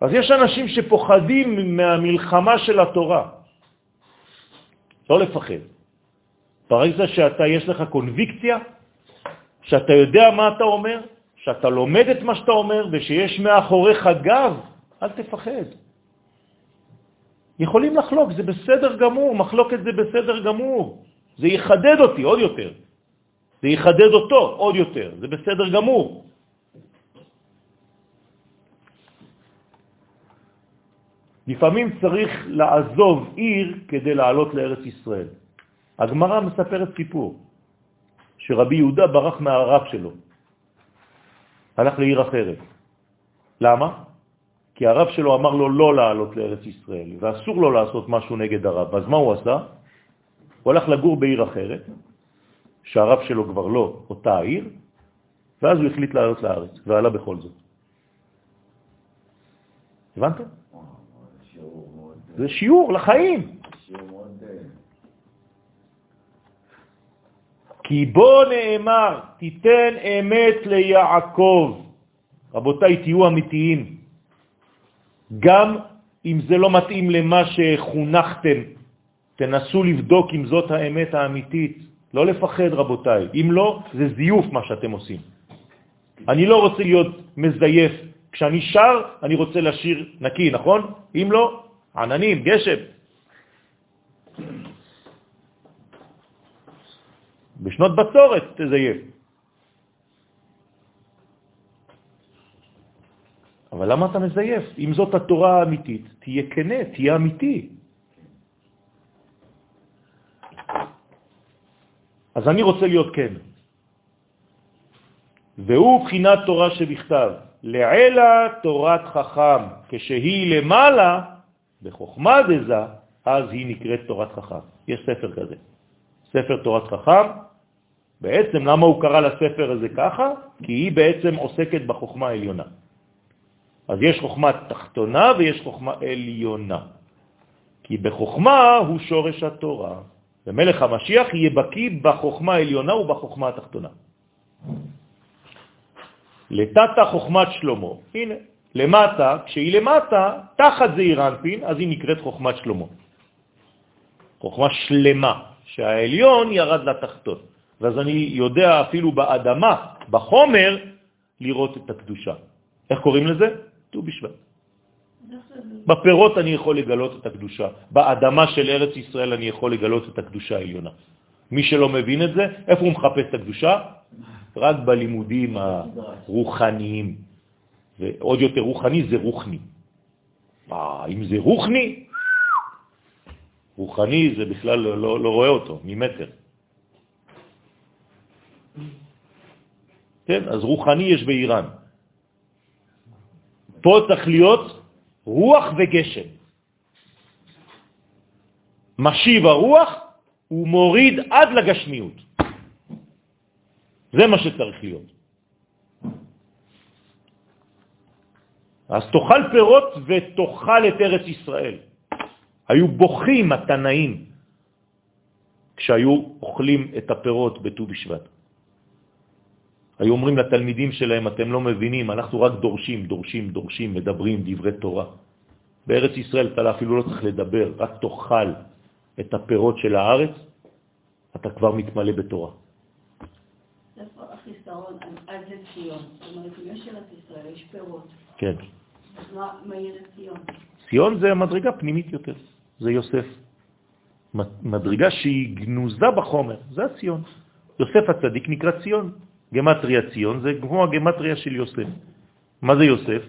אז יש אנשים שפוחדים מהמלחמה של התורה. לא לפחד. ברגע שאתה, יש לך קונביקציה, שאתה יודע מה אתה אומר, שאתה לומד את מה שאתה אומר, ושיש מאחוריך גב, אל תפחד. יכולים לחלוק, זה בסדר גמור, מחלוקת זה בסדר גמור. זה יחדד אותי עוד יותר. זה יחדד אותו עוד יותר, זה בסדר גמור. לפעמים צריך לעזוב עיר כדי לעלות לארץ ישראל. הגמרא מספרת סיפור, שרבי יהודה ברח מהרב שלו, הלך לעיר אחרת. למה? כי הרב שלו אמר לו לא לעלות לארץ ישראל, ואסור לו לעשות משהו נגד הרב. אז מה הוא עשה? הוא הלך לגור בעיר אחרת, שהרב שלו כבר לא אותה העיר, ואז הוא החליט לעלות לארץ, ועלה בכל זאת. הבנת? זה שיעור לחיים. כי בו נאמר, תיתן אמת ליעקב. רבותיי, תהיו אמיתיים. גם אם זה לא מתאים למה שחונכתם, תנסו לבדוק אם זאת האמת האמיתית. לא לפחד, רבותיי. אם לא, זה זיוף מה שאתם עושים. אני לא רוצה להיות מזייף. כשאני שר, אני רוצה לשיר נקי, נכון? אם לא, עננים, גשם. בשנות בצורת תזייף. אבל למה אתה מזייף? אם זאת התורה האמיתית, תהיה כנה, תהיה אמיתי. אז אני רוצה להיות כן. והוא בחינת תורה שבכתב, לעלה תורת חכם, כשהיא למעלה, בחוכמה דזה, אז היא נקראת תורת חכם. יש ספר כזה, ספר תורת חכם. בעצם למה הוא קרא לספר הזה ככה? כי היא בעצם עוסקת בחוכמה העליונה. אז יש חוכמה תחתונה ויש חוכמה עליונה. כי בחוכמה הוא שורש התורה, ומלך המשיח יהיה בקי בחוכמה העליונה ובחוכמה התחתונה. לטאטה חוכמת שלמה, הנה, למטה, כשהיא למטה, תחת זה אירנפין, אז היא נקראת חוכמת שלמה. חוכמה שלמה, שהעליון ירד לתחתון. ואז אני יודע אפילו באדמה, בחומר, לראות את הקדושה. איך קוראים לזה? ט"ו בשבט. בפירות אני יכול לגלות את הקדושה, באדמה של ארץ ישראל אני יכול לגלות את הקדושה העליונה. מי שלא מבין את זה, איפה הוא מחפש את הקדושה? רק בלימודים הרוחניים. ועוד יותר רוחני זה רוחני. אה, אם זה רוחני, רוחני זה בכלל לא, לא, לא רואה אותו, ממטר. כן, אז רוחני יש באיראן. פה צריך להיות רוח וגשם. משיב הרוח ומוריד עד לגשמיות. זה מה שצריך להיות. אז תאכל פירות ותאכל את ארץ ישראל. היו בוכים התנאים כשהיו אוכלים את הפירות בט"ו בשבט. היו אומרים לתלמידים שלהם, אתם לא מבינים, אנחנו רק דורשים, דורשים, דורשים, מדברים דברי תורה. בארץ ישראל אתה אפילו לא צריך לדבר, רק תאכל את הפירות של הארץ, אתה כבר מתמלא בתורה. איפה החיסרון עד לציון? זאת אומרת, יש ארץ ישראל, יש פירות. כן. מה יהיה לציון? ציון זה המדרגה פנימית יותר, זה יוסף. מדרגה שהיא גנוזה בחומר, זה הציון. יוסף הצדיק נקרא ציון. גמטריה ציון זה כמו הגמטריה של יוסף. מה זה יוסף?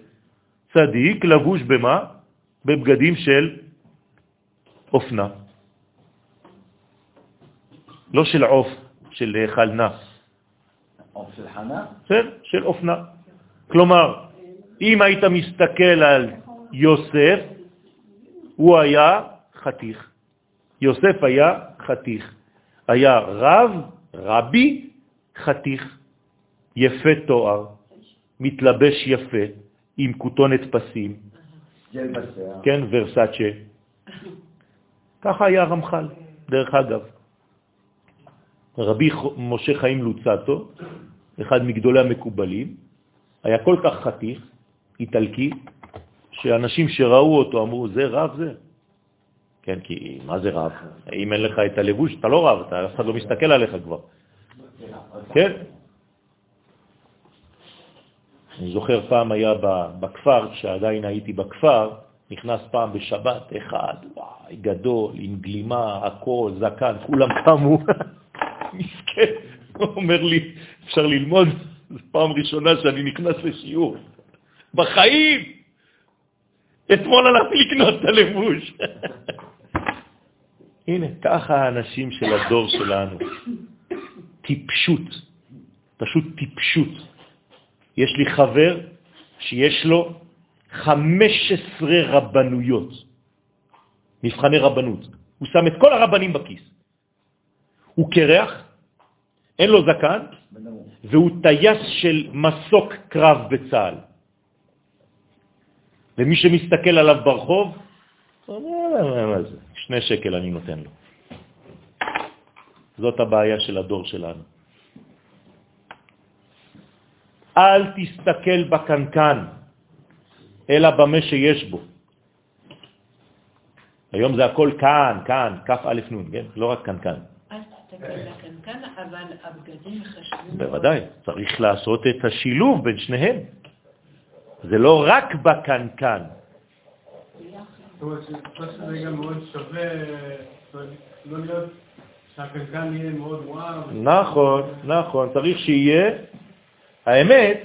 צדיק לבוש במה? בבגדים של אופנה. לא של עוף, של חלנה. עוף של חנה? כן, של אופנה. כלומר, אם היית מסתכל על יוסף, הוא היה חתיך. יוסף היה חתיך. היה רב, רבי, חתיך. יפה תואר, מתלבש יפה, עם כותונת פסים, כן, ורסאצ'ה. ככה היה רמח"ל, דרך אגב. רבי משה חיים לוצטו, אחד מגדולי המקובלים, היה כל כך חתיך, איטלקי, שאנשים שראו אותו אמרו, זה רב זה? כן, כי מה זה רב? אם אין לך את הלבוש, אתה לא רב, אתה, אף אחד לא מסתכל עליך כבר. כן? אני זוכר פעם היה בכפר, כשעדיין הייתי בכפר, נכנס פעם בשבת אחד, וואי, גדול, עם גלימה, הכל, זקן, כולם קמו, מסכן, הוא אומר לי, אפשר ללמוד? זו פעם ראשונה שאני נכנס לשיעור. בחיים! אתמול הלכתי לקנות את הלבוש. הנה, ככה האנשים של הדור שלנו. טיפשות, פשוט טיפשות. יש לי חבר שיש לו 15 רבנויות, מבחני רבנות. הוא שם את כל הרבנים בכיס. הוא קרח, אין לו זקן, והוא טייס של מסוק קרב בצה"ל. ומי שמסתכל עליו ברחוב, מה זה? שני שקל אני נותן לו. זאת הבעיה של הדור שלנו. אל תסתכל בקנקן, אלא במה שיש בו. היום זה הכל כאן, כאן, כף א' נ', כן? לא רק קנקן. אל תסתכל לקנקן, אבל הבגדים חשובים. בוודאי, צריך לעשות את השילוב בין שניהם. זה לא רק בקנקן. זאת אומרת, שזה גם מאוד שווה, צריך לא להיות שהקנקן יהיה מאוד וואו. נכון, נכון, צריך שיהיה, האמת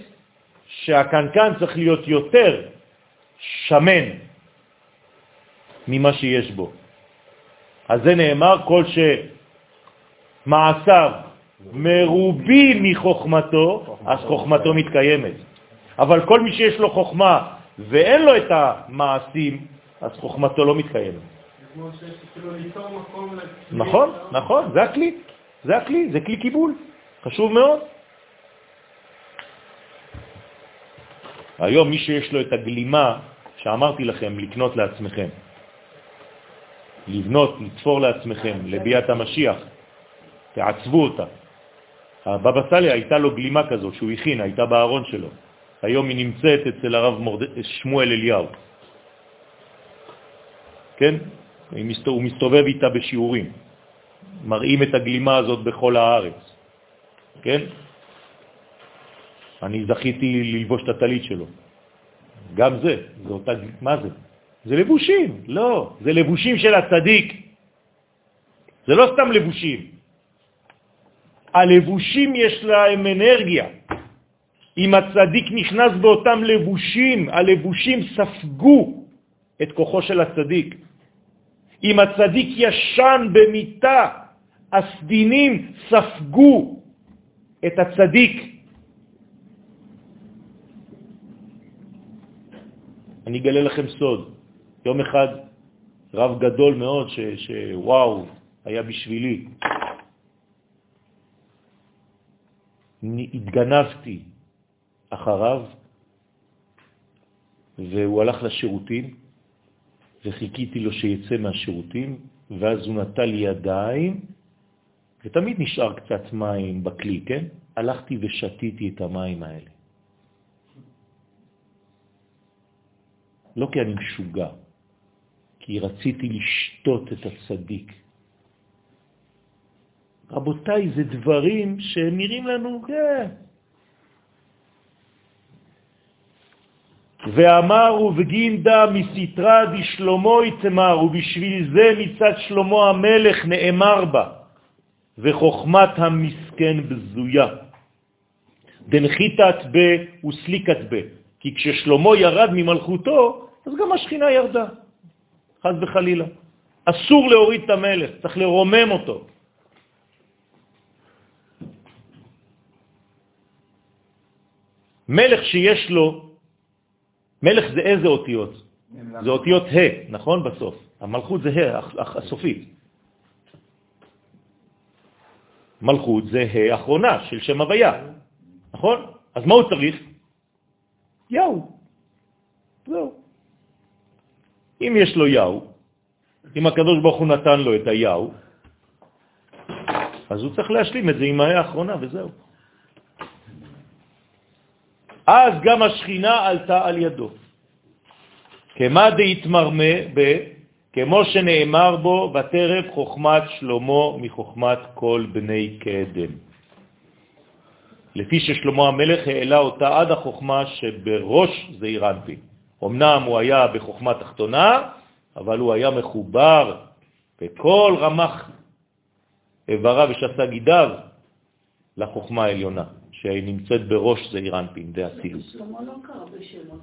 שהקנקן צריך להיות יותר שמן ממה שיש בו. אז זה נאמר כל שמעשיו מרובים מחוכמתו, אז חוכמתו מתקיימת. אבל כל מי שיש לו חוכמה ואין לו את המעשים, אז חוכמתו לא מתקיימת. נכון, נכון, זה הכלי, זה הכלי, זה כלי קיבול, חשוב מאוד. היום מי שיש לו את הגלימה שאמרתי לכם לקנות לעצמכם, לבנות, לתפור לעצמכם, לביאת המשיח, תעצבו אותה. הבבא סאלי הייתה לו גלימה כזאת שהוא הכין, הייתה בארון שלו. היום היא נמצאת אצל הרב מורד... שמואל אליהו. כן? הוא מסתובב איתה בשיעורים. מראים את הגלימה הזאת בכל הארץ. כן? אני זכיתי ללבוש את הטלית שלו. גם זה, זה אותה, מה זה? זה לבושים, לא, זה לבושים של הצדיק. זה לא סתם לבושים. הלבושים יש להם אנרגיה. אם הצדיק נכנס באותם לבושים, הלבושים ספגו את כוחו של הצדיק. אם הצדיק ישן במיטה, הסדינים ספגו את הצדיק. אני אגלה לכם סוד. יום אחד רב גדול מאוד, ש, שוואו, היה בשבילי. התגנבתי אחריו, והוא הלך לשירותים, וחיכיתי לו שיצא מהשירותים, ואז הוא נטל ידיים, ותמיד נשאר קצת מים בכלי, כן? הלכתי ושתיתי את המים האלה. לא כי אני משוגע, כי רציתי לשתות את הצדיק. רבותיי, זה דברים שנראים לנו, כן. ואמר ובגינדה מסתרה דשלומו יתמר, ובשביל זה מצד שלמה המלך נאמר בה, וחוכמת המסכן בזויה. דנחיתת ב וסליקת ב, כי כששלמה ירד ממלכותו, אז גם השכינה ירדה, חז וחלילה. אסור להוריד את המלך, צריך לרומם אותו. מלך שיש לו, מלך זה איזה אותיות? זה אותיות ה', נכון? בסוף. המלכות זה ה', הסופית. מלכות זה ה' האחרונה של שם הוויה, נכון? אז מה הוא צריך? יאו. זהו. אם יש לו יאו, אם הקדוש ברוך הוא נתן לו את היאו, אז הוא צריך להשלים את זה עם האה האחרונה וזהו. אז גם השכינה עלתה על ידו. כמה דהתמרמה ב... כמו שנאמר בו, בטרף חוכמת שלמה מחוכמת כל בני קדם. לפי ששלמה המלך העלה אותה עד החוכמה שבראש זעיר אנפין. אמנם הוא היה בחוכמה תחתונה, אבל הוא היה מחובר בכל רמח איבריו ושסה גידיו לחוכמה העליונה, שנמצאת בראש זעיר אנפין, זה אצילות. שלמה לא קרא בשמות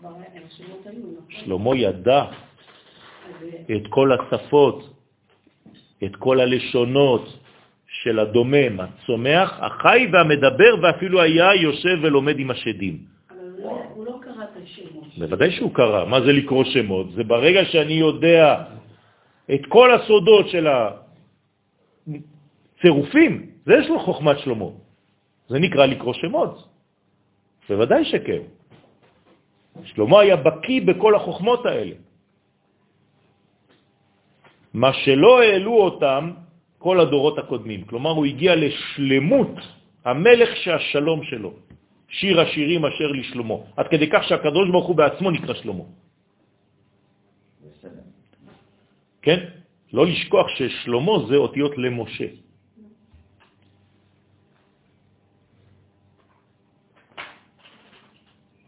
כבר השמות היו, נכון? שלמה ידע את כל השפות את כל הלשונות של הדומם, הצומח, החי והמדבר, ואפילו היה יושב ולומד עם השדים. אבל הוא לא- בוודאי שהוא קרא. מה זה לקרוא שמות? זה ברגע שאני יודע את כל הסודות של הצירופים, זה יש לו חוכמת שלמה. זה נקרא לקרוא שמות. בוודאי שכן. שלמה היה בקי בכל החוכמות האלה. מה שלא העלו אותם כל הדורות הקודמים. כלומר, הוא הגיע לשלמות המלך שהשלום שלו. שיר השירים אשר לשלמה. עד כדי כך שהקדוש ברוך הוא בעצמו נקרא שלמה. בסדר. כן? לא לשכוח ששלמה זה אותיות למשה.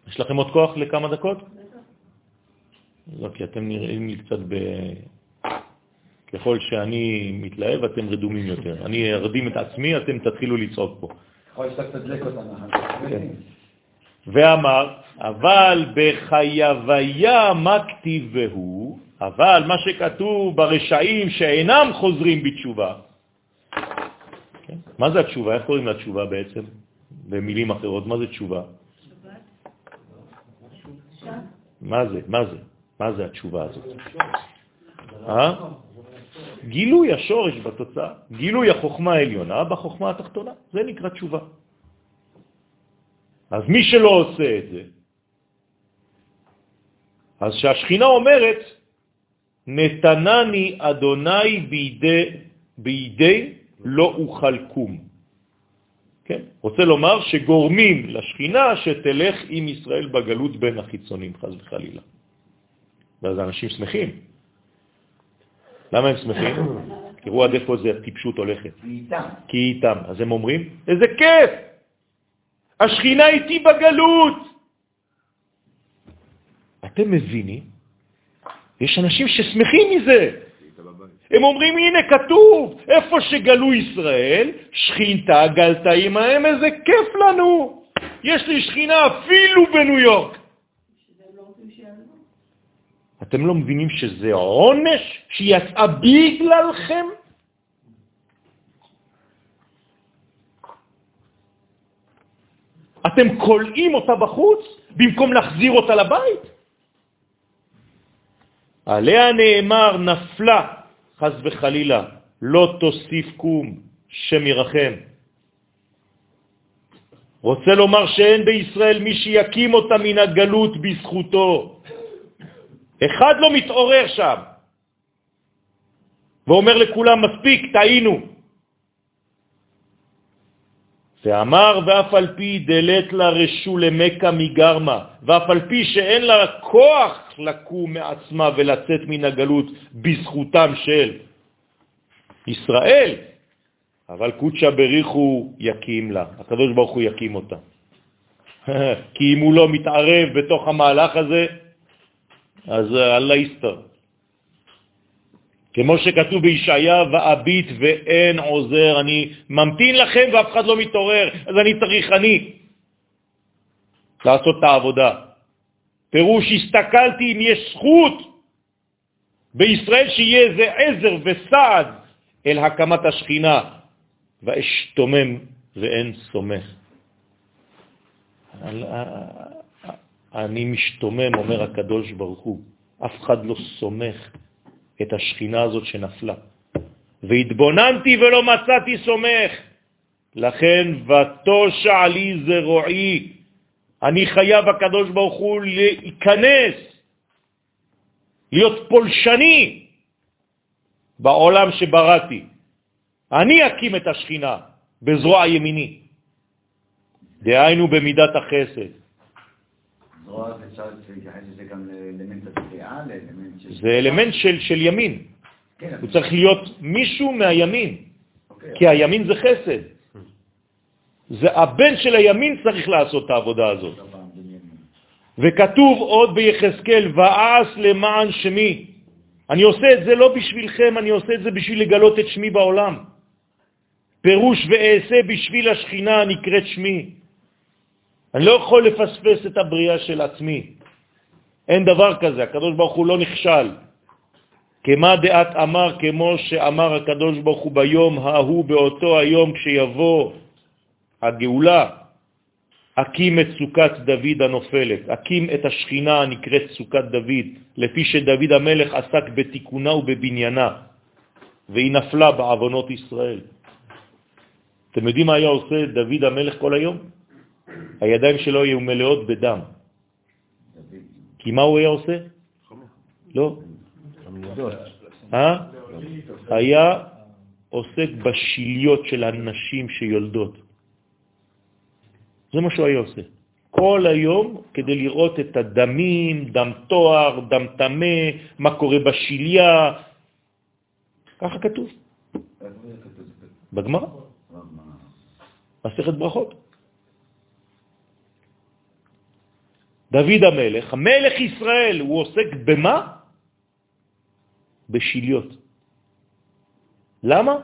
יש לכם עוד כוח לכמה דקות? לא, כי אתם נראים לי קצת ב... ככל שאני מתלהב, אתם רדומים יותר. אני ארדים את עצמי, אתם תתחילו לצעוק פה. יכול שאתה תדלק אותנו. כן. ואמר, אבל בחייביה מה כתיבהו, אבל מה שכתוב ברשעים שאינם חוזרים בתשובה. כן? מה זה התשובה? איך קוראים לתשובה בעצם? במילים אחרות, מה זה תשובה? מה זה? מה זה? מה זה התשובה הזאת? גילוי השורש בתוצאה, גילוי החוכמה העליונה בחוכמה התחתונה, זה נקרא תשובה. אז מי שלא עושה את זה, אז שהשכינה אומרת, נתנני אדוני בידי, בידי לא אוכל קום. כן? רוצה לומר שגורמים לשכינה שתלך עם ישראל בגלות בין החיצונים, חז וחלילה. ואז אנשים שמחים. למה הם שמחים? תראו עד איפה זה הטיפשות הולכת. כי איתם. אז הם אומרים, איזה כיף! השכינה איתי בגלות! אתם מבינים? יש אנשים ששמחים מזה. הם אומרים, הנה כתוב, איפה שגלו ישראל, שכינתה גלתה עמהם, איזה כיף לנו. יש לי שכינה אפילו בניו יורק. שהם לא רוצים שיעזבו. אתם לא מבינים שזה עונש שיצאה בגללכם? אתם קולעים אותה בחוץ במקום להחזיר אותה לבית? עליה נאמר נפלה, חז וחלילה, לא תוסיף קום, שם ירחם. רוצה לומר שאין בישראל מי שיקים אותה מן הגלות בזכותו. אחד לא מתעורר שם ואומר לכולם, מספיק, טעינו. ואמר, ואף על פי דלת לה רשו למכה מגרמה, ואף על פי שאין לה כוח לקום מעצמה ולצאת מן הגלות בזכותם של ישראל, אבל קודשא בריחו יקים לה, הקדוש ברוך הוא יקים אותה. כי אם הוא לא מתערב בתוך המהלך הזה, אז אללה יסתר. כמו שכתוב בישעיה, ואביט ואין עוזר, אני ממתין לכם ואף אחד לא מתעורר, אז אני צריך אני לעשות את העבודה. פירוש, הסתכלתי אם יש זכות בישראל שיהיה איזה עזר וסעד אל הקמת השכינה, ואשתומם ואין סומך. אני משתומם, אומר הקדוש ברוך הוא, אף אחד לא סומך את השכינה הזאת שנפלה. והתבוננתי ולא מצאתי סומך, לכן ותושע לי זרועי. אני חייב הקדוש ברוך הוא להיכנס, להיות פולשני בעולם שבראתי. אני אקים את השכינה בזרוע ימיני, דהיינו במידת החסד. זרוע זה אפשר להתייחס לזה גם לאלמנט התביעה, לאלמנט של... זה אלמנט של, של ימין. כן, הוא צריך להיות מישהו מהימין, אוקיי. כי הימין זה חסד. זה הבן של הימין צריך לעשות את העבודה הזאת. בנימין. וכתוב עוד ביחזקאל, ואעש למען שמי. אני עושה את זה לא בשבילכם, אני עושה את זה בשביל לגלות את שמי בעולם. פירוש ואעשה בשביל השכינה הנקראת שמי. אני לא יכול לפספס את הבריאה של עצמי. אין דבר כזה, הקדוש ברוך הוא לא נכשל. כמה דעת אמר, כמו שאמר הקדוש ברוך הוא ביום ההוא, באותו היום כשיבוא הגאולה, הקים את סוכת דוד הנופלת, הקים את השכינה הנקראת סוכת דוד, לפי שדוד המלך עסק בתיקונה ובבניינה, והיא נפלה בעוונות ישראל. אתם יודעים מה היה עושה דוד המלך כל היום? הידיים שלו היו מלאות בדם. כי מה הוא היה עושה? לא. אה? היה עוסק בשיליות של הנשים שיולדות. זה מה שהוא היה עושה. כל היום כדי לראות את הדמים, דם תואר, דם תמה, מה קורה בשיליה. ככה כתוב. בגמרא. מסכת ברכות. דוד המלך, המלך ישראל, הוא עוסק במה? בשיליות. למה?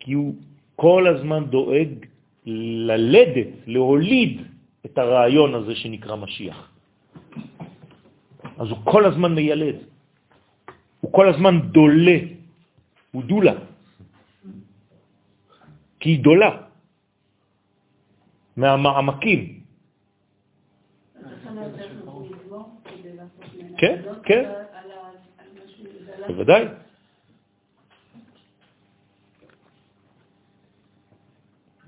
כי הוא כל הזמן דואג ללדת, להוליד את הרעיון הזה שנקרא משיח. אז הוא כל הזמן מיילד, הוא כל הזמן דולה, הוא דולה, כי היא דולה מהמעמקים. כן, כן, בוודאי.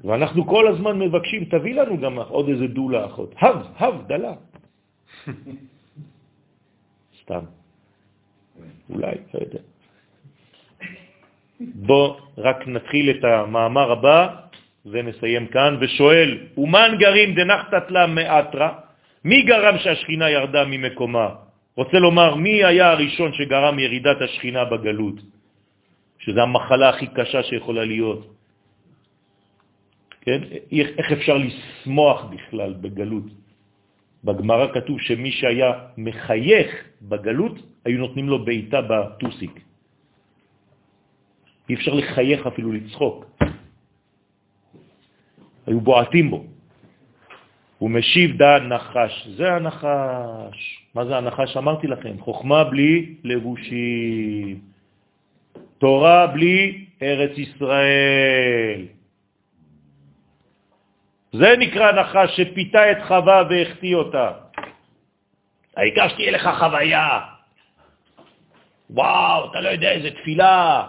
ואנחנו כל הזמן מבקשים, תביא לנו גם עוד איזה דולה אחות. הב, הב, דלה. סתם. אולי, לא יודע. בוא רק נתחיל את המאמר הבא ונסיים כאן, ושואל, אומן גרים דנחתת לה מאתרה? מי גרם שהשכינה ירדה ממקומה? רוצה לומר, מי היה הראשון שגרם ירידת השכינה בגלות? שזה המחלה הכי קשה שיכולה להיות. כן? איך אפשר לשמוח בכלל בגלות? בגמרא כתוב שמי שהיה מחייך בגלות, היו נותנים לו בעיטה בטוסיק. אי אפשר לחייך אפילו לצחוק. היו בועטים בו. הוא משיב דה נחש. זה הנחש. מה זה הנחש? אמרתי לכם, חוכמה בלי לבושים, תורה בלי ארץ ישראל. זה נקרא נחש שפיתה את חווה והחטיא אותה. העיקר שתהיה לך חוויה. וואו, אתה לא יודע איזה תפילה.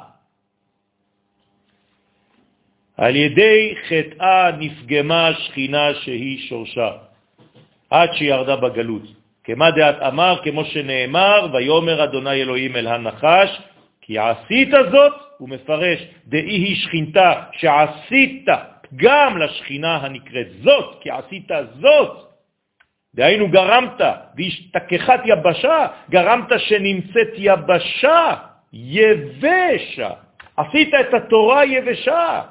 על ידי חטאה נפגמה שכינה שהיא שורשה, עד שירדה בגלות. כמה דעת אמר, כמו שנאמר, ויומר אדוני אלוהים אל הנחש, כי עשית זאת, הוא מפרש, דאי היא שכינתה, שעשית גם לשכינה הנקראת זאת, כי עשית זאת. דהיינו גרמת, והשתכחת יבשה, גרמת שנמצאת יבשה, יבשה. עשית את התורה יבשה.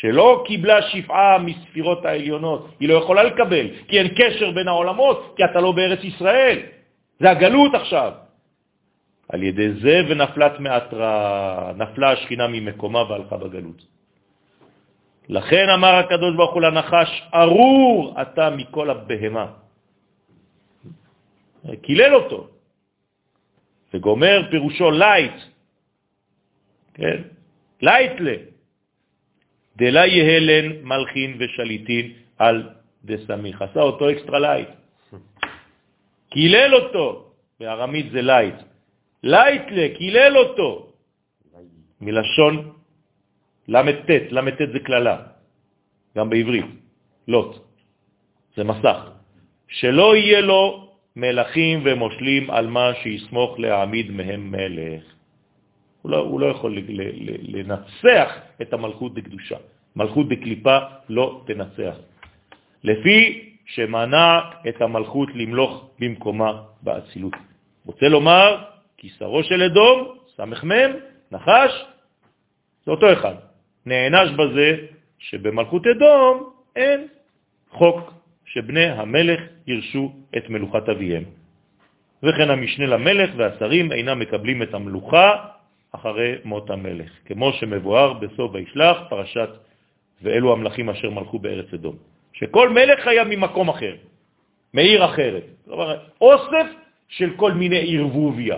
שלא קיבלה שפעה מספירות העליונות. היא לא יכולה לקבל, כי אין קשר בין העולמות, כי אתה לא בארץ ישראל. זה הגלות עכשיו. על ידי זה ונפלת מאתרה, נפלה השכינה ממקומה והלכה בגלות. לכן אמר הקדוש ברוך הוא לנחש, ארור אתה מכל הבהמה. קילל אותו. וגומר פירושו לייט, כן? לייטלה. דלה יהלן מלכין ושליטין על דסמיך. עשה אותו אקסטרה לייט. קילל אותו, בארמית זה לייט. לייטלה, קילל אותו, מלשון ל"ט, ל"ט זה כללה, גם בעברית, לוט, זה מסך. שלא יהיה לו מלכים ומושלים על מה שיסמוך להעמיד מהם מלך. הוא לא, הוא לא יכול לנצח את המלכות בקדושה. מלכות בקליפה לא תנצח. לפי שמנע את המלכות למלוך במקומה באצילות. רוצה לומר, כיסרו של אדום, סמ"ם, נחש, זה אותו אחד. נענש בזה שבמלכות אדום אין חוק שבני המלך ירשו את מלוכת אביהם. וכן המשנה למלך והשרים אינם מקבלים את המלוכה אחרי מות המלך, כמו שמבואר בסוף וישלח פרשת ואלו המלכים אשר מלכו בארץ אדום. שכל מלך היה ממקום אחר, מעיר אחרת. כלומר, אוסף של כל מיני ערבוביה.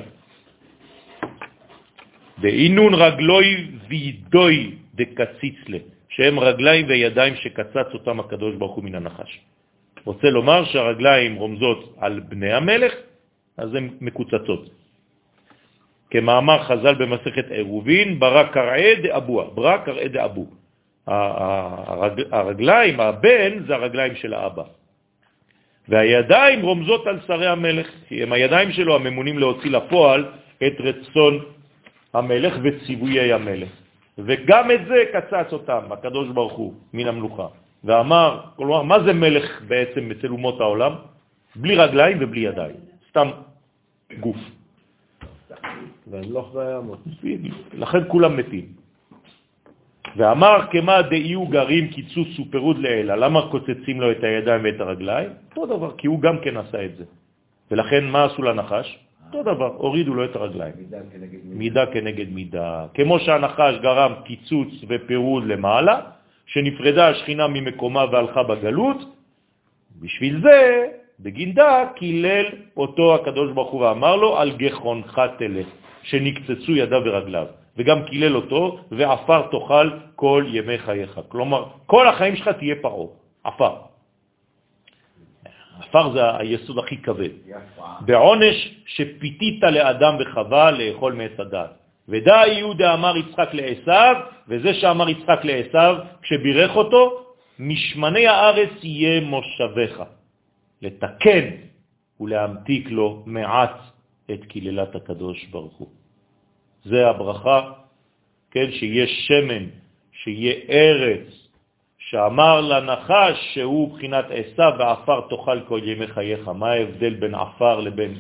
דאינון רגלוי וידוי דקציצלה, שהם רגליים וידיים שקצץ אותם הקדוש ברוך הוא מן הנחש. רוצה לומר שהרגליים רומזות על בני המלך, אז הן מקוצצות. כמאמר חז"ל במסכת עירובין, ברא קרעי דאבוה, ברא קרעי דאבו. הרגליים, הבן, זה הרגליים של האבא. והידיים רומזות על שרי המלך, כי הם הידיים שלו הממונים להוציא לפועל את רצון המלך וציוויי המלך. וגם את זה קצץ אותם, הקדוש ברוך הוא, מן המלוכה. ואמר, כלומר, מה זה מלך בעצם אצל אומות העולם? בלי רגליים ובלי ידיים, סתם גוף. והמלוך והימות. לכן כולם מתים. ואמר כמה דאיו גרים קיצוץ ופירוד לאלה, למה קוצצים לו את הידיים ואת הרגליים? אותו דבר, כי הוא גם כן עשה את זה. ולכן מה עשו לנחש? אותו דבר, הורידו לו את הרגליים. מידה כנגד מידה. מידה כנגד מידה. כמו שהנחש גרם קיצוץ ופירוד למעלה, שנפרדה השכינה ממקומה והלכה בגלות, בשביל זה, בגינדה, קילל אותו הקדוש ברוך הוא ואמר לו, על גחונך תלך, שנקצצו ידיו ורגליו. וגם קילל אותו, ועפר תאכל כל ימי חייך. כלומר, כל החיים שלך תהיה פרעה, עפר. עפר זה היסוד הכי כבד. בעונש שפיתית לאדם וחווה לאכול מעץ הדעת. ודא יהודה אמר יצחק לעשו, וזה שאמר יצחק לעשו, כשבירך אותו, משמני הארץ יהיה מושבך, לתקן ולהמתיק לו מעט את קללת הקדוש ברוך הוא. זה הברכה, כן, שיהיה שמן, שיהיה ארץ, שאמר לנחש שהוא בחינת עשיו ועפר תאכל כל ימי חייך. מה ההבדל בין עפר לבין,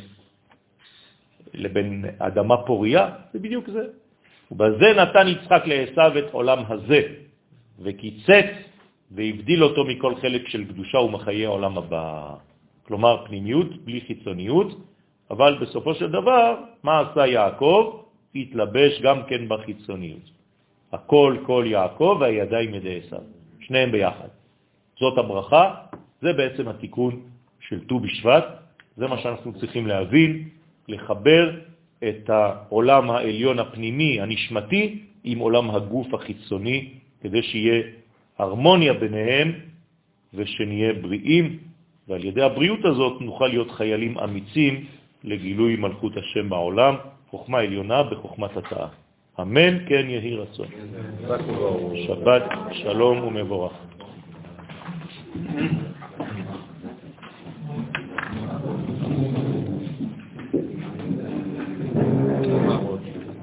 לבין אדמה פוריה? זה בדיוק זה. ובזה נתן יצחק לעשיו את עולם הזה, וקיצץ והבדיל אותו מכל חלק של קדושה ומחיי העולם הבא. כלומר, פנימיות בלי חיצוניות, אבל בסופו של דבר, מה עשה יעקב? התלבש גם כן בחיצוניות. הכל כל יעקב והידיים ידי עשיו, שניהם ביחד. זאת הברכה, זה בעצם התיקון של ט"ו בשבט, זה מה שאנחנו צריכים להבין, לחבר את העולם העליון הפנימי, הנשמתי, עם עולם הגוף החיצוני, כדי שיהיה הרמוניה ביניהם ושנהיה בריאים, ועל ידי הבריאות הזאת נוכל להיות חיילים אמיצים לגילוי מלכות השם בעולם. חוכמה עליונה בחוכמת התאה. אמן כן יהי רצון. שבת שלום ומבורך.